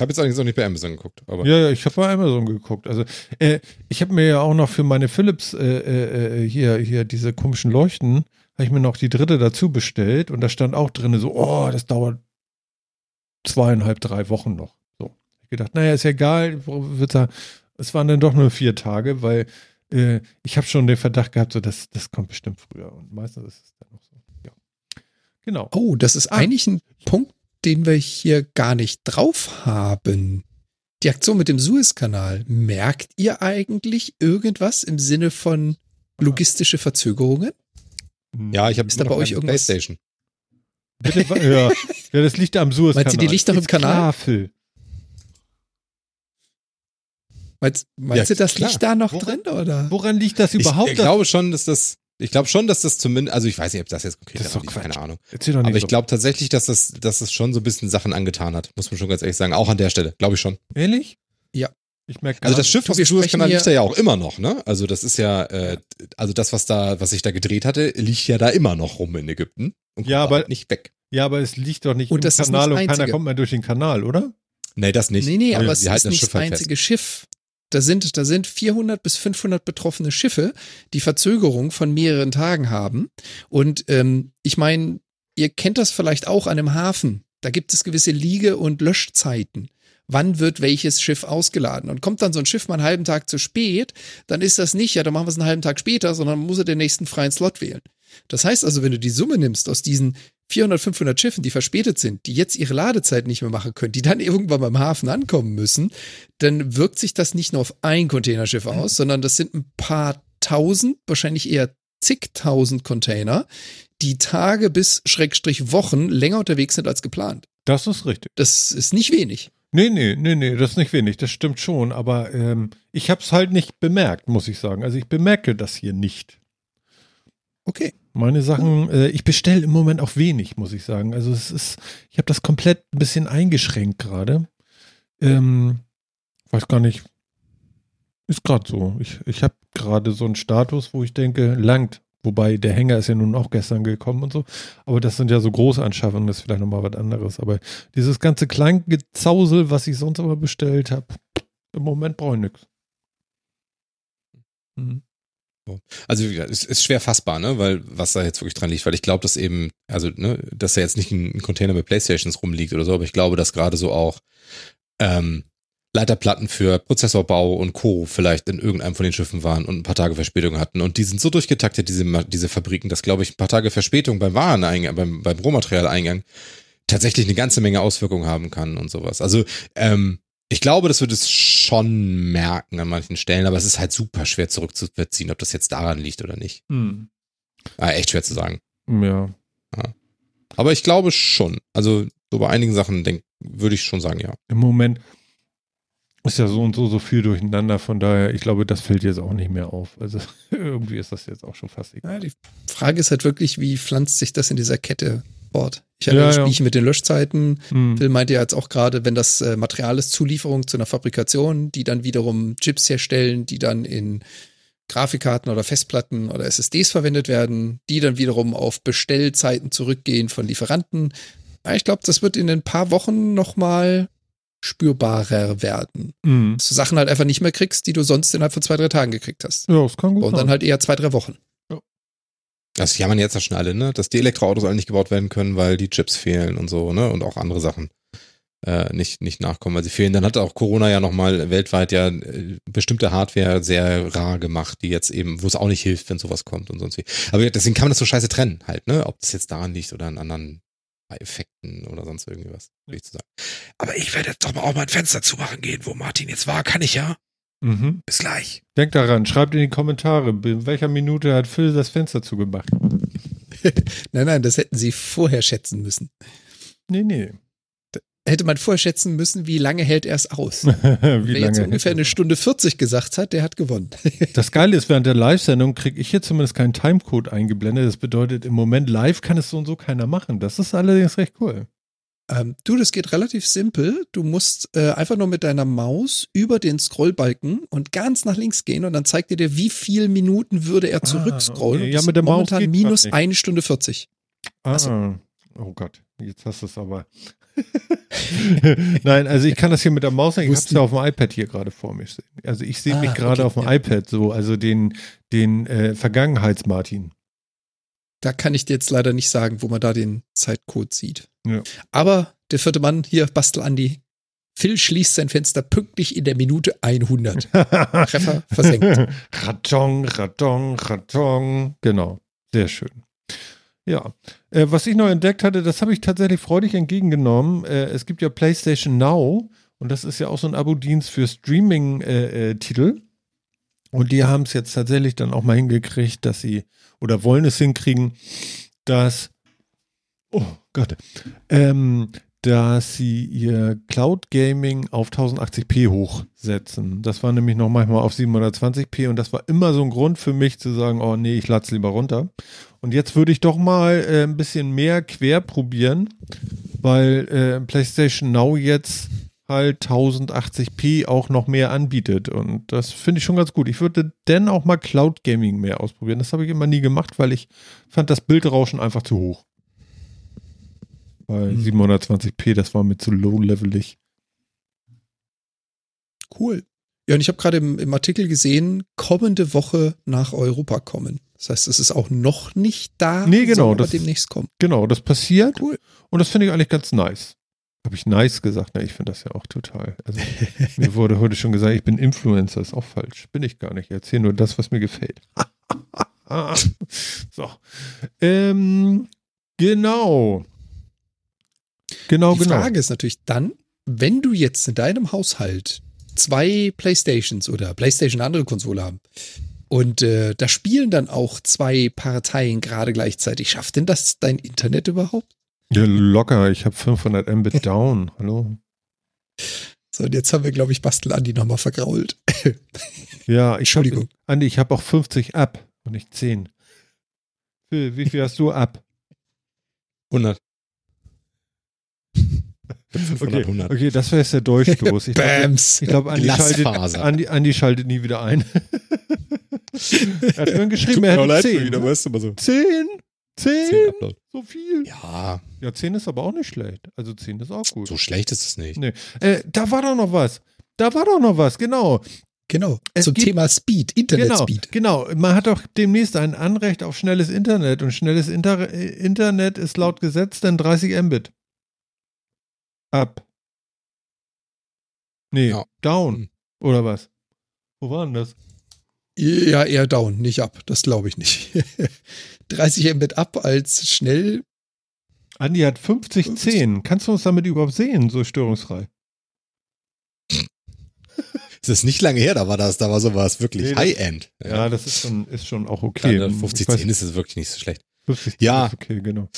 Ich habe jetzt allerdings auch nicht bei Amazon geguckt. Aber ja, ja, ich habe bei Amazon geguckt. Also äh, ich habe mir ja auch noch für meine Philips äh, äh, äh, hier hier diese komischen Leuchten habe ich mir noch die dritte dazu bestellt und da stand auch drin so, oh, das dauert zweieinhalb, drei Wochen noch. So. Ich gedacht, naja, ist ja egal, wird da, es waren dann doch nur vier Tage, weil äh, ich habe schon den Verdacht gehabt, so das, das kommt bestimmt früher. Und meistens ist es dann noch so. Genau. Oh, das ist Ah. eigentlich ein Punkt, den wir hier gar nicht drauf haben. Die Aktion mit dem Suezkanal. Merkt ihr eigentlich irgendwas im Sinne von logistische Verzögerungen? ja, ich habe Ist da bei euch irgendwas- Playstation. Bitte, ja. ja, das liegt am Suezkanal. Meinst du, die liegt doch im Ist Kanal? Klar. Meinst, meinst Ja, du, das klar. liegt da noch Woran- drin, oder? Woran liegt das überhaupt? Ich, ich glaube schon, dass das, ich glaube schon, dass das zumindest, also ich weiß nicht, ob das jetzt konkret Das ist doch keine Ahnung. Erzähl doch nicht Aber ich glaube tatsächlich, dass das, dass das schon so ein bisschen Sachen angetan hat, muss man schon ganz ehrlich sagen. Auch an der Stelle, glaube ich schon. Ehrlich? Ja. Ich merke Also das Schiff aus Suezkanal liegt da ja auch immer noch, ne? Also das ist ja, äh, also das, was da, was ich da gedreht hatte, liegt ja da immer noch rum in Ägypten. Und Ja, kommt aber- halt nicht weg. Ja, aber es liegt doch nicht Und im das ist nicht Kanal das und keiner kommt mehr durch den Kanal, oder? Nee, das nicht. Nee, nee, Aber aber es ist das nicht Schiff das halt einzige Schiff. Da sind, da sind 400 bis 500 betroffene Schiffe, die Verzögerung von mehreren Tagen haben. Und ähm, ich meine, ihr kennt das vielleicht auch an einem Hafen. Da gibt es gewisse Liege- und Löschzeiten. Wann wird welches Schiff ausgeladen? Und kommt dann so ein Schiff mal einen halben Tag zu spät, dann ist das nicht, ja, dann machen wir es einen halben Tag später, sondern muss er den nächsten freien Slot wählen. Das heißt also, wenn du die Summe nimmst aus diesen 400, 500 Schiffen, die verspätet sind, die jetzt ihre Ladezeit nicht mehr machen können, die dann irgendwann beim Hafen ankommen müssen, dann wirkt sich das nicht nur auf ein Containerschiff aus, sondern das sind ein paar tausend, wahrscheinlich eher zigtausend Container, die Tage bis Schrägstrich Wochen länger unterwegs sind als geplant. Das ist richtig. Das ist nicht wenig. Nee, nee, nee, nee, das ist nicht wenig, das stimmt schon, aber ähm, ich habe es halt nicht bemerkt, muss ich sagen. Also ich bemerke das hier nicht. Okay. Meine Sachen, äh, ich bestelle im Moment auch wenig, muss ich sagen. Also es ist, ich habe das komplett ein bisschen eingeschränkt gerade. Ähm, weiß gar nicht. Ist gerade so. Ich, ich habe gerade so einen Status, wo ich denke, langt. Wobei der Hänger ist ja nun auch gestern gekommen und so. Aber das sind ja so große Anschaffungen, das ist vielleicht nochmal was anderes. Aber dieses ganze Kleingezausel, was ich sonst immer bestellt habe, im Moment brauche ich nichts. Mhm. Also es ist schwer fassbar, ne, weil was da jetzt wirklich dran liegt, weil ich glaube, dass eben, also ne, dass da jetzt nicht ein Container mit Playstations rumliegt oder so, aber ich glaube, dass gerade so auch ähm, Leiterplatten für Prozessorbau und Co. vielleicht in irgendeinem von den Schiffen waren und ein paar Tage Verspätung hatten. Und die sind so durchgetaktet, diese, diese Fabriken, dass, glaube ich, ein paar Tage Verspätung beim Wareneingang, beim, beim Rohmaterialeingang tatsächlich eine ganze Menge Auswirkungen haben kann und sowas. Also, ähm, ich glaube, das wird es schon merken an manchen Stellen, aber es ist halt super schwer zurückzuziehen, ob das jetzt daran liegt oder nicht. Hm. Ah, echt schwer zu sagen. Ja. ja. Aber ich glaube schon. Also, so bei einigen Sachen denk, würde ich schon sagen, ja. Im Moment, ist ja so und so so viel durcheinander, von daher, ich glaube, das fällt jetzt auch nicht mehr auf. Also irgendwie ist das jetzt auch schon fast egal. Ja, die Frage ist halt wirklich, wie pflanzt sich das in dieser Kette fort? Ich hatte ja, das Spielchen ja. mit den Löschzeiten. Hm. Phil meinte ja jetzt auch gerade, wenn das äh, Material ist, Zulieferung zu einer Fabrikation, die dann wiederum Chips herstellen, die dann in Grafikkarten oder Festplatten oder SSDs verwendet werden, die dann wiederum auf Bestellzeiten zurückgehen von Lieferanten. Ich glaube, das wird in ein paar Wochen nochmal spürbarer werden. Mhm. Dass du Sachen halt einfach nicht mehr kriegst, die du sonst innerhalb von zwei, drei Tagen gekriegt hast. Ja, das kann gut Und dann halt eher zwei, drei Wochen. Das jammern jetzt ja schon alle, ne? Dass die Elektroautos alle nicht gebaut werden können, weil die Chips fehlen und so, ne? Und auch andere Sachen äh, nicht, nicht nachkommen, weil sie fehlen. Dann hat auch Corona ja nochmal weltweit ja äh, bestimmte Hardware sehr rar gemacht, die jetzt eben, wo es auch nicht hilft, wenn sowas kommt und sonst wie. Aber deswegen kann man das so scheiße trennen halt, ne? Ob das jetzt daran liegt oder an anderen Effekten oder sonst irgendwas, würde ich zu sagen. Aber ich werde jetzt doch mal auch mal ein Fenster zumachen gehen, wo Martin jetzt war. Kann ich ja? Mhm. Bis gleich. Denkt daran, schreibt in die Kommentare, in welcher Minute hat Phil das Fenster zugemacht? nein, nein, das hätten sie vorher schätzen müssen. Nee, nee hätte man vorher schätzen müssen, wie lange hält er es aus. Wer jetzt ungefähr eine Stunde 40 gesagt hat, der hat gewonnen. das Geile ist, während der Live-Sendung kriege ich hier zumindest keinen Timecode eingeblendet. Das bedeutet, im Moment live kann es so und so keiner machen. Das ist allerdings recht cool. Ähm, du, das geht relativ simpel. Du musst äh, einfach nur mit deiner Maus über den Scrollbalken und ganz nach links gehen und dann zeigt er dir, wie viele Minuten würde er zurückscrollen. Ah, okay. Ja, mit der Maus momentan minus eine Stunde 40. Ah, also. oh Gott, jetzt hast du es aber. Nein, also ich kann das hier mit der Maus, ich habe es ja auf dem iPad hier gerade vor mir. Also ich sehe ah, mich gerade okay, auf dem ja. iPad so, also den, den äh, Vergangenheits-Martin. Da kann ich dir jetzt leider nicht sagen, wo man da den Zeitcode sieht. Ja. Aber der vierte Mann hier, Bastel Andi, Phil schließt sein Fenster pünktlich in der Minute 100. Treffer versenkt. Ratong, Ratong, Ratong. Genau. Sehr schön. Ja, äh, was ich noch entdeckt hatte, das habe ich tatsächlich freudig entgegengenommen. Äh, es gibt ja PlayStation Now und das ist ja auch so ein Abo-Dienst für Streaming-Titel. Äh, äh und die haben es jetzt tatsächlich dann auch mal hingekriegt, dass sie oder wollen es hinkriegen, dass oh Gott, ähm, dass sie ihr Cloud Gaming auf 1080p hochsetzen. Das war nämlich noch manchmal auf 720p und das war immer so ein Grund für mich zu sagen, oh nee, ich lade es lieber runter. Und jetzt würde ich doch mal äh, ein bisschen mehr quer probieren, weil äh, PlayStation Now jetzt halt 1080p auch noch mehr anbietet. Und das finde ich schon ganz gut. Ich würde denn auch mal Cloud Gaming mehr ausprobieren. Das habe ich immer nie gemacht, weil ich fand das Bildrauschen einfach zu hoch. Bei hm. 720p, das war mir zu low-levelig. Cool. Ja, und ich habe gerade im, im, Artikel gesehen, kommende Woche nach Europa kommen. Das heißt, es ist auch noch nicht da, nee, genau, das, demnächst kommen. Genau, das passiert. Cool. Und das finde ich eigentlich ganz nice. Habe ich nice gesagt? Ne, ich finde das ja auch total. Also, mir wurde heute schon gesagt, ich bin Influencer. Ist auch falsch. Bin ich gar nicht. Ich erzähle nur das, was mir gefällt. so. Ähm, genau. Genau, Die genau. Die Frage ist natürlich dann, wenn du jetzt in deinem Haushalt zwei Playstations oder Playstation andere Konsole haben, Und äh, da spielen dann auch zwei Parteien gerade gleichzeitig. Schafft denn das dein Internet überhaupt? Ja, locker. Ich habe 500 Mbit down. Hallo. So, und jetzt haben wir, glaube ich, Bastel Andi nochmal vergrault. Ja, ich Entschuldigung. Hab, Andi, ich habe auch 50 ab und nicht 10. Phil, wie viel hast du ab? 100. Okay, 100. okay das wäre jetzt der Durchstoß. Ich glaube, Bams. ich glaub, Andi. Andi, Andi schaltet nie wieder ein. er hat mir geschrieben, er hätte 10. aber ist immer so. 10? 10? 10 Upload. So viel? Ja, Ja, 10 ist aber auch nicht schlecht. Also 10 ist auch gut. so schlecht ist es nicht. Nee. Äh, da war doch noch was. Da war doch noch was, genau. Genau. Es Zum gibt- Thema Speed, Genau, Internet-Speed. genau. Man hat doch demnächst ein Anrecht auf schnelles Internet und schnelles Inter äh, Internet ist laut Gesetz dann 30 Mbit. Ab. Nee, Ja. down. Hm. Oder was? Wo war denn das? Ja, eher down, nicht ab. Das glaube ich nicht. 30 Mbit ab als schnell. Andi hat 50 10. Kannst du uns damit überhaupt sehen, so störungsfrei? Es ist nicht lange her, da war das, da war sowas wirklich Nee, das- High-End. Ja, das ist schon, ist schon auch okay. Kleine Ich 50 weiß- 10 ist es wirklich nicht so schlecht. 50 Ja. okay, genau.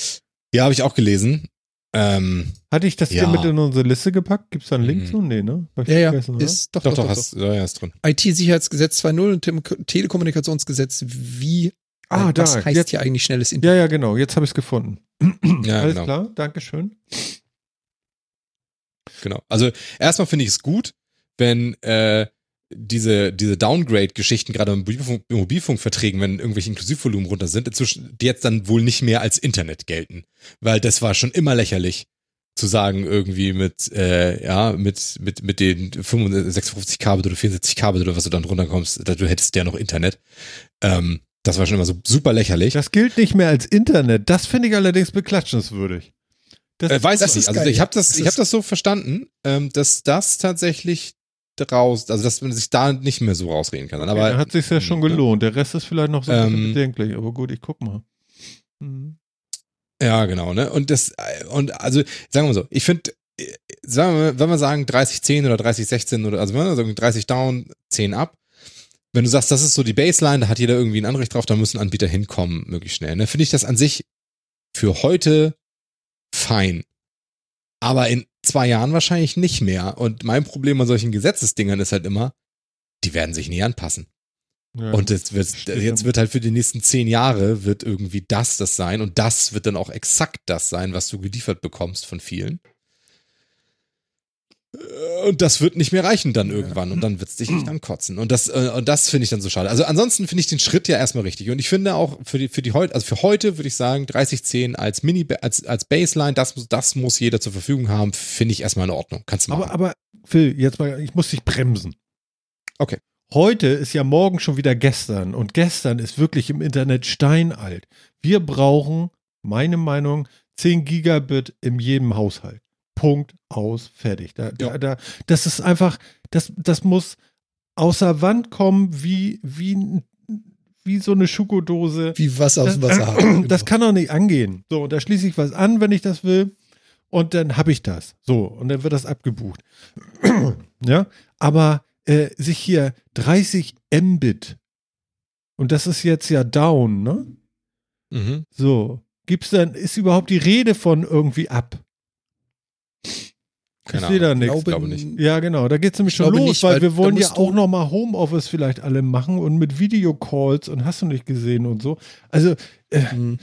Ja, habe ich auch gelesen. Ähm, Hatte ich das Ja. hier mit in unsere Liste gepackt? Gibt es da einen Link Mhm. zu? Nee, ne? Ja, ja, ist doch, doch, doch, hast, ja, ja, ist drin. IT-Sicherheitsgesetz 2.0 und Tele- Telekommunikationsgesetz. Wie, Ah, äh, was heißt jetzt- hier eigentlich schnelles Internet? Ja, ja, genau. Jetzt habe ich es gefunden. Ja, Alles genau. klar, Dankeschön. Genau. Also erstmal finde ich es gut, wenn äh, diese, diese Downgrade-Geschichten gerade im Mobilfunk, Mobilfunkverträgen, wenn irgendwelche Inklusivvolumen runter sind, inzwischen, die jetzt dann wohl nicht mehr als Internet gelten. Weil das war schon immer lächerlich zu sagen, irgendwie mit, äh, ja, mit, mit, mit den 55 56 Kabel oder 74 Kabel oder was du dann runterkommst, da du hättest ja noch Internet. Ähm, das war schon immer so super lächerlich. Das gilt nicht mehr als Internet. Das finde ich allerdings beklatschenswürdig. Das, Äh, weiß das ich nicht. Also geil, ich habe das, Das ich habe das so verstanden, ähm, dass das tatsächlich draus, also dass man sich da nicht mehr so rausreden kann. Aber dann hat sich ja schon gelohnt. Der Rest ist vielleicht noch so ein bisschen Ähm, bedenklich. Aber gut, ich guck mal. Mhm. ja, genau. Ne? Und das und also sagen wir mal so, ich finde, sagen wir, wenn wir sagen 30-10 oder 30-16 oder also wenn wir sagen 30 down, 10 up. Wenn du sagst, das ist so die Baseline, da hat jeder irgendwie ein Anrecht drauf, da müssen Anbieter hinkommen, möglichst schnell. Ne? Finde ich das an sich für heute fein. Aber in zwei Jahren wahrscheinlich nicht mehr. Und mein Problem an solchen Gesetzesdingern ist halt immer, die werden sich nie anpassen. Ja. Und jetzt wird, jetzt wird halt für die nächsten zehn Jahre wird irgendwie das das sein und das wird dann auch exakt das sein, was du geliefert bekommst von vielen. Und das wird nicht mehr reichen dann irgendwann und dann wird's dich nicht ankotzen. Und das, äh, und das finde ich dann so schade. Also ansonsten finde ich den Schritt ja erstmal richtig. Und ich finde auch für die, für die heute, also für heute würde ich sagen, 3010 als Mini, als, als Baseline, das muss, das muss jeder zur Verfügung haben, finde ich erstmal in Ordnung. Kannst du machen. aber, aber, Phil, jetzt mal, ich muss dich bremsen. Okay. Heute ist ja morgen schon wieder gestern und gestern ist wirklich im Internet steinalt. Wir brauchen, meine Meinung, 10 Gigabit in jedem Haushalt. Punkt, aus, fertig. Da, da, Ja. da, das ist einfach, das, das muss außer Wand kommen wie, wie, wie so eine Schokodose. Wie Wasser aus Das, dem Wasser haben. das kann doch nicht angehen. So, und da schließe ich was an, wenn ich das will. Und dann habe ich das. So, und dann wird das abgebucht. ja, aber äh, sich hier 30 Mbit und das ist jetzt ja down, ne? Mhm. So, gibt's dann, ist überhaupt die Rede von irgendwie ab? Keine ich sehe da nichts. Ich glaube nicht. Ja, genau. Da geht's nämlich Ich schon glaube los, nicht, weil weil wir wollen ja auch nochmal Homeoffice vielleicht alle machen und mit Videocalls und hast du nicht gesehen und so. Also, Mhm.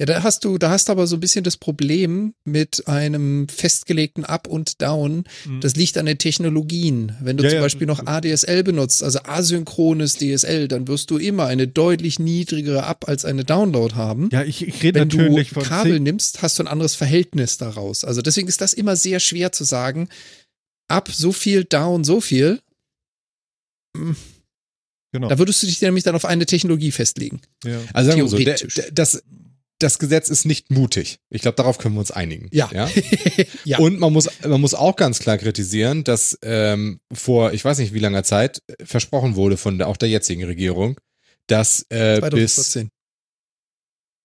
Ja, da hast du, da hast du aber so ein bisschen das Problem mit einem festgelegten Up und Down. Das liegt an den Technologien. Wenn du Ja, zum ja, Beispiel noch ADSL benutzt, also asynchrones DSL, dann wirst du immer eine deutlich niedrigere Up als eine Download haben. ja, ich, ich rede Wenn du natürlich von Kabel zehn- nimmst, hast du ein anderes Verhältnis daraus. Also deswegen ist das immer sehr schwer zu sagen. Up so viel, down so viel. Hm, Genau. Da würdest du dich nämlich dann auf eine Technologie festlegen. Ja. Also sagen wir so, der, Theoretisch. der, das, das Gesetz ist nicht mutig. Ich glaube, darauf können wir uns einigen. Ja. ja? Ja. Und man muss, man muss auch ganz klar kritisieren, dass ähm, vor, ich weiß nicht wie langer Zeit, versprochen wurde von der, auch der jetzigen Regierung, dass äh, bis 2014.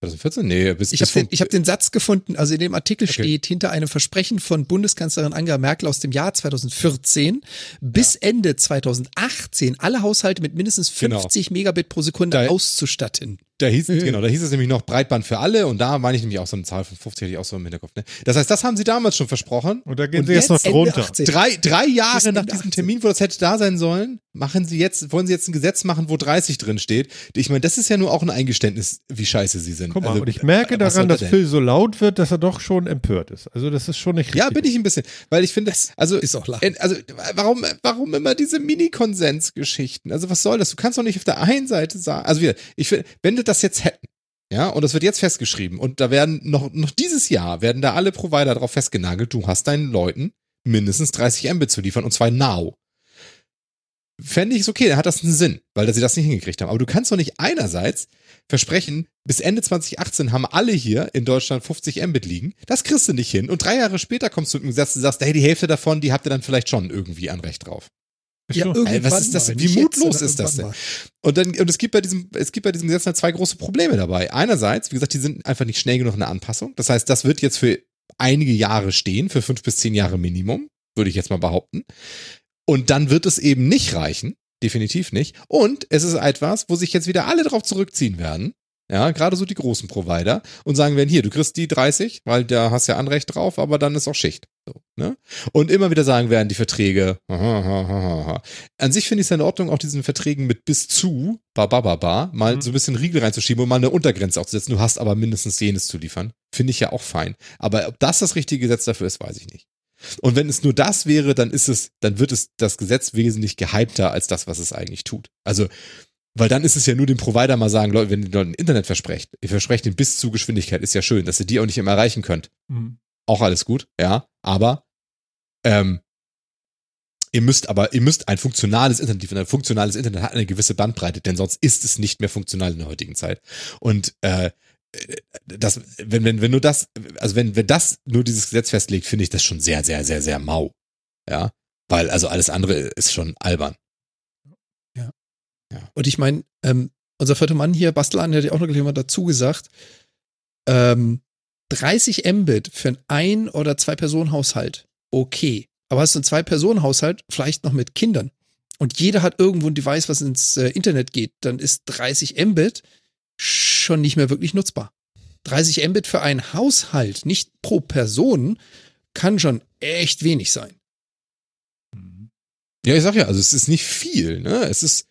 2014? Nee, bis, Ich habe den, ich hab den Satz gefunden, also in dem Artikel Okay. steht hinter einem Versprechen von Bundeskanzlerin Angela Merkel aus dem Jahr 2014 bis Ende 2018 alle Haushalte mit mindestens Genau. 50 Megabit pro Sekunde Da- auszustatten. Da hieß, Mhm. genau, da hieß es nämlich noch Breitband für alle und da meine ich nämlich auch so eine Zahl von 50 hatte ich auch so im Hinterkopf. Ne? Das heißt, das haben sie damals schon versprochen. Und da gehen Und sie jetzt, noch drunter. 18. Drei, drei Jahre nach diesem 18. Termin, wo das hätte da sein sollen, machen sie jetzt, wollen sie jetzt ein Gesetz machen, wo 30 drin steht. Ich meine, das ist ja nur auch ein Eingeständnis, wie scheiße sie sind. Guck mal, Also, und ich merke daran, dass Phil so laut wird, dass er doch schon empört ist. Also das ist schon nicht richtig. Ja, bin ich ein bisschen, weil ich finde, also Ist auch lachen. Äh, Also, warum, warum immer diese Mini-Konsens-Geschichten? Also, was soll das? Du kannst doch nicht auf der einen Seite sagen, also wieder, ich finde, wenn wir das jetzt hätten, ja, und das wird jetzt festgeschrieben und da werden noch, noch dieses Jahr werden da alle Provider drauf festgenagelt, du hast deinen Leuten mindestens 30 Mbit zu liefern und zwar now. Fände ich es okay, dann hat das einen Sinn, weil sie das nicht hingekriegt haben. Aber du kannst doch nicht einerseits versprechen, bis Ende 2018 haben alle hier in Deutschland 50 Mbit liegen. Das kriegst du nicht hin. Und drei Jahre später kommst du mit dem Gesetz und sagst, hey, die Hälfte davon, die habt ihr dann vielleicht schon irgendwie ein Recht drauf. Ja, Ey, was ist das mal, denn? Wie mutlos ist das irgendwann Und dann, und es gibt bei diesem, es gibt bei diesem Gesetz halt zwei große Probleme dabei. Einerseits, wie gesagt, die sind einfach nicht schnell genug in der Anpassung. Das heißt, das wird jetzt für einige Jahre stehen, für fünf bis zehn Jahre Minimum, würde ich jetzt mal behaupten. Und dann wird es eben nicht reichen. Definitiv nicht. Und es ist etwas, wo sich jetzt wieder alle drauf zurückziehen werden. Ja, gerade so die großen Provider und sagen werden, hier, du kriegst die 30, weil da hast ja Anrecht drauf, aber dann ist auch Schicht. So, ne? Und immer wieder sagen werden die Verträge, aha, aha, aha. an sich finde ich es ja in Ordnung, auch diesen Verträgen mit bis zu, ba, ba, ba, ba, mal Mhm. so ein bisschen Riegel reinzuschieben und mal eine Untergrenze aufzusetzen. Du hast aber mindestens jenes zu liefern. Finde ich ja auch fein. Aber ob das das richtige Gesetz dafür ist, weiß ich nicht. Und wenn es nur das wäre, dann ist es, dann wird es das Gesetz wesentlich gehypter als das, was es eigentlich tut. Also, weil dann ist es ja nur dem Provider mal sagen, Leute, wenn ihr Leuten Internet versprecht, ihr versprecht den bis zu Geschwindigkeit, ist ja schön, dass ihr die auch nicht immer erreichen könnt. Mhm. Auch alles gut, ja, aber ähm, ihr müsst aber, ihr müsst ein funktionales Internet liefern. Ein funktionales Internet hat eine gewisse Bandbreite, denn sonst ist es nicht mehr funktional in der heutigen Zeit. Und äh, das, wenn, wenn, wenn nur das, also wenn, wenn das nur dieses Gesetz festlegt, finde ich das schon sehr, sehr, sehr, sehr mau. Ja. Weil also alles andere ist schon albern. Und ich meine, ähm, unser vierter Mann hier, Bastelan, hat ja auch noch gleich mal dazu gesagt, ähm, 30 Mbit für einen Ein- oder Zwei-Personen-Haushalt, okay. Aber hast du einen Zwei-Personen-Haushalt, vielleicht noch mit Kindern, und jeder hat irgendwo ein Device, was ins äh, Internet geht, dann ist 30 Mbit schon nicht mehr wirklich nutzbar. 30 Mbit für einen Haushalt, nicht pro Person, kann schon echt wenig sein. Mhm. Ja, ich sag ja, also es ist nicht viel, ne? Es ist,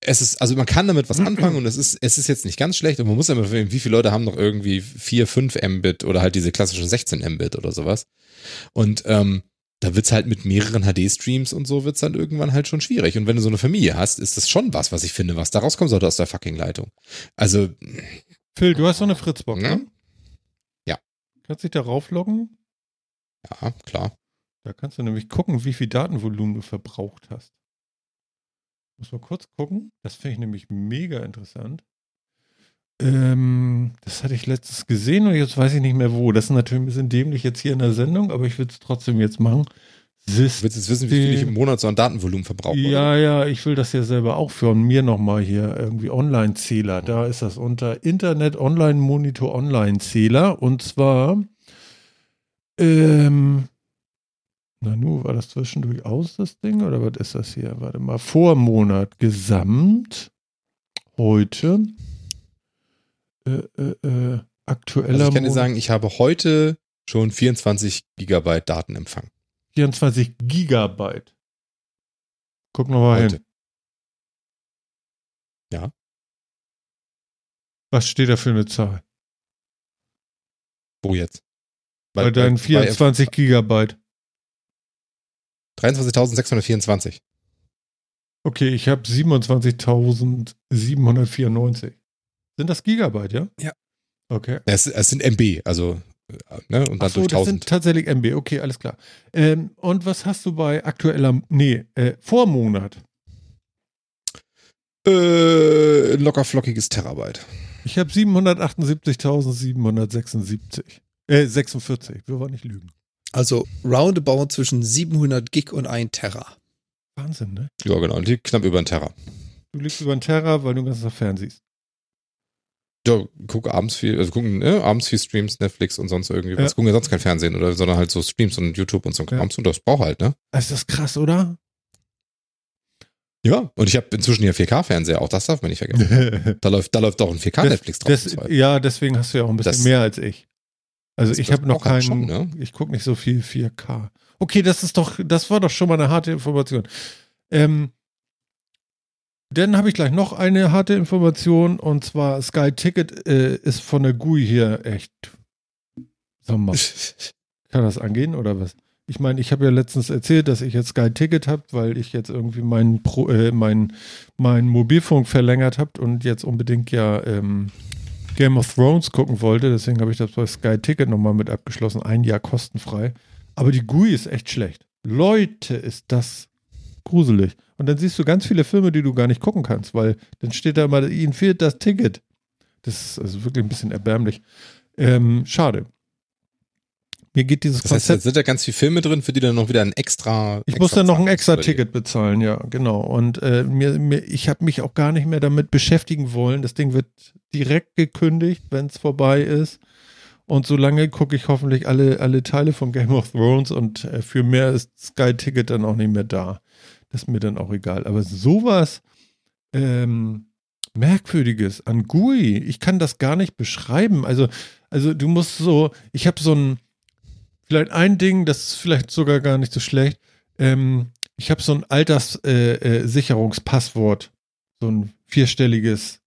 es ist, also man kann damit was anfangen und es ist, es ist jetzt nicht ganz schlecht und man muss ja immer verstehen, wie viele Leute haben noch irgendwie 4, 5 Mbit oder halt diese klassischen 16 Mbit oder sowas. Und ähm, da wird's halt mit mehreren HD-Streams und so wird's dann irgendwann halt schon schwierig. Und wenn du so eine Familie hast, ist das schon was, was ich finde, was da rauskommen sollte aus der fucking Leitung. Also, Phil, du hast so eine Fritzbox, Ja. ne? Ja. Kannst dich da raufloggen? ja, klar. Da kannst du nämlich gucken, wie viel Datenvolumen du verbraucht hast. Muss mal kurz gucken. Das finde ich nämlich mega interessant. Ähm, das hatte ich letztens gesehen und jetzt weiß ich nicht mehr wo. Das ist natürlich ein bisschen dämlich jetzt hier in der Sendung, aber ich würde es trotzdem jetzt machen. Du willst jetzt wissen, wie viel ich im Monat so an Datenvolumen verbrauche. oder? Ja, ja, ich will das ja selber auch für mir nochmal hier irgendwie Online-Zähler. Da ist das unter Internet Online Monitor Online-Zähler und zwar, ähm, Nanu, war das zwischendurch aus, das Ding? Oder was ist das hier? Warte mal, Vormonat gesamt. Heute. Äh, äh, äh, aktueller Also ich kann dir sagen, ich habe heute schon 24 Gigabyte Datenempfang. 24 Gigabyte. Guck noch mal Heute. hin. Ja. Was steht da für eine Zahl? Wo jetzt? Bei, deinen 24 Gigabyte. 23.624. Okay, ich habe 27.794. Sind das Gigabyte, ja? Ja. Okay. Es, es sind MB, also äh, ne, und dann so, durch das sind 1000. tatsächlich MB. Okay, alles klar. Ähm, und was hast du bei aktueller, nee, äh, Vormonat? Äh, locker flockiges Terabyte. Ich habe 778.776. Äh, 46. Wir wollen nicht lügen. Also roundabout zwischen 700 Gig und 1 Terra. Wahnsinn, ne? Ja, genau. Die knapp über ein Terra. Du liegst über einen Terra, weil du den ganzen Tag fernsiehst. Ja, gucke abends viel, also gucken ne, abends viel Streams, Netflix und sonst irgendwie. Ja. Was gucken ja sonst kein Fernsehen oder, sondern halt so Streams und YouTube und so ein Ja. Und das braucht halt, ne? Ist das krass, oder? Ja. Und ich habe inzwischen hier 4K-Fernseher, auch das darf man nicht vergessen. Da läuft, da läuft auch ein 4K-Netflix drauf. Das, ja, deswegen hast du ja auch ein bisschen Das- mehr als ich. Also das- ich habe noch halt keinen, schon, ne? ich gucke nicht so viel 4K. Okay, das ist doch, das war doch schon mal eine harte Information. Ähm, dann habe ich gleich noch eine harte Information und zwar Sky Ticket äh, ist von der GUI hier echt. Sag mal, kann das angehen oder was? Ich meine, ich habe ja letztens erzählt, dass ich jetzt Sky Ticket habe, weil ich jetzt irgendwie meinen Pro, äh, mein, mein Mobilfunk verlängert habe und jetzt unbedingt ja ähm, Game of Thrones gucken wollte. Deswegen habe ich das bei Sky Ticket nochmal mit abgeschlossen. Ein Jahr kostenfrei. Aber die GUI ist echt schlecht. Leute, ist das gruselig. Und dann siehst du ganz viele Filme, die du gar nicht gucken kannst, weil dann steht da immer, ihnen fehlt das Ticket. Das ist also wirklich ein bisschen erbärmlich. Ähm, schade. Mir geht dieses Das heißt, Konzept da sind da ganz viele Filme drin, für die dann noch wieder ein extra. ich muss dann noch ein extra Ticket bezahlen, ja, genau. Und äh, mir, mir, ich habe mich auch gar nicht mehr damit beschäftigen wollen. Das Ding wird direkt gekündigt, wenn es vorbei ist. Und solange gucke ich hoffentlich alle, alle Teile von Game of Thrones und äh, für mehr ist Sky Ticket dann auch nicht mehr da. Das ist mir dann auch egal. Aber sowas ähm, Merkwürdiges an GUI, ich kann das gar nicht beschreiben. Also, also du musst so, ich habe so ein, vielleicht ein Ding, das ist vielleicht sogar gar nicht so schlecht. Ähm, ich habe so ein Alterssicherungspasswort, äh, Sicherungspasswort, so ein vierstelliges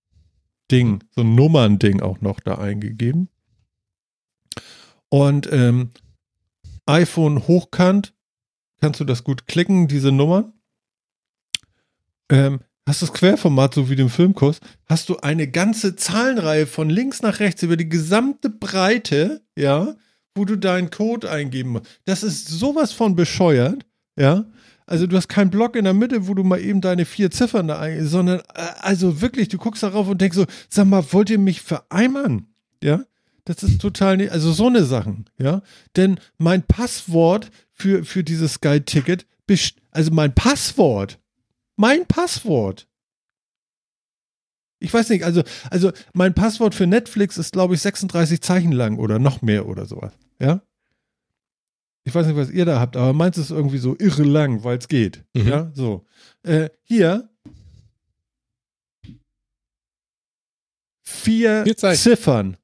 Ding, so ein Nummernding auch noch da eingegeben. Und ähm, iPhone hochkant, kannst du das gut klicken, diese Nummern. Ähm, hast du das Querformat, so wie dem Filmkurs, hast du eine ganze Zahlenreihe von links nach rechts über die gesamte Breite, ja, wo du deinen Code eingeben musst. Das ist sowas von bescheuert, ja. Also du hast keinen Block in der Mitte, wo du mal eben deine vier Ziffern da eingibst, sondern äh, also wirklich, du guckst darauf und denkst so, sag mal, wollt ihr mich vereimern? Ja, das ist total, nicht, also so eine Sachen, ja. Denn mein Passwort für, für dieses Sky-Ticket, also mein Passwort, mein Passwort. Ich weiß nicht, also, also mein Passwort für Netflix ist, glaube ich, 36 Zeichen lang oder noch mehr oder sowas, ja. Ich weiß nicht, was ihr da habt, aber meins ist irgendwie so irre lang, weil es geht. Mhm. Ja, so. Äh, hier vier, Vier. Ziffern.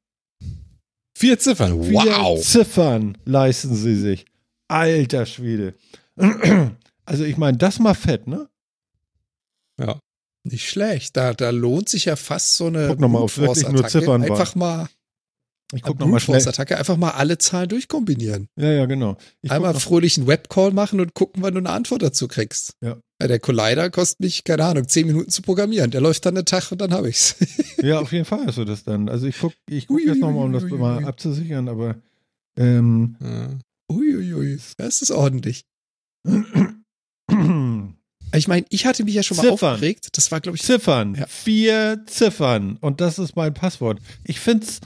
Vier Ziffern. Vier Wow. Ziffern leisten sie sich. Alter Schwede. Also ich meine, das mal fett, ne? Nicht schlecht. Da, da lohnt sich ja fast so eine waren. Einfach mal, Ich guck noch mal schnell. Brute-Force-Attacke, einfach mal alle Zahlen durchkombinieren. Ja, ja, genau. Ich Einmal noch, fröhlich einen Webcall machen und gucken, wann du eine Antwort dazu kriegst. Ja. Der Collider kostet mich, keine Ahnung, zehn Minuten zu programmieren. Der läuft dann einen Tag und dann habe ich's. ja, auf jeden Fall hast du das dann. Also ich guck, ich guck Ui, jetzt nochmal, um das ui, ui, mal abzusichern, aber ähm, Ja. Uiuiui, das ist ordentlich. Ich meine, ich hatte mich ja schon mal Ziffern. aufgeregt. Das war, glaube ich, Ziffern. Ja. Vier Ziffern. Und das ist mein Passwort. Ich finde es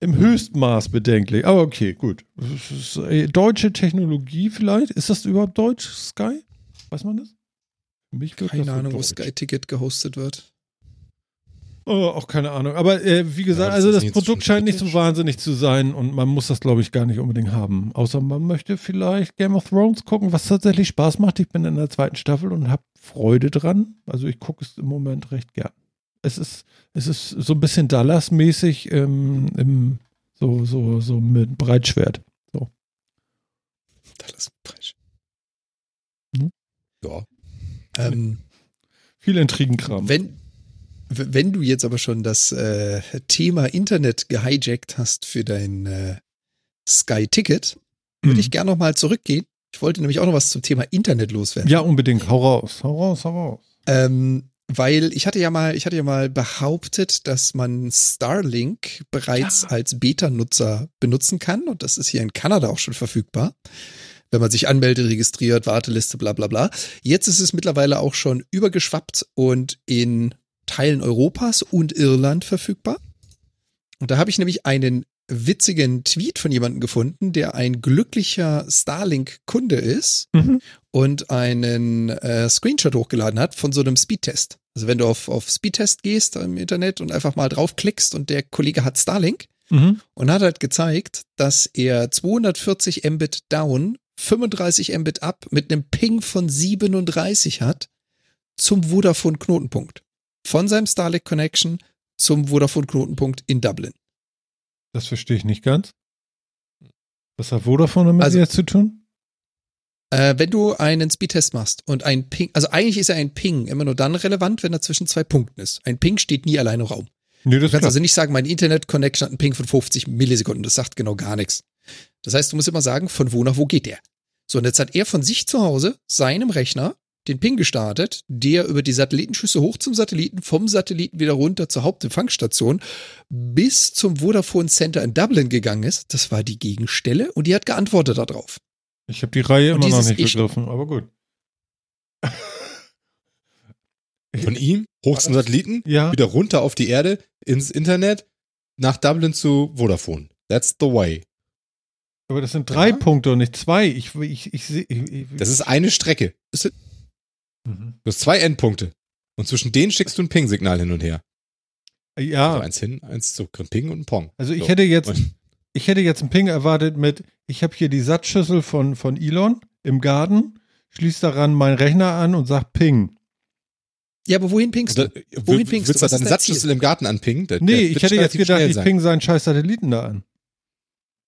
im Höchstmaß bedenklich. Aber okay, gut. Äh, deutsche Technologie vielleicht? Ist das überhaupt deutsch, Sky? Weiß man das? Mich keine Ahnung, wo. Sky Ticket gehostet wird. Oh, auch keine Ahnung. Aber äh, wie gesagt, das also das Produkt scheint nicht so wahnsinnig zu sein und man muss das, glaube ich, gar nicht unbedingt haben. Außer man möchte vielleicht Game of Thrones gucken, was tatsächlich Spaß macht. Ich bin in der zweiten Staffel und habe Freude dran. Also ich gucke es im Moment recht gern. Es ist, es ist so ein bisschen Dallas-mäßig ähm, im, so, so, so mit Breitschwert. Da lass mich falsch. ja. Ähm, Viel Intrigenkram. wenn, wenn du jetzt aber schon das äh, Thema Internet gehijackt hast für dein äh, Sky Ticket, würde Mhm. ich gerne nochmal zurückgehen. Ich wollte nämlich auch noch was zum Thema Internet loswerden. Ja, unbedingt. Hau raus. Hau raus, hau raus. Ähm, weil ich hatte ja mal, ich hatte ja mal behauptet, dass man Starlink bereits als Beta-Nutzer benutzen kann und das ist hier in Kanada auch schon verfügbar. Wenn man sich anmeldet, registriert, Warteliste, bla bla bla. Jetzt ist es mittlerweile auch schon übergeschwappt und in Teilen Europas und Irland verfügbar. Und da habe ich nämlich einen witzigen Tweet von jemandem gefunden, der ein glücklicher Starlink-Kunde ist Mhm. und einen äh, Screenshot hochgeladen hat von so einem Speedtest. Also wenn du auf, auf Speedtest gehst im Internet und einfach mal draufklickst und der Kollege hat Starlink Mhm. und hat halt gezeigt, dass er 240 Mbit down, 35 Mbit up mit einem Ping von 37 hat zum Vodafone Knotenpunkt. Von seinem Starlink Connection zum Vodafone Knotenpunkt in Dublin. Das verstehe ich nicht ganz. Was hat Vodafone damit Also- jetzt zu tun? Äh, wenn du einen Speedtest machst und ein Ping, also eigentlich ist ja ein Ping immer nur dann relevant, wenn er zwischen zwei Punkten ist. Ein Ping steht nie allein im Raum. Nee, Du kannst klar. also nicht sagen, mein Internet-Connection hat einen Ping von 50 Millisekunden. Das sagt genau gar nichts. Das heißt, du musst immer sagen, von wo nach wo geht der? So, und jetzt hat er von sich zu Hause, seinem Rechner, den Ping gestartet, der über die Satellitenschüsse hoch zum Satelliten, vom Satelliten wieder runter zur Hauptempfangsstation, bis zum Vodafone Center in Dublin gegangen ist. Das war die Gegenstelle und die hat geantwortet darauf. Ich habe die Reihe Und immer noch nicht Ich- begriffen, aber gut. Von ihm hoch zum Satelliten, Ja, wieder runter auf die Erde, ins Internet, nach Dublin zu Vodafone. That's the way. aber das sind drei Ja. Punkte und nicht zwei. Ich, ich, ich. Ich, ich, Das ist eine Strecke. Mhm. Du hast zwei Endpunkte. Und zwischen denen schickst du ein Ping-Signal hin und her. Also Ja, eins hin, eins zurück. Ein Ping und ein Pong. also ich So. hätte jetzt, Und- ich hätte jetzt einen Ping erwartet mit, ich habe hier die Satzschüssel von, von Elon im Garten, schließ daran meinen Rechner an und sag Ping. Ja, aber wohin pingst Da, du? Wohin pingst willst du? du Was ist deine dein Satzschlüssel im Garten anpingen? Der, Nee, der ich hätte jetzt gedacht, ich sein. ping seinen scheiß Satelliten da an.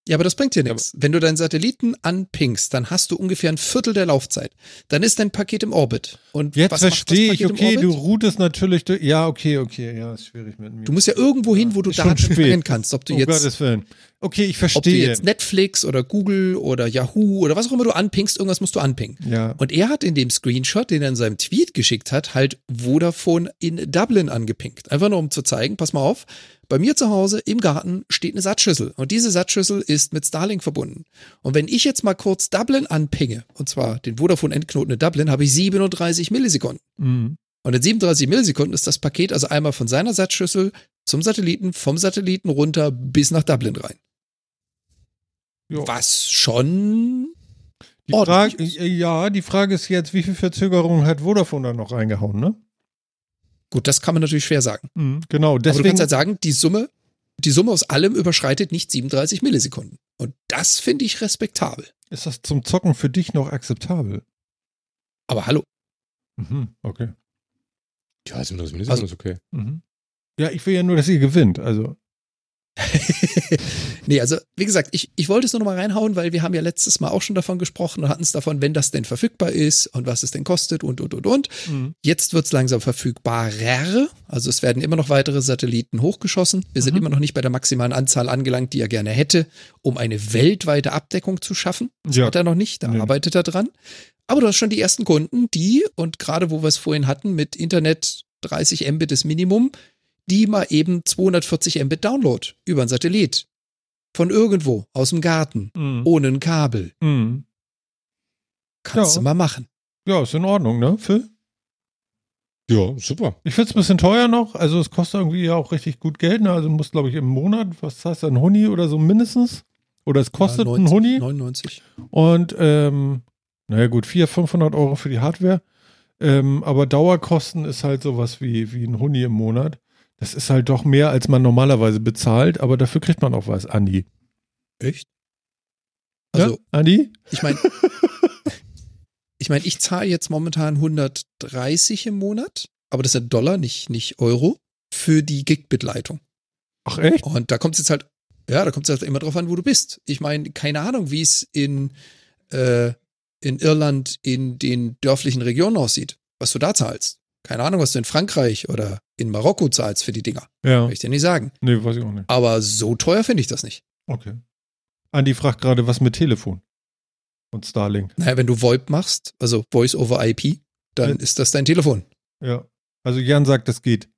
Ja, aber das bringt dir nichts. Wenn du deinen Satelliten anpingst, dann hast du ungefähr ein Viertel der Laufzeit. Dann ist dein Paket im Orbit. Und Jetzt verstehe ich, okay, du routest natürlich, durch, ja, okay, okay, ja, ist schwierig mit mir. Du musst ja irgendwo hin, wo du schon Daten spät. kannst. Ob du oh jetzt, Gottes Willen. Okay, ich ob du verstehe. jetzt Netflix oder Google oder Yahoo oder was auch immer du anpingst, irgendwas musst du anpingen. ja, Und er hat in dem Screenshot, den er in seinem Tweet geschickt hat, halt Vodafone in Dublin angepinkt. Einfach nur um zu zeigen, pass mal auf, bei mir zu Hause im Garten steht eine Satzschüssel und diese Satzschüssel ist mit Starlink verbunden. Und wenn ich jetzt mal kurz Dublin anpinge, und zwar den Vodafone-Endknoten in Dublin, habe ich 37 Millisekunden. mhm. Und in 37 Millisekunden ist das Paket also einmal von seiner Satzschüssel zum Satelliten, vom Satelliten runter bis nach Dublin rein. Jo. Was schon Die Frage, ist. äh, ja, die Frage ist jetzt, wie viel Verzögerung hat Vodafone da noch reingehauen, ne? Gut, das kann man natürlich schwer sagen. Mhm, genau, Aber du deswegen. kannst halt sagen, die Summe, die Summe aus allem überschreitet nicht 37 Millisekunden. Und das finde ich respektabel. ist das zum Zocken für dich noch akzeptabel? Aber hallo, Mhm, okay. Ja, 37 Millisekunden Also- ist okay. Mhm. Ja, ich will ja nur, dass ihr gewinnt. Also, nee, also wie gesagt, ich, ich wollte es nur noch mal reinhauen, weil wir haben ja letztes Mal auch schon davon gesprochen und hatten es davon, wenn das denn verfügbar ist und was es denn kostet und, und, und, und. mhm. Jetzt wird es langsam verfügbarer. Also es werden immer noch weitere Satelliten hochgeschossen. Wir sind Mhm. immer noch nicht bei der maximalen Anzahl angelangt, die er gerne hätte, um eine weltweite Abdeckung zu schaffen. Das Ja. hat er noch nicht, da Nee. arbeitet er dran. Aber du hast schon die ersten Kunden, die, und gerade wo wir es vorhin hatten, mit Internet 30 Mbit ist Minimum, die mal eben 240 Mbit Download über ein Satellit. Von irgendwo, aus dem Garten, Mhm. ohne ein Kabel. Mhm. Kannst Ja. du mal machen. Ja, ist in Ordnung, ne, Phil? Ja, super. Ich finde es ein bisschen teuer noch. Also, es kostet irgendwie ja auch richtig gut Geld. Ne? Also, muss, glaube ich, im Monat, was heißt das, ein Huni oder so mindestens? Oder es kostet Ja, ein Huni. 99. Und, ähm, naja, gut, 400, 500 Euro für die Hardware. Ähm, aber Dauerkosten ist halt sowas wie, wie ein Huni im Monat. Das ist halt doch mehr, als man normalerweise bezahlt, aber dafür kriegt man auch was, Andi. Echt? Also, ja, Andi? Ich meine, ich meine, ich zahle jetzt momentan 130 im Monat, aber das sind Dollar, nicht, nicht Euro, für die Gigabit-Leitung. Ach, echt? Und da kommt es jetzt halt, ja, da kommt es halt immer drauf an, wo du bist. Ich meine, keine Ahnung, wie es in, äh, in Irland in den dörflichen Regionen aussieht, was du da zahlst. Keine Ahnung, was du in Frankreich oder in Marokko zahlst für die Dinger. Ja. Kann ich dir nicht sagen. Nee, weiß ich auch nicht. Aber so teuer finde ich das nicht. Okay. Andi fragt gerade, was mit Telefon? Und Starlink. Naja, wenn du VoIP machst, also Voice over IP, dann Ja. ist das dein Telefon. Ja. Also Jan sagt, das geht.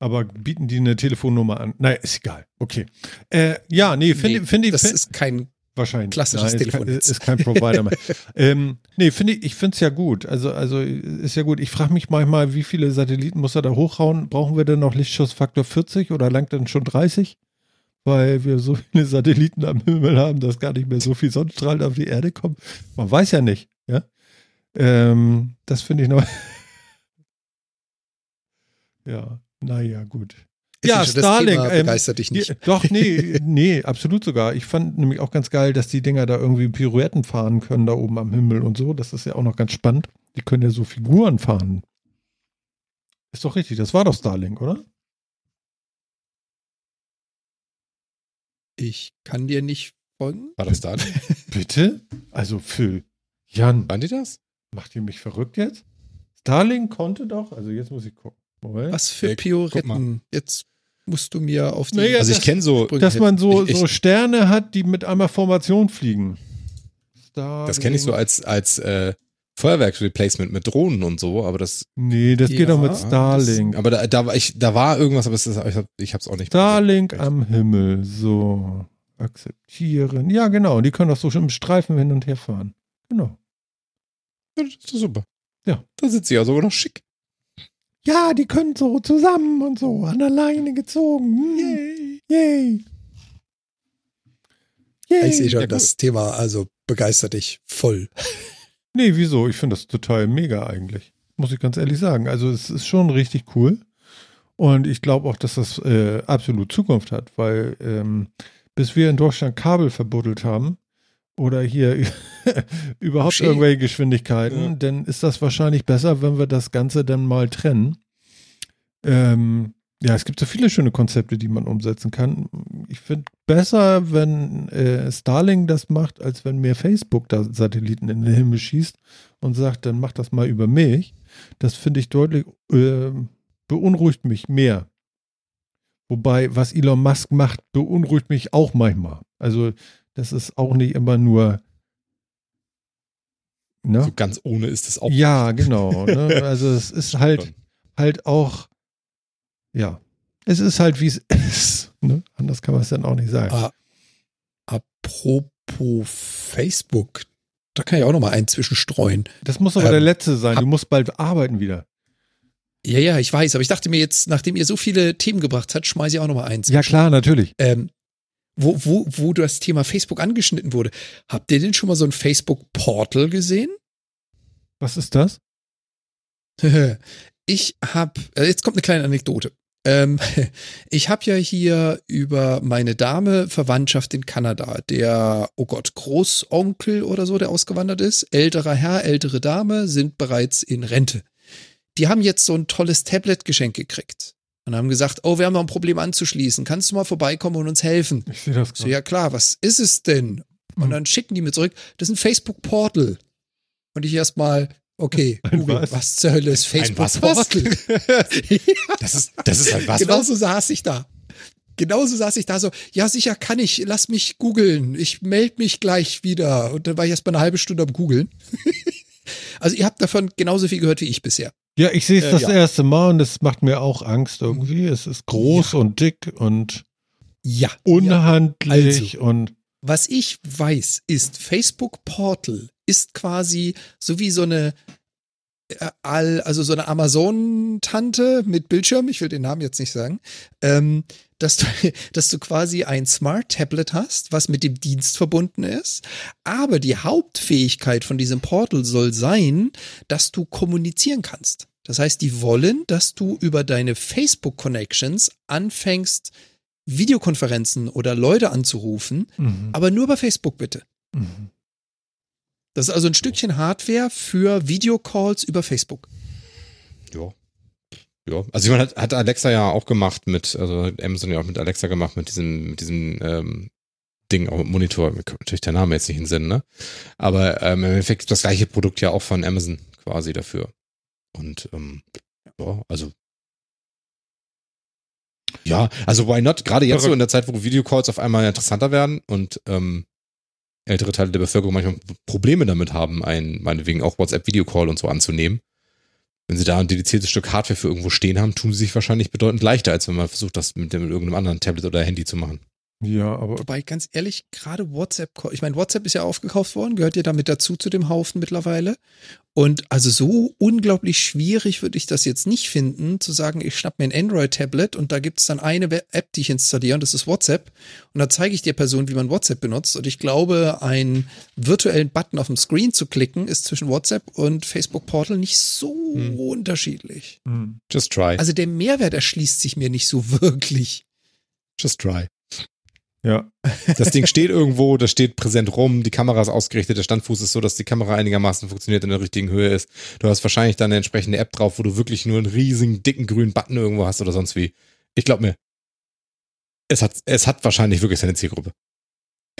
Aber bieten die eine Telefonnummer an? Naja, ist egal. Okay. Äh, ja, nee, finde Nee, find ich. das find- ist kein Wahrscheinlich. Klassisches Nein, ist Telefon kein- jetzt. Ist kein Provider mehr. ähm, nee, finde ich, ich finde es ja gut. Also, also ist ja gut. Ich frage mich manchmal, wie viele Satelliten muss er da hochhauen? Brauchen wir denn noch Lichtschussfaktor 40 oder langt dann schon 30? Weil wir so viele Satelliten am Himmel haben, dass gar nicht mehr so viel Sonnenstrahlen auf die Erde kommen. Man weiß ja nicht, ja. Ähm, das finde ich noch. Ja, naja, gut. Ist Ja, Starlink, Das Thema ähm, begeistert dich nicht. Doch, nee, nee, absolut sogar. Ich fand nämlich auch ganz geil, dass die Dinger da irgendwie Pirouetten fahren können, da oben am Himmel und so. Das ist ja auch noch ganz spannend. Die können ja so Figuren fahren. Ist doch richtig, das war doch Starlink, oder? Ich kann dir nicht folgen. War das da? Bitte? Also Phil, Jan, Waren die das? macht ihr mich verrückt jetzt? Starlink konnte doch, also jetzt muss ich gucken. Was für Pioretten. Jetzt musst du mir auf die Naja, Also ich das- kenne so, Sprünge Dass man so, Ich- ich- so Sterne hat, die mit einmal Formation fliegen. das kenne ich so als, als äh, Feuerwerksreplacement mit Drohnen und so, aber das, Nee, das geht Ja, doch mit das- Starlink. aber da, da, war ich, da war irgendwas, aber es ist, ich, hab, ich hab's auch nicht. Starlink am Himmel. So. Akzeptieren. Ja, genau. Die können doch so schon im Streifen hin und her fahren. Genau. Ja, Das ist super. Ja. Da sind sie ja sogar noch schick. Ja, die können so zusammen und so an der Leine gezogen. Hm. Yay. Yay. Ich sehe schon, Ja, das Thema also begeistert dich voll. Nee, wieso? Ich finde das total mega eigentlich. Muss ich ganz ehrlich sagen. Also es ist schon richtig cool. Und ich glaube auch, dass das äh, absolut Zukunft hat, weil ähm, bis wir in Deutschland Kabel verbuddelt haben oder hier überhaupt Schön. irgendwelche Geschwindigkeiten, Ja. dann ist das wahrscheinlich besser, wenn wir das Ganze dann mal trennen. Ähm, ja, es gibt so viele schöne Konzepte, die man umsetzen kann. Ich finde besser, wenn äh, Starlink das macht, als wenn mir Facebook da Satelliten in den Himmel schießt und sagt, dann mach das mal über mich. Das finde ich deutlich, äh, beunruhigt mich mehr. Wobei, was Elon Musk macht, beunruhigt mich auch manchmal. Also, das ist auch nicht immer nur. Ne? So ganz ohne ist das auch. Ja, genau. Ne? Also, es ist halt halt auch, ja, es ist halt, wie es ist. Ne? Anders kann man es dann auch nicht sagen. Ah, apropos Facebook, da kann ich auch noch mal einen zwischenstreuen. Das muss aber ähm, der letzte sein. hab- Du musst bald arbeiten wieder. Ja, ja, ich weiß, aber ich dachte mir jetzt, nachdem ihr so viele Themen gebracht habt, schmeiße ich auch noch mal eins. Ja, klar, natürlich. Ähm, wo, wo, wo das Thema Facebook angeschnitten wurde. Habt ihr denn schon mal so ein Facebook-Portal gesehen? Was ist das? ich habe, äh, jetzt kommt eine kleine Anekdote. Ähm, ich habe ja hier über meine Dame Verwandtschaft in Kanada, der, oh Gott, Großonkel oder so, der ausgewandert ist, älterer Herr, ältere Dame, sind bereits in Rente. Die haben jetzt so ein tolles Tablet geschenkt gekriegt und haben gesagt, oh, wir haben noch ein Problem anzuschließen, kannst du mal vorbeikommen und uns helfen? Ich sehe das So, gerade. ja klar, was ist es denn? Und Hm. dann schicken die mir zurück, das ist ein Facebook-Portal. Und ich erstmal, okay, Ein Google, was? was? zur Hölle ist? Facebook-Portal? Das ist, das ist ein was? Genau was? so saß ich da. Genauso saß ich da so, ja sicher kann ich, lass mich googeln, ich melde mich gleich wieder. Und dann war ich erst mal eine halbe Stunde am googeln. also ihr habt davon genauso viel gehört wie ich bisher. Ja, ich sehe es Äh, das ja. erste Mal und es macht mir auch Angst irgendwie. Es ist groß und dick und Ja. ja. unhandlich Also. und Was ich weiß, ist, Facebook Portal ist quasi so wie so eine äh, all, also so eine Amazon-Tante mit Bildschirm, ich will den Namen jetzt nicht sagen, ähm, dass du, dass du quasi ein Smart Tablet hast, was mit dem Dienst verbunden ist. Aber die Hauptfähigkeit von diesem Portal soll sein, dass du kommunizieren kannst. Das heißt, die wollen, dass du über deine Facebook Connections anfängst, Videokonferenzen oder Leute anzurufen, mhm. aber nur bei Facebook bitte. Mhm. Das ist also ein Stückchen Hardware für Videocalls über Facebook. Ja. Ja. Also ich meine, hat, hat Alexa ja auch gemacht mit, also hat Amazon ja auch mit Alexa gemacht, mit diesem, mit diesem ähm, Ding, auch mit Monitor, mir kommt natürlich der Name jetzt nicht in den Sinn, ne? Aber ähm, im Endeffekt das gleiche Produkt ja auch von Amazon quasi dafür. Und ähm, ja, also ja, also why not? Gerade jetzt so in der Zeit, wo Videocalls auf einmal interessanter werden und ähm, ältere Teile der Bevölkerung manchmal Probleme damit haben, einen, meinetwegen auch WhatsApp-Videocall und so anzunehmen. Wenn sie da ein dediziertes Stück Hardware für irgendwo stehen haben, tun sie sich wahrscheinlich bedeutend leichter, als wenn man versucht, das mit, dem, mit irgendeinem anderen Tablet oder Handy zu machen. Ja, aber Wobei, ganz ehrlich, gerade WhatsApp, ich meine, WhatsApp ist ja aufgekauft worden, gehört ja damit dazu zu dem Haufen mittlerweile. Und also so unglaublich schwierig würde ich das jetzt nicht finden, zu sagen, ich schnapp mir ein Android-Tablet und da gibt es dann eine App, die ich installiere und das ist WhatsApp. Und da zeige ich der Person, wie man WhatsApp benutzt. Und ich glaube, einen virtuellen Button auf dem Screen zu klicken, ist zwischen WhatsApp und Facebook Portal nicht so hm. unterschiedlich. Hm. Just try. Also der Mehrwert erschließt sich mir nicht so wirklich. Just try. Ja. Das Ding steht irgendwo, das steht präsent rum, die Kamera ist ausgerichtet, der Standfuß ist so, dass die Kamera einigermaßen funktioniert in der richtigen Höhe ist. Du hast wahrscheinlich dann eine entsprechende App drauf, wo du wirklich nur einen riesigen, dicken grünen Button irgendwo hast oder sonst wie. Ich glaube mir, es hat, es hat wahrscheinlich wirklich seine Zielgruppe.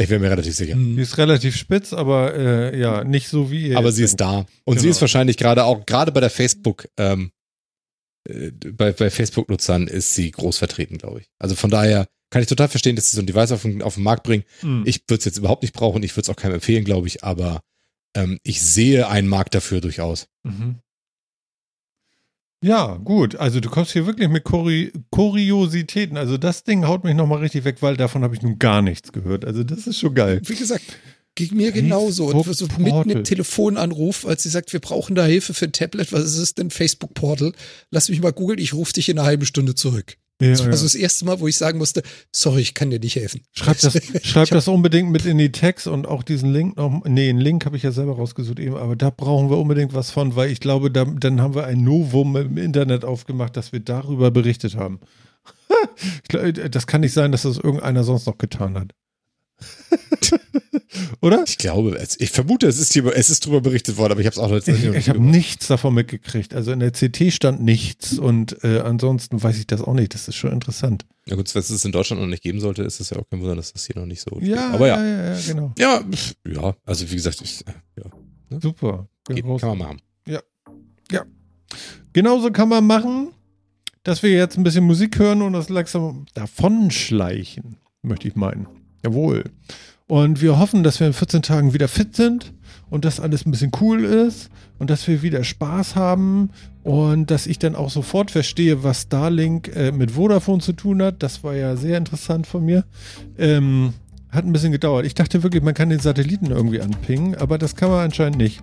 Ich bin mir relativ sicher. Die ist relativ spitz, aber äh, ja, nicht so wie ihr. Aber sie denkt. ist da. Und genau. sie ist wahrscheinlich gerade auch, gerade bei der Facebook, ähm, äh, bei, bei Facebook-Nutzern ist sie groß vertreten, glaube ich. Also von daher, kann ich total verstehen, dass sie so ein Device auf den, auf den Markt bringen. Mhm. Ich würde es jetzt überhaupt nicht brauchen, ich würde es auch keinem empfehlen, glaube ich, aber ähm, ich sehe einen Markt dafür durchaus. Mhm. Ja, gut. Also du kommst hier wirklich mit Kuri Kuriositäten. Also das Ding haut mich nochmal richtig weg, weil davon habe ich nun gar nichts gehört. Also das ist schon geil. Wie gesagt, ging mir genauso. Und so mitten im Telefonanruf, als sie sagt, wir brauchen da Hilfe für ein Tablet, was ist es denn? Facebook Portal. Lass mich mal googeln, ich rufe dich in einer halben Stunde zurück. Ja, das war ja. so das erste Mal, wo ich sagen musste, sorry, ich kann dir nicht helfen. Schreib das, schreib das unbedingt mit in die Text und auch diesen Link noch. Nee, einen Link habe ich ja selber rausgesucht eben, aber da brauchen wir unbedingt was von, weil ich glaube, da, dann haben wir ein Novum im Internet aufgemacht, dass wir darüber berichtet haben. das kann nicht sein, dass das irgendeiner sonst noch getan hat. Oder? Ich glaube, ich vermute, es ist, hier, es ist drüber berichtet worden, aber ich habe es auch noch Ich, ich habe nichts davon mitgekriegt. Also in der CT stand nichts und äh, ansonsten weiß ich das auch nicht. Das ist schon interessant. Ja gut, wenn es es in Deutschland noch nicht geben sollte, ist es ja auch kein Wunder, dass das hier noch nicht so ja. Aber ja. Ja, ja, ja, genau. Ja, ja, also wie gesagt, ich, ja. Ne? Super. Geht, kann man machen. Ja. Ja. Genauso kann man machen, dass wir jetzt ein bisschen Musik hören und das langsam davonschleichen, möchte ich meinen. Jawohl. Und wir hoffen, dass wir in 14 Tagen wieder fit sind und dass alles ein bisschen cool ist und dass wir wieder Spaß haben und dass ich dann auch sofort verstehe, was Starlink äh, mit Vodafone zu tun hat. Das war ja sehr interessant von mir. Ähm, hat ein bisschen gedauert. Ich dachte wirklich, man kann den Satelliten irgendwie anpingen, aber das kann man anscheinend nicht.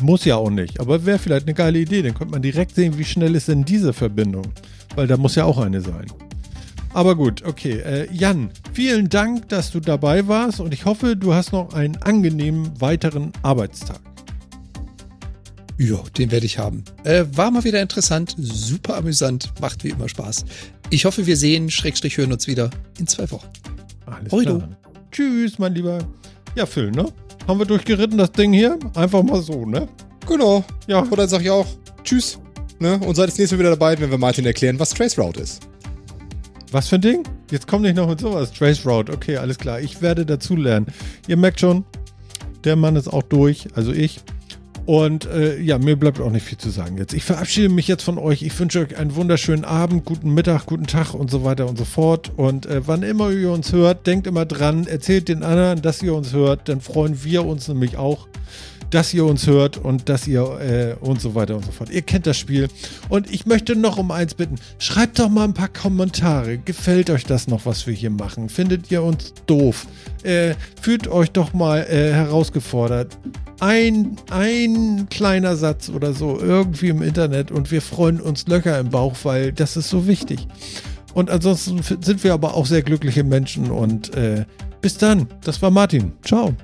Muss ja auch nicht, aber wäre vielleicht eine geile Idee. Dann könnte man direkt sehen, wie schnell ist denn diese Verbindung. Weil da muss ja auch eine sein. Aber gut, okay. Äh, Jan, vielen Dank, dass du dabei warst und ich hoffe, du hast noch einen angenehmen weiteren Arbeitstag. Ja, den werde ich haben. Äh, war mal wieder interessant, super amüsant, macht wie immer Spaß. Ich hoffe, wir sehen, Schrägstrich hören uns wieder in zwei Wochen. Alles Oido. klar. Tschüss, mein Lieber. Ja, Phil, ne? Haben wir durchgeritten, das Ding hier? Einfach mal so, ne? Genau. Ja. Und dann sag ich auch Tschüss. Ne? Und seid das nächste Mal wieder dabei, wenn wir Martin erklären, was Traceroute ist. Was für ein Ding? Jetzt komm nicht noch mit sowas. Trace Route. Okay, alles klar. Ich werde dazulernen. Ihr merkt schon, der Mann ist auch durch, also ich. Und äh, ja, mir bleibt auch nicht viel zu sagen jetzt. Ich verabschiede mich jetzt von euch. Ich wünsche euch einen wunderschönen Abend, guten Mittag, guten Tag und so weiter und so fort. Und äh, wann immer ihr uns hört, denkt immer dran, erzählt den anderen, dass ihr uns hört. Dann freuen wir uns nämlich auch dass ihr uns hört und dass ihr äh, und so weiter und so fort. Ihr kennt das Spiel. Und ich möchte noch um eins bitten. Schreibt doch mal ein paar Kommentare. Gefällt euch das noch, was wir hier machen? Findet ihr uns doof? Äh, fühlt euch doch mal äh, herausgefordert. Ein, ein kleiner Satz oder so irgendwie im Internet und wir freuen uns Löcher im Bauch, weil das ist so wichtig. Und ansonsten sind wir aber auch sehr glückliche Menschen und äh, bis dann. Das war Martin. Ciao.